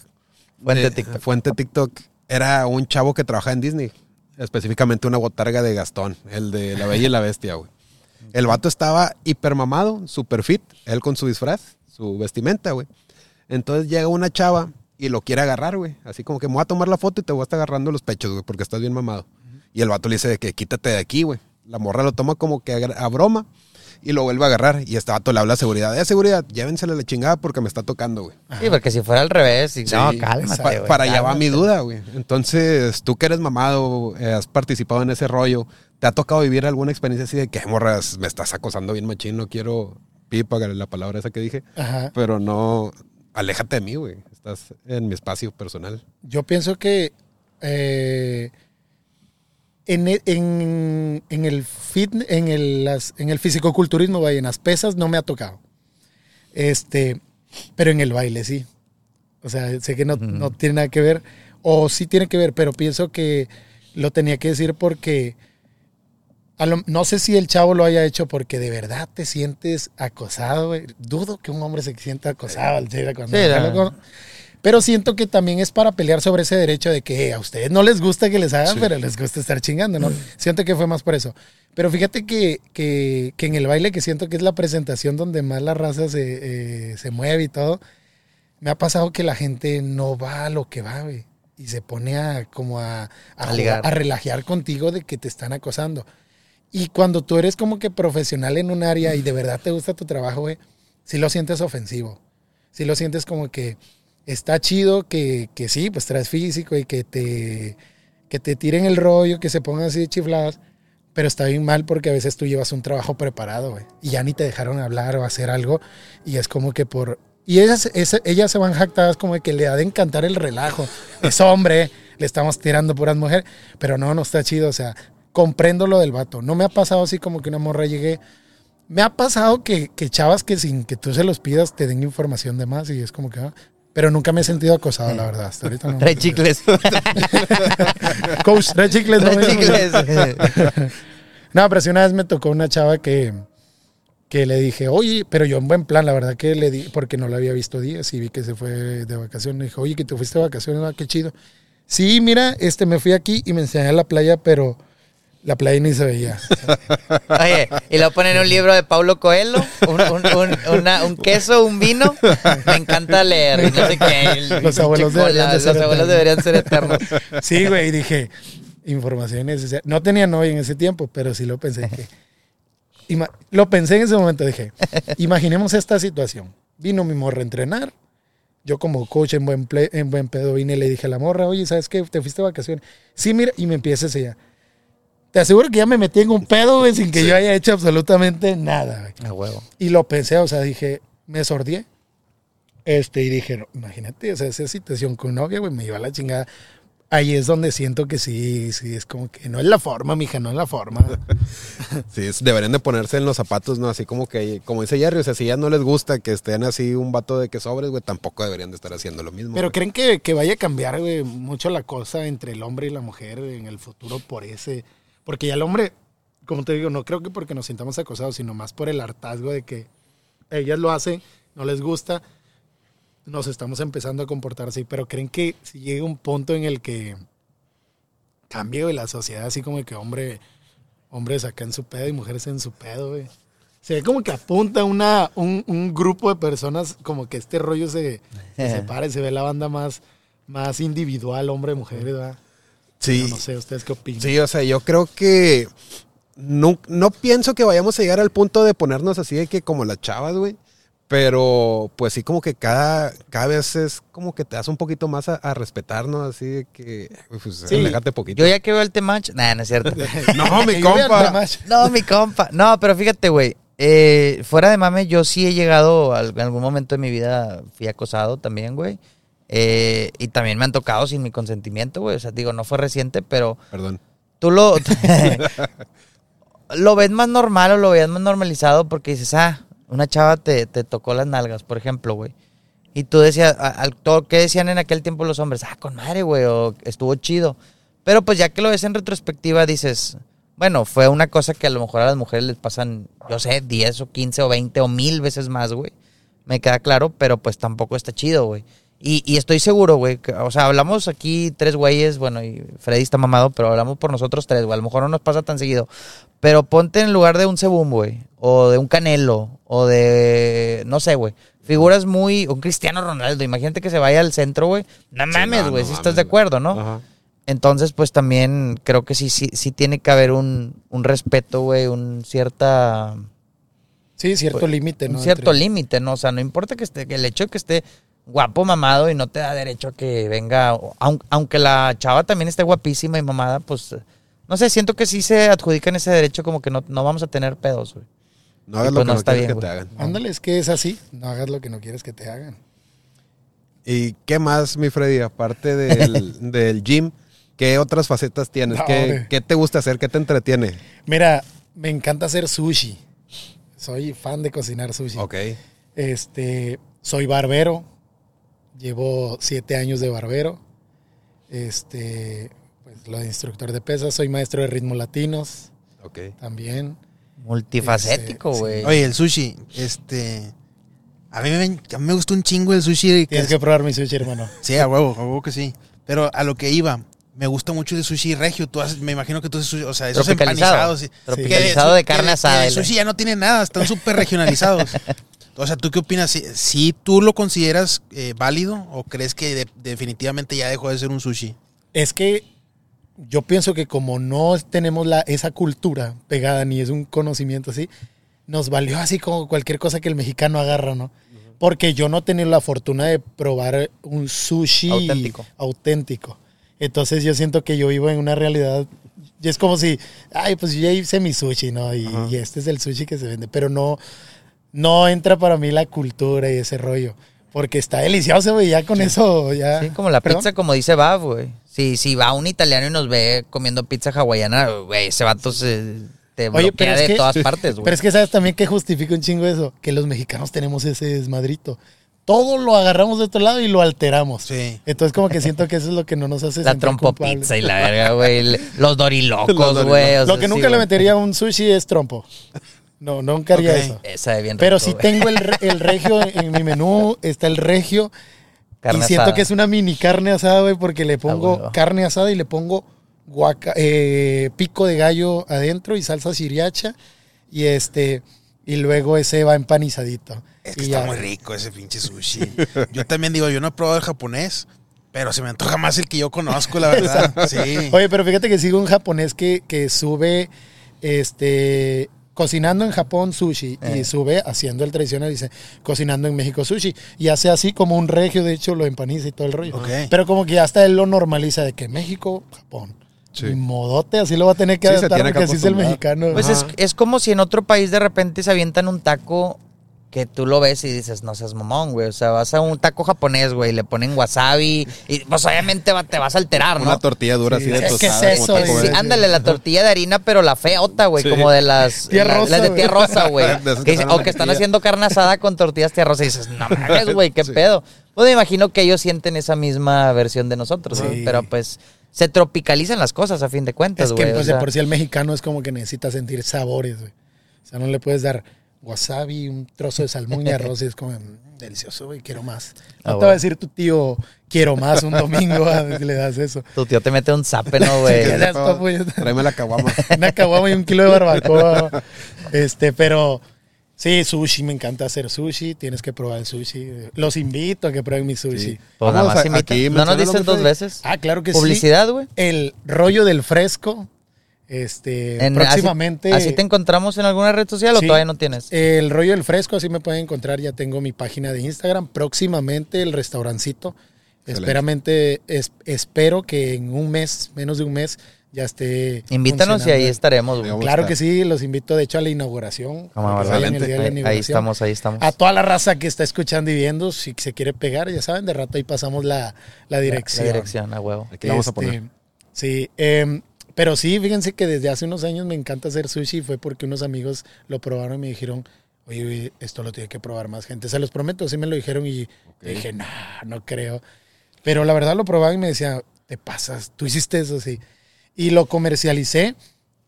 Fuente de- TikTok. Fuente TikTok. Era un chavo que trabajaba en Disney. Específicamente una botarga de Gastón, el de La Bella y la Bestia, güey. El vato estaba hiper mamado, super fit, él con su disfraz, su vestimenta, güey. Entonces llega una chava y lo quiere agarrar, güey. Así como que me voy a tomar la foto y te voy a estar agarrando los pechos, güey, porque estás bien mamado. Y el vato le dice de que quítate de aquí, güey. La morra lo toma como que a broma y lo vuelve a agarrar. Y este vato le habla a seguridad. Eh, seguridad, llévensela la chingada porque me está tocando, güey. Sí, porque si fuera al revés, y, no, cálmate, pa- güey, para allá va mi duda, güey. Entonces, tú que eres mamado, eh, has participado en ese rollo, ¿te ha tocado vivir alguna experiencia así de que, morras, me estás acosando bien machín, no quiero pipa, la palabra esa que dije, Ajá. pero no, aléjate de mí, güey. Estás en mi espacio personal. Yo pienso que eh, en, e- en, en el fit, en el, las- en el fisicoculturismo, vaya, en las pesas no me ha tocado. Este, pero en el baile sí. O sea, sé que no, no tiene nada que ver, o sí tiene que ver, pero pienso que lo tenía que decir porque lo- no sé si el chavo lo haya hecho porque de verdad te sientes acosado. Dudo que un hombre se sienta acosado al llegar cuando Sí, pero siento que también es para pelear sobre ese derecho de que a ustedes no les gusta que les hagan, pero les gusta estar chingando, ¿no? Siento que fue más por eso. Pero fíjate que, que, que en el baile, que siento que es la presentación donde más la raza se, eh, se mueve y todo, me ha pasado que la gente no va a lo que va, güey. Y se pone a como a, a, A jugar- ligar. a relajear contigo de que te están acosando. Y cuando tú eres como que profesional en un área y de verdad te gusta tu trabajo, güey, sí lo sientes ofensivo. Sí lo sientes como que está chido que, que sí, pues traes físico y que te, que te tiren el rollo, que se pongan así de chifladas, pero está bien mal porque a veces tú llevas un trabajo preparado, y ya ni te dejaron hablar o hacer algo, y es como que por... Y ellas, ellas se van jactadas como de que le ha de encantar el relajo. Es hombre, le estamos tirando puras mujeres, pero no, no está chido, o sea, comprendo lo del vato. No me ha pasado así como que una morra llegue... Me ha pasado que, que chavas que sin que tú se los pidas te den información de más y es como que... ah, pero nunca me he sentido acosado, la verdad. Hasta ahorita no. Trae chicles. Coach, trae chicles. no Trae chicles. No, pero sí una vez me tocó una chava que, que le dije, oye, pero yo en buen plan, la verdad que le di, porque no la había visto días y vi que se fue de vacaciones. Le dije, oye, que te fuiste de vacaciones, ah, qué chido. Sí, mira, este, me fui aquí y me enseñé a la playa, pero la playa ni se veía. Oye, y lo ponen en un libro de Paulo Coelho, un, un- un- una- un queso, un vino. Me encanta leer. y No sé qué. Los abuelos deberían de los ser abuelos eternos. deberían ser eternos. Sí, güey, y dije, información necesaria. No tenía novia en ese tiempo, pero sí lo pensé. Ima- lo pensé en ese momento, dije, imaginemos esta situación. Vino mi morra a entrenar. Yo como coach en buen, ple- en buen pedo vine y le dije a la morra, oye, ¿sabes qué? ¿Te fuiste de vacaciones? Sí, mira, y me empieza ella. Te aseguro que ya me metí en un pedo, güey, sin que yo haya hecho absolutamente nada, güey. A huevo. Y lo pensé, o sea, dije, me sordié. Este, y dije, no, imagínate, o sea, esa situación con novia, güey, me iba a la chingada. Ahí es donde siento que sí, sí, es como que no es la forma, mija, no es la forma. Sí, es- deberían de ponerse en los zapatos, ¿no? Así como que, como dice Jerry, o sea, si ya no les gusta que estén así un vato de que sobres, güey, tampoco deberían de estar haciendo lo mismo. Pero güey. ¿creen que, que vaya a cambiar, güey, mucho la cosa entre el hombre y la mujer en el futuro por ese? Porque ya el hombre, como te digo, no creo que porque nos sintamos acosados, sino más por el hartazgo de que ellas lo hacen, no les gusta, nos estamos empezando a comportar así. Pero ¿creen que si llega un punto en el que cambie la sociedad así como que hombre, hombres acá en su pedo y mujeres en su pedo, güey? Se ve como que apunta una, un, un grupo de personas, como que este rollo se, se separa y se ve la banda más, más individual, hombre-mujer, ¿verdad? Sí, No, no sé, ¿ustedes qué opinan? sí, o sea, yo creo que no, no pienso que vayamos a llegar al punto de ponernos así de que como las chavas, güey. Pero pues sí como que cada, cada vez es como que te das un poquito más a, a respetarnos, así de que, pues, Sí. déjate poquito. Yo ya que veo el temach. Nah, no es cierto. No, mi compa. No, mi compa. No, pero fíjate, güey. eh, fuera de mame, yo sí he llegado, al- en algún momento de mi vida fui acosado también, güey. Eh, y también me han tocado sin mi consentimiento, güey. O sea, digo, no fue reciente, pero Perdón. tú lo, lo ves más normal o lo ves más normalizado porque dices, ah, una chava te, te tocó las nalgas, por ejemplo, güey. Y tú decías, al- ¿qué decían en aquel tiempo los hombres? Ah, con madre, güey, o estuvo chido. Pero pues ya que lo ves en retrospectiva, dices, bueno, fue una cosa que a lo mejor a las mujeres les pasan, yo sé, 10 o 15 o 20 o mil veces más, güey. Me queda claro, pero pues tampoco está chido, güey. Y, y estoy seguro, güey, o sea, hablamos aquí tres güeyes, bueno, y Freddy está mamado, pero hablamos por nosotros tres, güey. A lo mejor no nos pasa tan seguido. Pero ponte en lugar de un Sebum, güey, o de un Canelo, o de, no sé, güey. Figuras muy, un Cristiano Ronaldo, imagínate que se vaya al centro, güey. No mames, güey, no si estás de acuerdo, ¿no? Ajá. Entonces, pues también creo que sí, sí, sí tiene que haber un, un respeto, güey, un cierta Sí, cierto Pues, límite, ¿no? un cierto límite, ¿no? O sea, no importa que esté, que el hecho de que esté guapo, mamado y no te da derecho a que venga, aunque la chava también esté guapísima y mamada, pues, no sé, siento que sí se adjudican ese derecho como que no, no vamos a tener pedos, güey. No hagas Y lo pues que no no está quieres bien, que te hagan. Ándale, es que es así. No hagas lo que no quieres que te hagan. ¿Y qué más, mi Freddy? Aparte del, del gym, ¿qué otras facetas tienes? No, ¿Qué, qué te gusta hacer? ¿Qué te entretiene? Mira, me encanta hacer sushi. Soy fan de cocinar sushi. Ok. Este, soy barbero. Llevo siete años de barbero. Este, pues lo de instructor de pesas. Soy maestro de ritmos latinos Ok. también. Multifacético, Ese, güey. Oye, el sushi, este. A mí, me, a mí me gusta un chingo el sushi. que Tienes es- que probar mi sushi, hermano. Sí, a huevo, a huevo que sí. Pero a lo que iba, me gusta mucho el sushi regio. Tú haces- me imagino que tú haces sushi, o sea, esos Tropicalizado. empanizados. sí. Tropicalizado Que de carne asada. El sushi ya no tiene nada, están súper regionalizados. O sea, ¿tú qué opinas? ¿Si, si tú lo consideras eh, válido o crees que de- definitivamente ya dejó de ser un sushi? Es que yo pienso que como no tenemos la, esa cultura pegada ni es un conocimiento así, nos valió así como cualquier cosa que el mexicano agarra, ¿no? Porque yo no he tenido la fortuna de probar un sushi Auténtico. auténtico. Entonces yo siento que yo vivo en una realidad. Y es como si, ay, pues yo ya hice mi sushi, ¿no? Y, y este es el sushi que se vende. Pero no, no entra para mí la cultura y ese rollo. Porque está delicioso, güey. Ya con eso, ya. Sí, como la ¿Perdón? pizza, como dice Bab, güey. Si, si va un italiano y nos ve comiendo pizza hawaiana, güey, ese vato se te Oye, bloquea de que- todas partes, güey. Pero es que sabes también que justifica un chingo eso, que los mexicanos tenemos ese desmadrito. Todo lo agarramos de otro lado y lo alteramos. Sí. Entonces como que siento que eso es lo que no nos hace La trompo culpables. pizza y la verga, güey. Los dorilocos, güey. Lo que sí, nunca le metería a un sushi es trompo. No, nunca haría eso. Esa bien Pero rico, si güey. tengo el, el regio en, en mi menú, está el regio Carne y siento asada. que es una mini carne asada, güey, porque le pongo carne asada y le pongo guaca- eh, pico de gallo adentro y salsa sriracha. Y este, y luego ese va empanizadito. Es que Y está ya. muy rico ese pinche sushi. Yo también digo, yo no he probado el japonés, pero se me antoja más el que yo conozco, la verdad. Sí. Oye, pero fíjate que sigo un japonés que, que sube, este, cocinando en Japón sushi y Eh. sube haciendo el tradicional, dice, cocinando en México sushi. Y hace así como un regio, de hecho lo empaniza y todo el rollo. Pero como que hasta él lo normaliza de que México, Japón. Sí. Y modote, así lo va a tener que Sí, adaptar porque así es el mexicano. Pues es, es como si en otro país de repente se avientan un taco que tú lo ves y dices, no seas mamón, güey. O sea, vas a un taco japonés, güey, le ponen wasabi y pues obviamente va- te vas a alterar, ¿no? Una tortilla dura Sí, así de es que es tostada. eso, como taco güey. Sí, ándale, la tortilla de harina, pero la feota, güey, Sí. como de las, Tía la- rosa, las de tía güey. rosa, Que que o que están haciendo carne asada con tortillas tía rosa y dices, no mames, güey, qué Sí. pedo. Pues me imagino que ellos sienten esa misma versión de nosotros, ¿no? Pero pues se tropicalizan las cosas a fin de cuentas, Es güey. que o pues sea. de por sí el mexicano es como que necesita sentir sabores, güey. O sea, no le puedes dar wasabi, un trozo de salmón y arroz y es como mm, delicioso, güey, quiero más. No Ah, te va a decir tu tío, quiero más un domingo si le das eso. Tu tío te mete un zape, ¿no, güey? Tráeme la caguama. Una caguama y un kilo de barbacoa. Este, pero sí, sushi, me encanta hacer sushi. Tienes que probar el sushi. Los invito a que prueben mi sushi. Sí. Pues nada Vamos más a- invita. aquí, No nos mi dos veces. Ah, claro que sí. Publicidad, güey. El rollo del fresco. Este, En- próximamente. Así, así te encontramos en alguna red social o todavía no tienes? El rollo del fresco, así me pueden encontrar. Ya tengo mi página de Instagram. Próximamente el restaurancito. Esperamente, es- espero que en un mes, menos de un mes, ya esté. Invítanos y ahí estaremos, güey. Claro que sí, los invito de hecho a la inauguración. Como el la Ahí, estamos, ahí estamos. A toda la raza que está escuchando y viendo, si se quiere pegar, ya saben, de rato ahí pasamos la, la dirección. La dirección, a huevo. Aquí la vamos a Este, poner. Sí, em, pero sí, fíjense que desde hace unos años me encanta hacer sushi y fue porque unos amigos lo probaron y me dijeron, oye, oye, esto lo tiene que probar más gente. Se los prometo, sí me lo dijeron y dije, no, no creo. Pero la verdad lo probaban y me decían, te pasas, tú hiciste eso, sí. Y lo comercialicé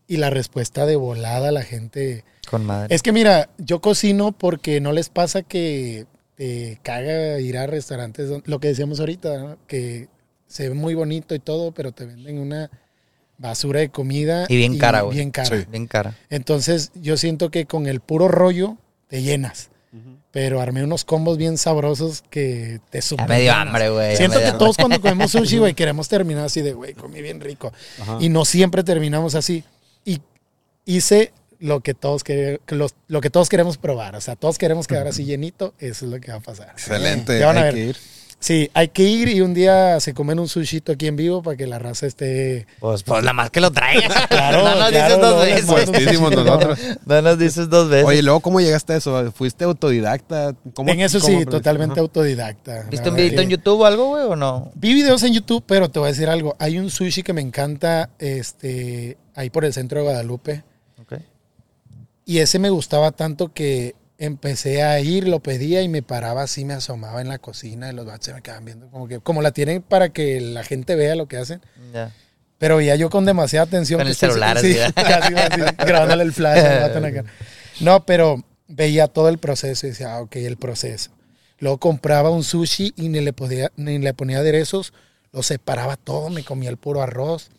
y la respuesta de volada la gente... Con madre. Es que mira, yo cocino porque no les pasa que te caga ir a restaurantes, lo que decíamos ahorita, ¿no? que se ve muy bonito y todo, pero te venden una basura de comida. Y bien cara, güey. Bien cara. Sí. Bien cara. Entonces yo siento que con el puro rollo te llenas. Pero armé unos combos bien sabrosos que te super me dio hambre, güey. Siento que todos cuando comemos sushi, güey, queremos terminar así de, güey, comí bien rico. Ajá. Y no siempre terminamos así. Y hice lo que todos que lo que todos queremos probar. O sea, todos queremos quedar así llenito. Eso es lo que va a pasar. Excelente. Ya van a hay ver. que ir. Sí, hay que ir y un día se comen un sushito aquí en vivo para que la raza esté. Pues, pues nada más que lo traigas. Claro, no nos claro, dices dos veces. nosotros. No nos dices dos veces. Oye, ¿y luego cómo llegaste a eso? ¿Fuiste autodidacta? ¿Cómo- En eso cómo sí, totalmente Ajá. autodidacta. La ¿Viste un videito en YouTube o algo, güey, o no? Vi videos en YouTube, pero te voy a decir algo. Hay un sushi que me encanta este, ahí por el centro de Guadalupe. Ok. Y ese me gustaba tanto que empecé a ir, lo pedía y me paraba así, me asomaba en la cocina y los vatos se me quedaban viendo. Como que, como la tienen para que la gente vea lo que hacen. Ya. Pero ya yo con demasiada atención. Con el estoy- celular, sí, así, casi, así, grabándole el flash. No, pero veía todo el proceso y decía, ah, ok, el proceso. Luego compraba un sushi y ni le, podía, ni le ponía aderezos, lo separaba todo, me comía el puro arroz,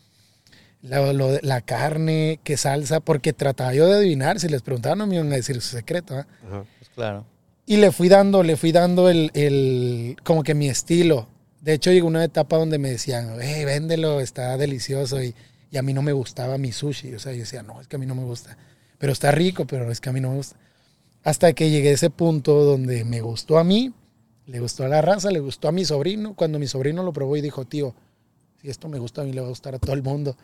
la, lo- la carne, qué salsa, porque trataba yo de adivinar, si les preguntaban no me iban a decir su secreto. Ajá. Pues claro. Y le fui dando, le fui dando el, el- como que mi estilo. De hecho, llegó una etapa donde me decían, hey, véndelo, está delicioso. Y, y a mí no me gustaba mi sushi. O sea, yo decía, no, es que a mí no me gusta. Pero está rico, pero es que a mí no me gusta. Hasta que llegué a ese punto donde me gustó a mí, le gustó a la raza, le gustó a mi sobrino. Cuando mi sobrino lo probó y dijo, tío, si esto me gusta a mí, le va a gustar a todo el mundo.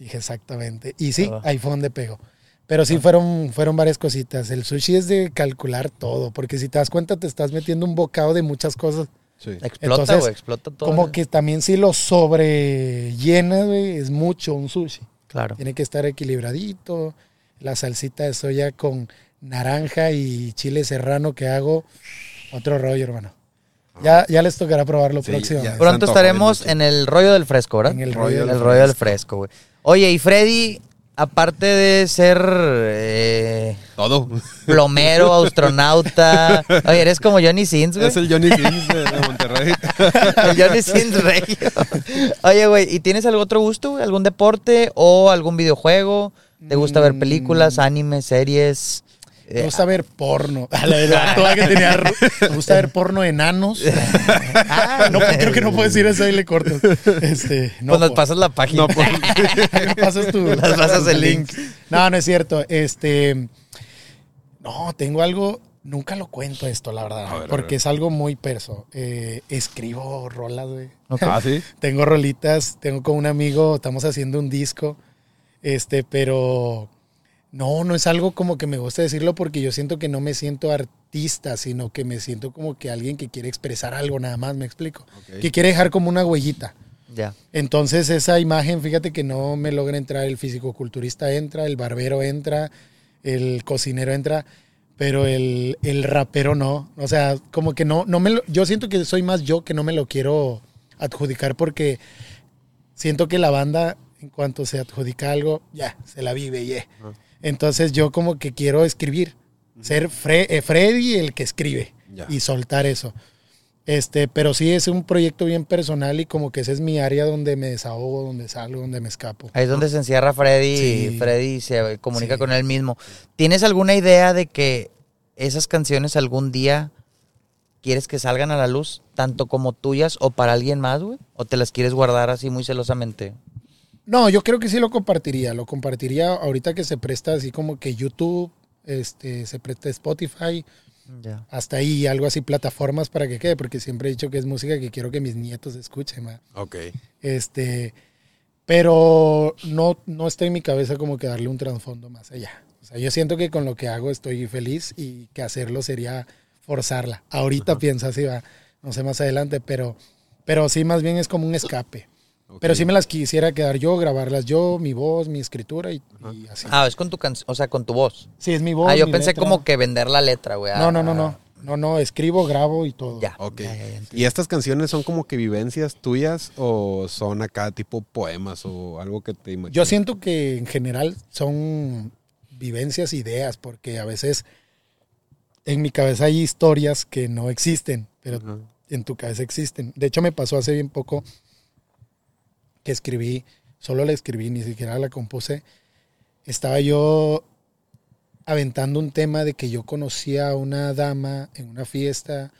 Dije, exactamente. Y sí, Ah. ahí fue donde pegó. Pero sí fueron, fueron varias cositas. El sushi es de calcular todo, porque si te das cuenta te estás metiendo un bocado de muchas cosas. Sí. Explota, Entonces, explota todo. Como que también si lo sobrellenas, güey, es mucho un sushi. Claro. Tiene que estar equilibradito. La salsita de soya con naranja y chile serrano que hago, otro rollo, hermano. Ya, ya les tocará probarlo Sí, próximo. Pronto estaremos en el rollo del fresco, ¿verdad? En el rollo rollo del el rollo del fresco, güey. Oye, y Freddy, aparte de ser eh, Todo. plomero, astronauta. Oye, eres como Johnny Sins, güey. Es el Johnny Sins de, de Monterrey. El Johnny Sins regio. Oye, güey, ¿y tienes algún otro gusto, güey? ¿Algún deporte o algún videojuego? ¿Te gusta ver películas, animes, series? Me Eh, gusta ver porno. A la verdad, toda que tenía Me gusta ver porno enanos. ah, No, creo que no puedo decir eso, ahí le corto. Este, no, pues nos por- pasas la página. No, pues. Ahí me pasas tu- Nos pasas el link. No, no es cierto. Este. No, tengo algo. Nunca lo cuento esto, la verdad. Ver, porque ver. es algo muy perso. Eh, escribo rolas, güey. Ah, sí. Tengo rolitas, tengo con un amigo, estamos haciendo un disco. Este, pero. No, no es algo como que me gusta decirlo porque yo siento que no me siento artista, sino que me siento como que alguien que quiere expresar algo nada más, me explico. Que quiere dejar como una huellita. Ya. Entonces esa imagen, fíjate que no me logra entrar, el fisicoculturista entra, el barbero entra, el cocinero entra, pero el, el rapero no. O sea, como que no, no me lo, yo siento que soy más yo que no me lo quiero adjudicar porque siento que la banda, en cuanto se adjudica algo, ya, se la vive, yeah. Entonces yo como que quiero escribir, ser Fre- eh, Freddy el que escribe Ya. y soltar eso. Este, pero sí es un proyecto bien personal y como que ese es mi área donde me desahogo, donde salgo, donde me escapo. Ahí es donde se encierra Freddy y. Freddy se comunica Sí. con él mismo. ¿Tienes alguna idea de que esas canciones algún día quieres que salgan a la luz, tanto como tuyas o para alguien más, güey? ¿O te las quieres guardar así muy celosamente? No, yo creo que sí lo compartiría, lo compartiría ahorita que se presta así como que YouTube, este, se presta Spotify, hasta ahí algo así plataformas para que quede, porque siempre he dicho que es música que quiero que mis nietos escuchen, ma. Ok. Este, pero no, no está en mi cabeza como que darle un trasfondo más allá. O sea, yo siento que con lo que hago estoy feliz y que hacerlo sería forzarla. Ahorita pienso así, va, no sé más adelante, pero, pero sí más bien es como un escape. Pero sí me las quisiera quedar yo, grabarlas yo, mi voz, mi escritura y, y así. Ah, es con tu canción, o sea, con tu voz. Sí, es mi voz. ah, yo mi pensé letra. como que vender la letra, güey. No, no, no, Ah, no. No, no, escribo, grabo y todo. Ya. Ok. Ya, ya, ya, ¿Y estas canciones son como que vivencias tuyas o son acá tipo poemas o algo que te imaginas? Yo siento que en general son vivencias, ideas, porque a veces en mi cabeza hay historias que no existen, pero en tu cabeza existen. De hecho, me pasó hace bien poco que escribí, solo la escribí, ni siquiera la compuse. Estaba yo aventando un tema de que yo conocía a una dama en una fiesta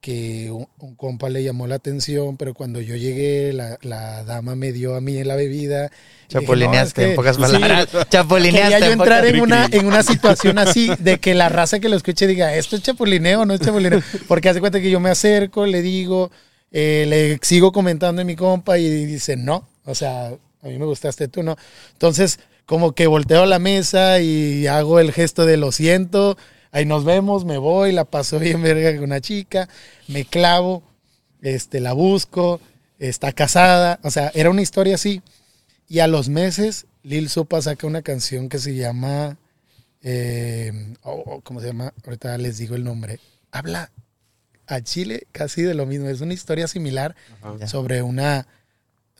que un, un compa le llamó la atención, pero cuando yo llegué, la, la dama me dio a mí la bebida. Y dije, "No, es que- en pocas sí, palabras. Chapulineaste. Quería yo en entrar en una, en una situación así de que la raza que lo escuche diga, ¿esto es chapulineo no es chapulineo? Porque hace cuenta que yo me acerco, le digo, eh, le sigo comentando a mi compa y dice, no, o sea, a mí me gustaste tú, ¿no? Entonces, como que volteo la mesa y hago el gesto de lo siento, ahí nos vemos, me voy, la paso bien verga con una chica, me clavo, este, la busco, está casada, o sea, era una historia así. Y a los meses, Lil Supa saca una canción que se llama. oh, ¿Cómo se llama? Ahorita les digo el nombre. Habla a Chile casi de lo mismo. Es una historia similar Ajá. sobre una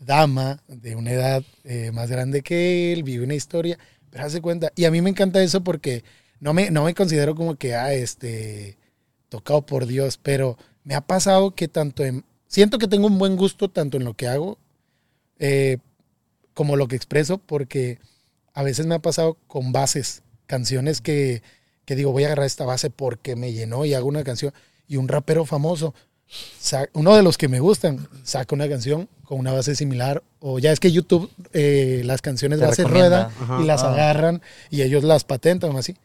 dama de una edad eh, más grande que él, vive una historia, pero hace cuenta. Y a mí me encanta eso porque no me, no me considero como que, ah, este, tocado por Dios, pero me ha pasado que tanto en. Siento que tengo un buen gusto tanto en lo que hago eh, como lo que expreso, porque a veces me ha pasado con bases, canciones que, que digo, voy a agarrar esta base porque me llenó y hago una canción. Y un rapero famoso, uno de los que me gustan, saca una canción con una base similar. O ya es que YouTube, eh, las canciones base rueda y las Ah. agarran y ellos las patentan o así.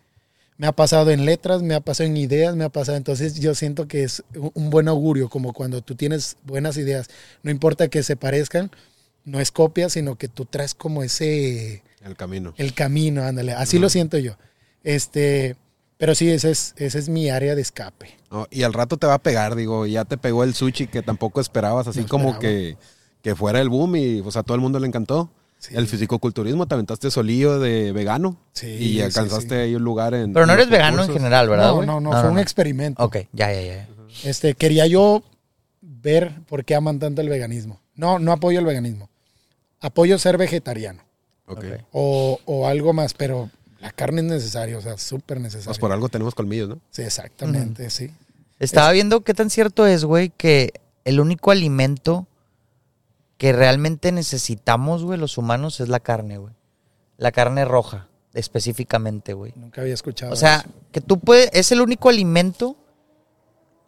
Me ha pasado en letras, me ha pasado en ideas, me ha pasado. Entonces yo siento que es un un buen augurio, como cuando tú tienes buenas ideas. No importa que se parezcan, no es copia, sino que tú traes como ese, El camino. el camino, ándale. Así lo siento yo. Este, pero sí, ese es, ese es mi área de escape. No, y al rato te va a pegar, digo, ya te pegó el sushi que tampoco esperabas, así No como que, que fuera el boom y pues a todo el mundo le encantó. Sí. El fisicoculturismo, te aventaste solillo de vegano Sí, y alcanzaste sí. ahí un lugar en. Pero no en eres vegano en concursos. general, ¿verdad? No, no, no, fue un experimento. Ok, ya, ya, ya. Este, quería yo ver por qué aman tanto el veganismo. No, no apoyo el veganismo. Apoyo ser vegetariano. Ok. Ok. o, o algo más, pero la carne es necesaria, o sea, súper necesaria. Pues por algo tenemos colmillos, ¿no? Sí, exactamente, sí. Estaba viendo qué tan cierto es, güey, que el único alimento que realmente necesitamos, güey, los humanos es la carne, güey. La carne roja, específicamente, güey. Nunca había escuchado. O sea, eso. que tú puedes, es el único alimento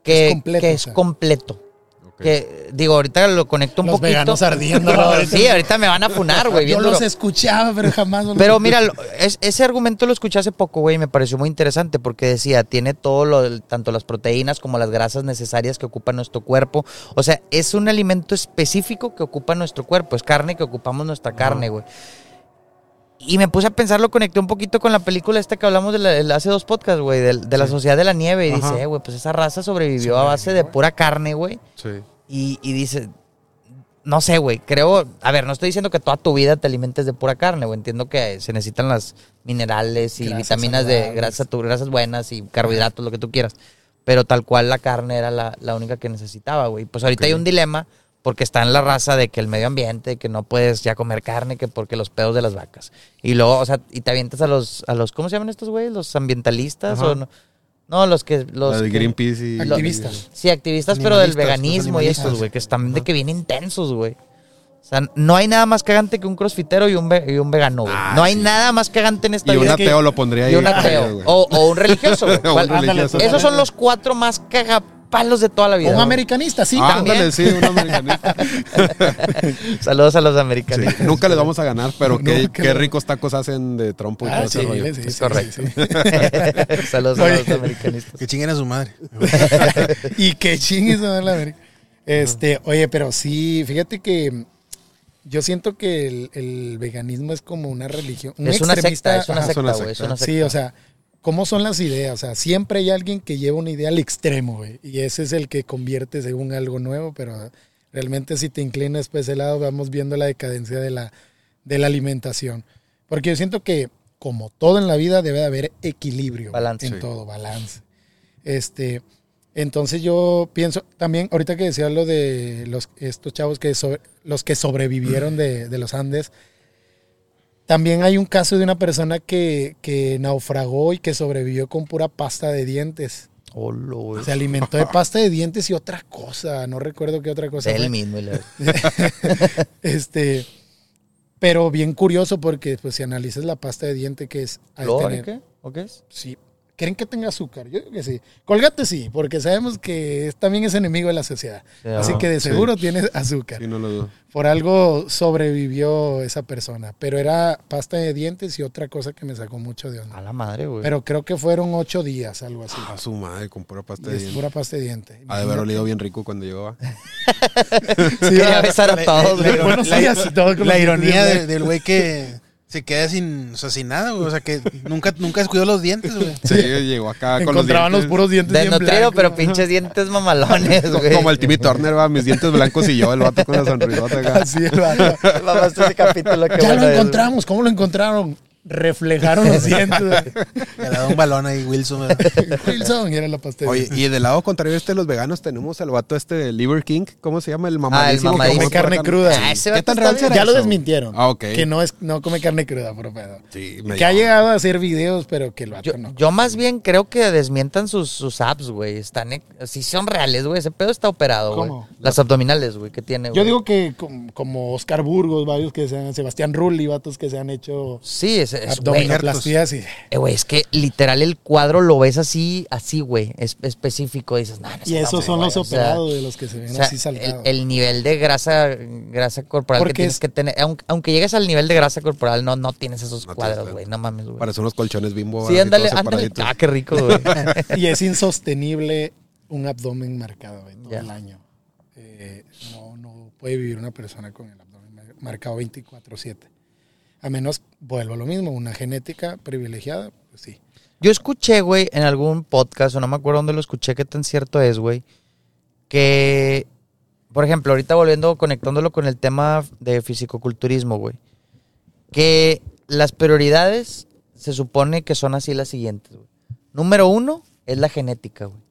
que Es que es o sea. completo. Que, digo, ahorita lo conecto un Los poquito. veganos ardiendo, ¿no? No, Ahorita- sí, ahorita me van a funar, güey. Yo los duro. escuchaba, pero jamás. los- Pero mira, es- ese argumento lo escuché hace poco, güey, y me pareció muy interesante porque decía, tiene todo lo, tanto las proteínas como las grasas necesarias que ocupa nuestro cuerpo. O sea, es un alimento específico que ocupa nuestro cuerpo, es carne que ocupamos nuestra carne, güey. Y me puse a pensar, lo conecté un poquito con la película esta que hablamos de la- hace dos podcasts, güey, del- de, la Sociedad de la Nieve. Y Ajá. dice, eh, güey, pues esa raza sobrevivió a base de pura carne, güey. Sí. Y, y dice, no sé, güey, creo, a ver, no estoy diciendo que toda tu vida te alimentes de pura carne, güey, entiendo que se necesitan las minerales y Grasas vitaminas de saludables. grasa, tu- grasas buenas y carbohidratos, lo que tú quieras, pero tal cual la carne era la, la única que necesitaba, güey. Pues ahorita Ok. hay un dilema porque está en la raza de que el medio ambiente, que no puedes ya comer carne, que porque los pedos de las vacas. Y luego, o sea, y te avientas a los, a los ¿cómo se llaman estos güeyes? ¿Los ambientalistas Ajá. o no? No, los que... Los de Greenpeace y... Activistas. Sí, activistas, pero del veganismo y estos, güey, que están de que bien intensos, güey. O sea, no hay nada más cagante que un crossfitero y un, ve- y un vegano, güey. Ah, no hay sí. nada más cagante en esta Y un vida que- ateo lo pondría ahí. y un ateo. O, o un religioso, güey. O un ¿Cuál- religioso. Esos son los cuatro más cagapalos de toda la vida. un americanista, sí, Ah, también. ándale, sí, un americanista. Saludos a los Sí, americanistas. nunca les vamos a ganar, pero qué, qué ricos tacos hacen de trompo y todo Ah, ese sí, rollo. sí, Es sí, correcto. sí, sí. Saludos a los americanistas. Que chinguen a su madre. y que chingues a la verga. Este, oye, pero sí, fíjate que yo siento que el, el veganismo es como una religión. Un Es una extremista- secta, es una Ajá. secta, una. Es una secta. Sí, o sea, ¿cómo son las ideas? O sea, siempre hay alguien que lleva una idea al extremo, güey. Y ese es el que convierte según algo nuevo, pero realmente si te inclinas por ese lado, vamos viendo la decadencia de la, de la alimentación. Porque yo siento que, como todo en la vida, debe de haber equilibrio. Balance. En Sí. todo, balance. Este, entonces yo pienso, también, ahorita que decía lo de los, estos chavos que sobre- los que sobrevivieron de, de los Andes, también hay un caso de una persona que, que naufragó y que sobrevivió con pura pasta de dientes. Güey. Se alimentó de pasta de dientes y otra cosa, no recuerdo qué otra cosa. Él mismo. Este, pero bien curioso porque pues si analizas la pasta de diente que es al ¿Flor, tener- qué? ¿O qué es? sí, ¿Creen que tenga azúcar? Yo digo que sí. Colgate sí, porque sabemos que es- también es enemigo de la sociedad. Sí, Así que de sí. seguro tiene azúcar. Sí, no lo dudo. Por algo sobrevivió esa persona. Pero era pasta de dientes y otra cosa que me sacó mucho de onda. A la madre, güey. Pero creo que fueron ocho días, algo así. A su madre, con pura pasta de es dientes. pura pasta de diente. Ha de haber olido bien rico cuando llegaba. Sí, Quería besar a todos, la- la- ironía dientes de- del güey que se queda sin, o sea, sin nada, güey. O sea, que nunca, nunca descuidó los dientes, güey. Sí, llegó acá con los Encontraban los, dientes. puros dientes bien Desnutrido, pero pinches dientes mamalones, güey. Como el Timmy Turner, va, mis dientes blancos y yo, el vato con la sonrisota acá. Así el vato. Mamaste ese capítulo, qué Ya bueno lo es, encontramos. ¿Cómo lo encontraron? Reflejaron los dientes. Le da un balón ahí, Wilson. Wilson y era la pasta de Oye, y del lado contrario este de los veganos tenemos al vato este de Liver King, ¿cómo se llama? El mamadísimo. que mamadísimo. come Come carne cruda. Ah, ese ¿Qué tan real será Ya lo desmintieron. Ah, ok. Que no, es, no come carne cruda, por pedo. Sí, me Que ha llegado a hacer videos, pero que el vato Yo, no. yo más bien creo que desmientan sus, sus apps, güey. Están, sí son reales, güey. Ese pedo está operado, güey. ¿Cómo? Las abdominales, güey, que tiene, Yo güey. digo que com- como Oscar Burgos, varios que se han, Sebastián Rulli, vatos que se han hecho Sí, es, es güey. Eh, güey, es que literal el cuadro lo ves así, así, güey. Es específico. Dices, no Y es esos son güey", los o sea, operados de los que se ven O sea, así saltados. el nivel de grasa, grasa corporal Porque que tienes es- que tener, aunque, aunque llegues al nivel de grasa corporal, no, no tienes esos No cuadros, güey. No mames, güey. Parece unos colchones bimbo. Sí, ándale, ándale. Ah, qué rico, güey. y es insostenible un abdomen marcado güey, todo el año. Eh, no, no puede vivir una persona con el abdomen mar- marcado 24/7. A menos, vuelvo a lo mismo, una genética privilegiada, pues sí. Yo escuché, güey, en algún podcast, o no me acuerdo dónde lo escuché, qué tan cierto es, güey, que, por ejemplo, ahorita volviendo, conectándolo con el tema de fisicoculturismo, güey, que las prioridades se supone que son así las siguientes, güey. Número uno es la genética, güey.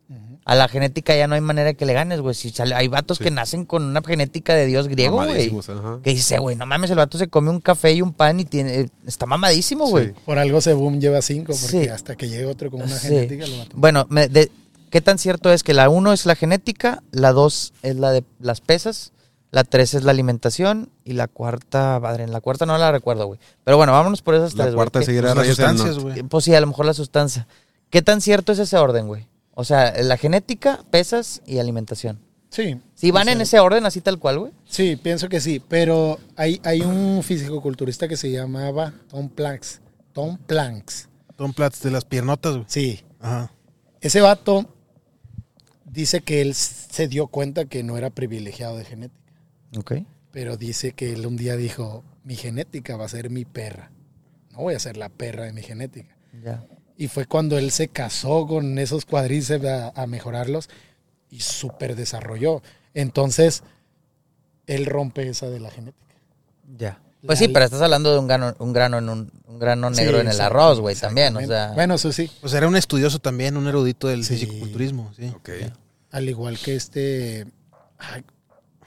A la genética ya no hay manera de que le ganes, güey. Si sale- hay vatos Sí. que nacen con una genética de dios griego, güey. Que dice, güey, no mames, el vato se come un café y un pan y tiene, eh, está mamadísimo, güey. Sí. Por algo se boom lleva cinco, porque Sí. hasta que llegue otro con una Sí. genética lo mata. Bueno, me- de- ¿qué tan cierto es que la uno es la genética, la dos es la de las pesas, la tres es la alimentación y la cuarta, padre, en la cuarta no la recuerdo, güey. Pero bueno, vámonos por esas La tres, güey. cuarta ¿Qué- seguirá Pues las sustancias, güey. Pues sí, a lo mejor la sustancia. ¿Qué tan cierto es ese orden, güey? O sea, la genética, pesas y alimentación. Sí. Si van O sea, en ese orden, así tal cual, güey. Sí, pienso que sí, pero hay, hay un fisicoculturista que se llamaba Tom Planks. Tom Planks. Tom Platz de las piernotas, güey. Sí. Ajá. Ese vato dice que él se dio cuenta que no era privilegiado de genética, Ok. pero dice que él un día dijo, mi genética va a ser mi perra. No voy a ser la perra de mi genética. Ya. Y fue cuando él se casó con esos cuadríceps a, a mejorarlos y súper desarrolló. Entonces, él rompe esa de la genética. Ya. Pues La- sí, pero estás hablando de un grano, un grano en un, un grano negro Sí, en el arroz, güey, también, o sea. Bueno, eso sí. Pues era un estudioso también, un erudito del Sí. fisiculturismo, sí. Ok. Al igual que este. ay,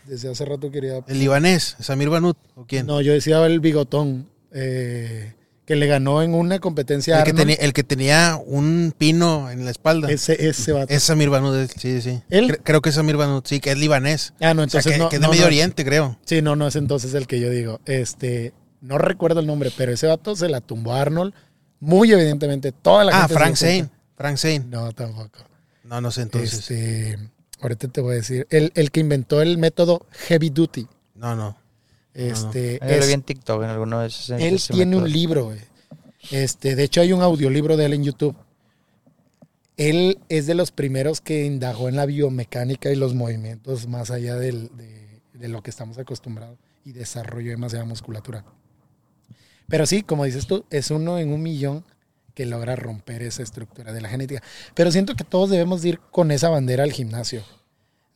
desde hace rato quería. El libanés, Samir Banut, ¿o quién? No, yo decía el bigotón. eh, que le ganó en una competencia. el, que tenía, el que tenía un pino en la espalda. Ese, ese vato. Es Samir Banut, sí, sí. ¿Él? Cre- creo que es Samir Banut, sí, que es libanés. Ah, no, O sea, entonces que, no. que es de no, Medio no. Oriente, creo. Sí, no, no es entonces el que yo digo. Este. No recuerdo el nombre, pero ese vato se la tumbó a Arnold. Muy evidentemente. Toda la Ah, Frank. Zane. Frank Zane. No, tampoco. No, no sé entonces. Este. Ahorita te voy a decir. El, el que inventó el método Heavy Duty. No, no. Este. Yo lo es- vi en TikTok en alguno de esos. Él tiene un libro, güey. Este, de hecho, hay un audiolibro de él en YouTube. Él es de los primeros que indagó en la biomecánica y los movimientos más allá del- de, de lo que estamos acostumbrados y desarrolló demasiada musculatura. Pero sí, como dices tú, es uno en un millón que logra romper esa estructura de la genética. Pero siento que todos debemos de ir con esa bandera al gimnasio,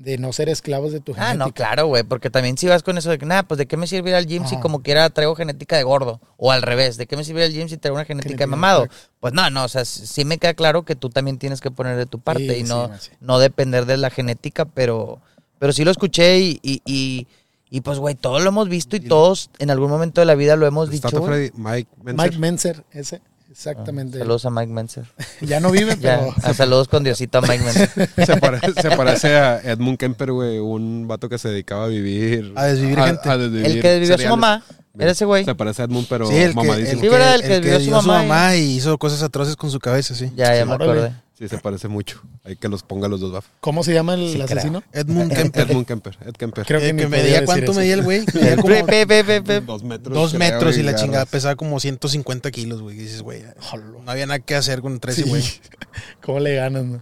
de no ser esclavos de tu Ah, genética. no, claro, güey, porque también si vas con eso de que, nada, pues de qué me sirve ir al gym si como quiera traigo genética de gordo, o al revés, de qué me sirve ir al gym si traigo una genética Genética, de mamado. exacto. Pues no, no, o sea, sí me queda claro que tú también tienes que poner de tu parte Sí, y no, sí. no depender de la genética, pero, pero sí lo escuché y, y, y, y, pues, güey, todos lo hemos visto y todos en algún momento de la vida lo hemos dicho. Tato güey. Freddy, Mike Menzer. Mike Menzer, ese, exactamente. Saludos a Mike Menzer. Ya no vive, Ya, pero a saludos con Diosito a Mike Menzer. se, parece, se parece a Edmund Kemper, güey, un vato que se dedicaba a vivir. A desvivir gente. desvivir El que vivió a su mamá, era ese güey. Se parece a Edmund, pero sí, el que, mamadísimo. el Sí, que. El el que que a su dio a su mamá y- y hizo cosas atroces con su cabeza, sí. Ya, ya me órale. acordé. Sí, se parece mucho. Hay que los ponga los dos, baf. ¿cómo se llama el Sí, asesino? Edmund Kemper. Edmund Kemper. Ed Kemper. Creo que, Eh, ni que podía medía decir cuánto eso. medía el güey. Medía como Pe, pe, pe, pe, pe. Dos metros. dos creo, metros y la garras. chingada pesaba como 150 kilos, güey. Y dices, güey, no había nada que hacer con 13, Sí. güey. ¿Cómo le ganas? no?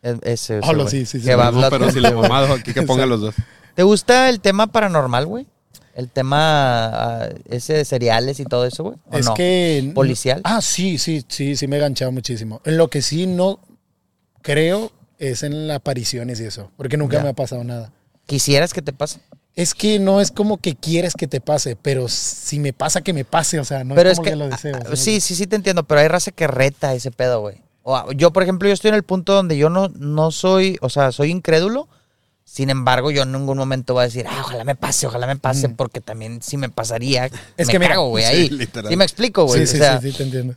Es- Ese, ese, Hola, güey. sí, sí, sí. Que va a No, hablar pero si le mamado aquí que ponga los dos. ¿Te gusta el tema paranormal, güey? El tema ah, ese de cereales y todo eso, güey. ¿O Es no? que. ¿Policial? Ah, sí, sí, sí, sí me he ganchado muchísimo. En lo que sí no creo es en las apariciones y eso, porque nunca Ya. me ha pasado nada. ¿Quisieras que te pase? Es que no es como que quieres que te pase, pero si me pasa, que me pase, o sea, no pero es que, que, lo deseo. ah, sí, sí, sí te entiendo, pero hay raza que reta ese pedo, güey. O, ah, yo, por ejemplo, yo estoy en el punto donde yo no, no soy, o sea, soy incrédulo. Sin embargo, yo en ningún momento voy a decir, ah, ojalá me pase, ojalá me pase, Mm. porque también si me pasaría, Es me que cago, güey, sí, ahí. literal. Sí me explico, güey. Sí, sí, o sea, sí, sí, te entiendo.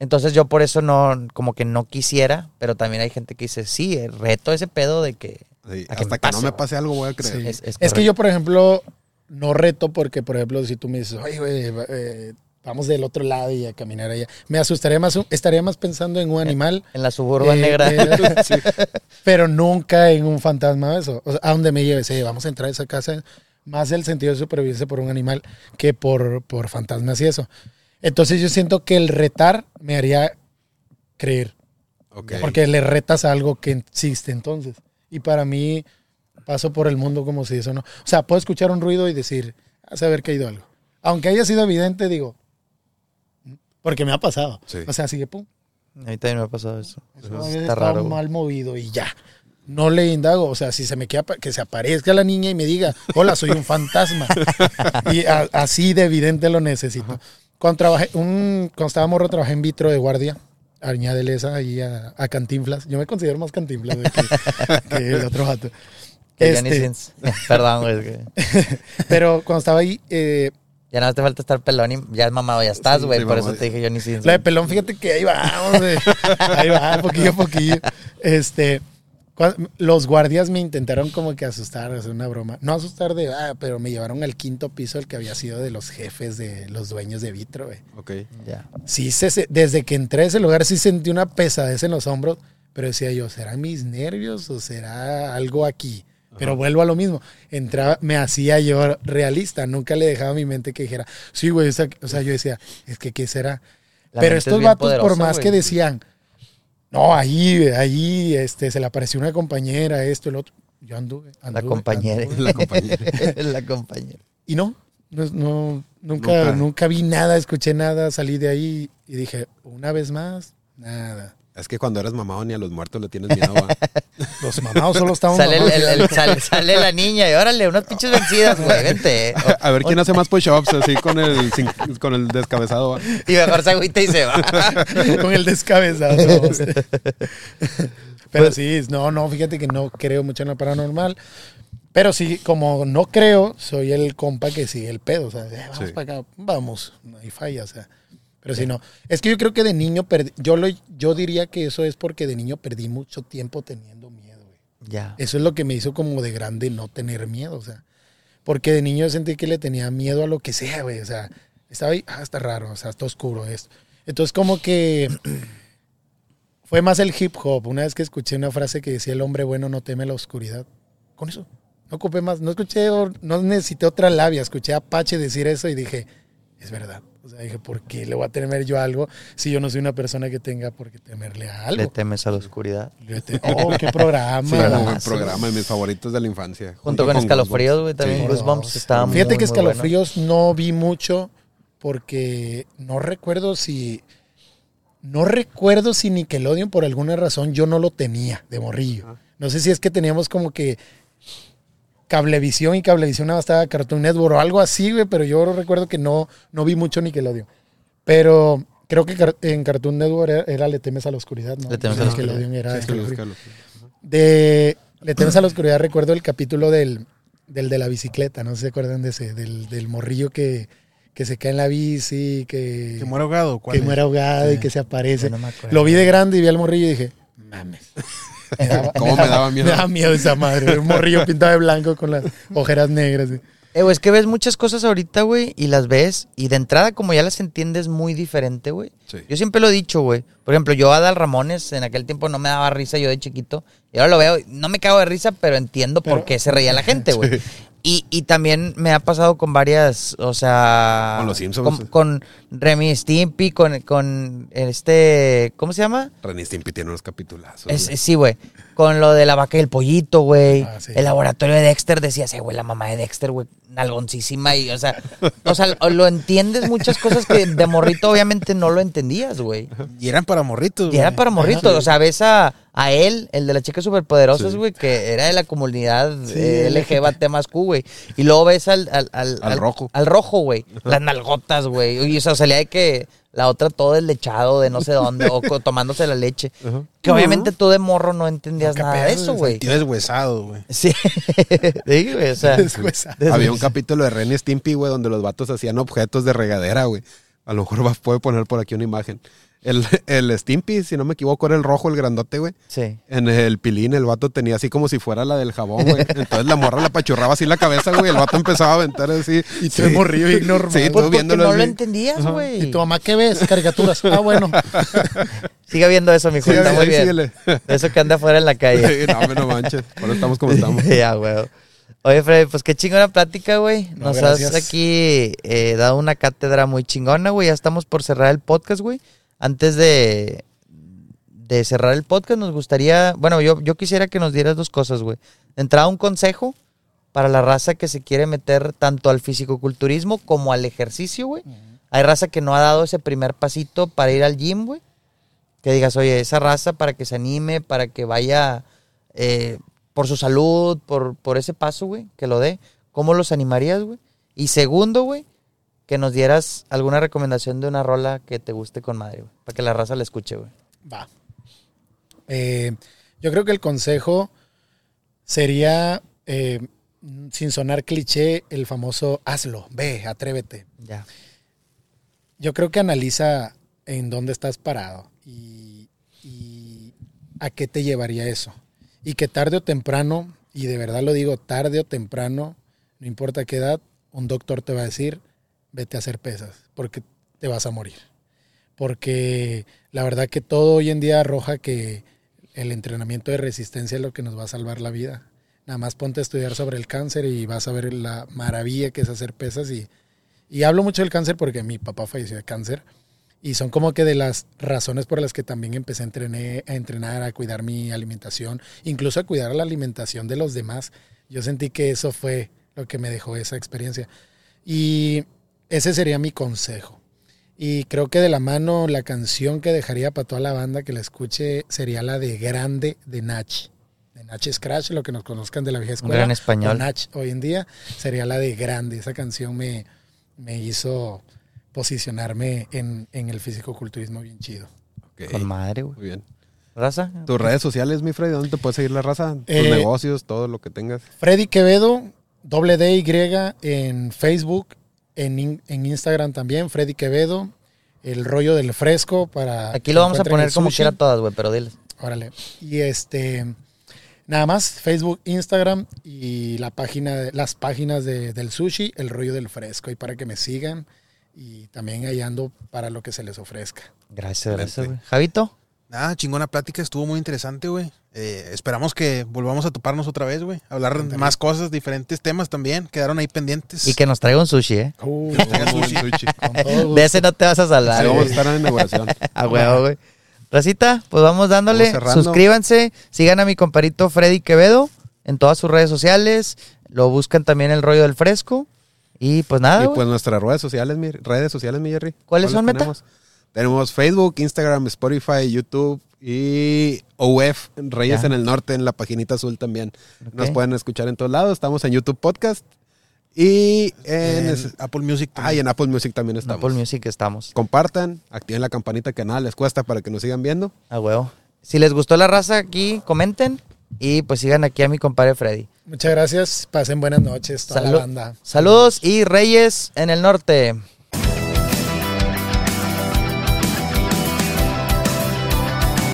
Entonces yo por eso no, como que no quisiera, pero también hay gente que dice, sí, eh, reto ese pedo de que... Sí, A que hasta me que pase, no me pase algo voy a creer. Sí. Es- es Es, que yo, por ejemplo, no reto porque, por ejemplo, si tú me dices, oye, güey, eh, vamos del otro lado y a caminar allá, me asustaría más, estaría más pensando en un animal. En la suburban eh, negra. eh, Pero nunca en un fantasma eso. O sea, a donde me lleves, eh, vamos a entrar a esa casa, más el sentido de supervivencia por un animal que por, por fantasmas y eso. Entonces yo siento que el retar me haría creer. Ok. Porque le retas a algo que existe entonces. Y para mí paso por el mundo como si eso no. O sea, puedo escuchar un ruido y decir, a saber que ha ido algo. Aunque haya sido evidente, digo, porque me ha pasado. Sí. O sea, sigue, pum. A mí también me ha pasado eso. Eso está raro. mal movido y ya. No le indago. O sea, si se me queda, que se aparezca la niña y me diga, hola, soy un fantasma. y a- así de evidente lo necesito. Cuando trabajé, un, cuando estaba morro, trabajé en vitro de guardia. añádele esa ahí a, a Cantinflas. Yo me considero más Cantinflas güey, que, que el otro vato. Que Este, Sins. Perdón, güey. que pero cuando estaba ahí, eh, Ya nada más te falta estar pelón y ya es mamado, ya estás, güey. sí, por eso te dije Johnny Sins. La de pelón, fíjate que ahí vamos, güey. Ahí va, poquillo a poquillo. Este, los guardias me intentaron como que asustar, hacer una broma. No asustar de, ah, pero me llevaron al quinto piso, el que había sido de los jefes de los dueños de Vitro, güey. Ok. Ya. Sí, se- desde que entré a ese lugar sí sentí una pesadez en los hombros, pero decía yo, ¿serán mis nervios o será algo aquí? Pero vuelvo a lo mismo. Entraba, me hacía yo realista. Nunca le dejaba a mi mente que dijera, sí, güey. O sea, yo decía, es que, ¿qué será? La Pero es estos bien vatos, por más güey. que decían, no, ahí, ahí, este, se le apareció una compañera, esto, el otro. Yo anduve. La anduve, compañera. anduve. La compañera. la compañera. Y no, no, no, nunca, Nunca. nunca vi nada, escuché nada, salí de ahí y dije, una vez más, nada. Es que cuando eres mamado ni a los muertos le tienes miedo. va. Los mamados solo estaban Sale, el- mamados. el- el- sale, sale la niña y órale, unas pinches vencidas, güey. Vente. eh. A ver quién hace más push-ups así con el, sin- con el descabezado. va. Y mejor se agüita y se va. con el descabezado. Pero sí, no, no, fíjate que no creo mucho en lo paranormal. Pero sí, como no creo, soy el compa que sigue el pedo. O sea, vamos Sí. para acá, vamos, no hay falla. O sea, pero si no. Es que yo creo que de niño perdí, yo, lo, yo diría que eso es porque de niño perdí mucho tiempo teniendo miedo. güey. Ya. Eso es lo que me hizo como de grande no tener miedo, o sea. Porque de niño sentí que le tenía miedo a lo que sea, güey. O sea, estaba ahí, ah, está raro, o sea, está oscuro esto. Entonces como que fue más el hip hop. Una vez que escuché una frase que decía el hombre bueno no teme la oscuridad. Con eso. No ocupé más, no escuché, no necesité otra labia. Escuché a Apache decir eso y dije, es verdad. O sea, dije, ¿por qué le voy a temer yo a algo si yo no soy una persona que tenga por qué temerle a Le algo? temes a la oscuridad. Le te- Oh, qué programa. Sí, un buen programa de mis favoritos de la infancia. Junto con escalofríos, güey, también Sí. Goosebumps estaba muy, Fíjate que bueno. escalofríos no vi mucho porque no recuerdo si. No recuerdo si Nickelodeon por alguna razón yo no lo tenía de morrillo. No sé si es que teníamos como que Cablevisión y Cablevisión nada más estaba Cartoon Network o algo así, güey, pero yo recuerdo que no, no vi mucho Nickelodeon. Pero creo que en Cartoon Network era, era Le temes a la oscuridad, ¿no? Le temes a la Nickelodeon era Sí. De Le temes a la oscuridad, recuerdo el capítulo del, del de la bicicleta, no sé si se acuerdan de ese, del, del morrillo que, que se cae en la bici, que, ¿Que muere ahogado? ¿Cuál que es? muere ahogado y que se aparece. No me acuerdo. Lo vi de grande y vi al morrillo y dije, mames. Me daba- ¿Cómo me daba miedo? Me daba miedo esa madre. Un morrillo pintado de blanco con las ojeras negras. Eh, güey, es que ves muchas cosas ahorita, güey, y las ves, y de entrada, como ya las entiendes, muy diferente, güey. Sí. Yo siempre lo he dicho, güey. Por ejemplo, yo a Adal Ramones en aquel tiempo no me daba risa yo de chiquito. Y ahora lo veo, no me cago de risa, pero entiendo por qué se reía la gente, güey. Y, y también me ha pasado con varias, o sea... Con los Simpsons. Con, con Remy Stimpy, con, con este... ¿Cómo se llama? Renny Stimpy tiene unos capitulazos. Es- güey. sí, güey. Con lo de la vaca y el pollito, güey. Ah, sí. El laboratorio de Dexter decías, eh, güey, la mamá de Dexter, güey, nalgoncísima. Y, o sea, o sea, lo entiendes muchas cosas que de morrito obviamente no lo entendías, güey. Y eran para morritos. Y era güey. para morritos. O sea, ves a, a él, el de las chicas superpoderosas, Sí. güey, que era de la comunidad eh, LGBT más Q, güey. Y luego ves al... Al, al, Al rojo. Al rojo, güey. Las nalgotas, güey. Y o sea, salía de que la otra todo deslechado de no sé dónde, o tomándose la leche. Que obviamente tú de morro no entendías Nunca nada de eso, güey. Tío deshuesado, güey. Sí, sí, güey, o sea. Deshuesado. Había un capítulo de Renny Stimpy, güey, donde los vatos hacían objetos de regadera, güey. A lo mejor vas, puede poner por aquí una imagen. El, el Stimpy, si no me equivoco, era el rojo, el grandote, güey. Sí. En el pilín, el vato tenía así como si fuera la del jabón, güey. Entonces la morra le apachurraba así la cabeza, güey. El vato empezaba a aventar así. Y tú de morrillo bien normal. Sí, Pues tú porque viéndolo no lo entendías, güey. ¿Y tu mamá qué ves? Caricaturas. Ah, bueno. Siga viendo eso, mi hijo. Síguele, Está muy bien. síguele. Eso que anda afuera en la calle. Sí, no, no manches. Por eso estamos como estamos. ya, güey. Oye, Freddy, pues qué chingona plática, güey. No, Nos gracias. has aquí eh, dado una cátedra muy chingona, güey. Ya estamos por cerrar el podcast, güey. Antes de, de cerrar el podcast, nos gustaría. Bueno, yo, yo quisiera que nos dieras dos cosas, güey. De entrada, un consejo para la raza que se quiere meter tanto al fisicoculturismo como al ejercicio, güey. Hay raza que no ha dado ese primer pasito para ir al gym, güey. Que digas, oye, esa raza para que se anime, para que vaya eh, por su salud, por, por ese paso, güey, que lo dé. ¿Cómo los animarías, güey? Y segundo, güey, que nos dieras alguna recomendación de una rola que te guste con madre, güey. Para que la raza la escuche, güey. Va. Eh, yo creo que el consejo sería, eh, sin sonar cliché, el famoso hazlo, ve, atrévete. Ya. Yo creo que analiza en dónde estás parado y, y a qué te llevaría eso. Y que tarde o temprano, y de verdad lo digo, tarde o temprano, no importa qué edad, un doctor te va a decir, vete a hacer pesas, porque te vas a morir. Porque la verdad que todo hoy en día arroja que el entrenamiento de resistencia es lo que nos va a salvar la vida. Nada más ponte a estudiar sobre el cáncer y vas a ver la maravilla que es hacer pesas. Y, y hablo mucho del cáncer porque mi papá falleció de cáncer. Y son como que de las razones por las que también empecé a, entrené- a entrenar, a cuidar mi alimentación, incluso a cuidar la alimentación de los demás. Yo sentí que eso fue lo que me dejó esa experiencia. Y ese sería mi consejo. Y creo que de la mano la canción que dejaría para toda la banda que la escuche sería la de Grande de Nach. De Nach Scratch, lo que nos conozcan de la vieja escuela. gran español. Nach hoy en día sería la de Grande. Esa canción me, me hizo posicionarme en, en el fisicoculturismo bien chido. Con madre, güey. Muy bien. ¿Raza? Tus redes sociales, mi Freddy, ¿dónde te puede seguir la raza? Tus Eh, negocios, todo lo que tengas. Freddy Quevedo, doble D Y en Facebook, en, in- en Instagram también, Freddy Quevedo, el rollo del fresco para... Aquí lo vamos a poner como quiera todas, güey, pero diles. Órale. Y este, nada más, Facebook, Instagram y la página, de- las páginas de- del sushi, el rollo del fresco, y para que me sigan y también ahí ando para lo que se les ofrezca. Gracias, gracias, güey. Javito, Nada, chingona plática, estuvo muy interesante, güey. Eh, esperamos que volvamos a toparnos otra vez, güey. Hablar Ándale. más cosas, diferentes temas también. Quedaron ahí pendientes. y que nos traiga un sushi, ¿eh? Uh, un sushi. De ese no te vas a salvar, Ahí vamos a estar en la inauguración. A huevo, güey. Racita, pues vamos dándole. Suscríbanse, sigan a mi comparito Freddy Quevedo en todas sus redes sociales. Lo buscan también el rollo del fresco. Y pues nada, Y pues nuestras redes sociales, mi, redes sociales, mi Jerry. ¿Cuáles son, Meta? tenemos? Tenemos Facebook, Instagram, Spotify, YouTube y OF, Reyes Ya. en el Norte, en la paginita azul también. Nos pueden escuchar en todos lados. Estamos en YouTube Podcast y en, En Apple Music ah, y en Apple Music también En estamos. Apple Music estamos. Compartan, activen la campanita que nada les cuesta para que nos sigan viendo. A huevo. Si les gustó la raza aquí, comenten. Y pues sigan aquí a mi compadre Freddy. Muchas gracias, pasen buenas noches, toda Salud- la banda. Saludos y Reyes en el norte.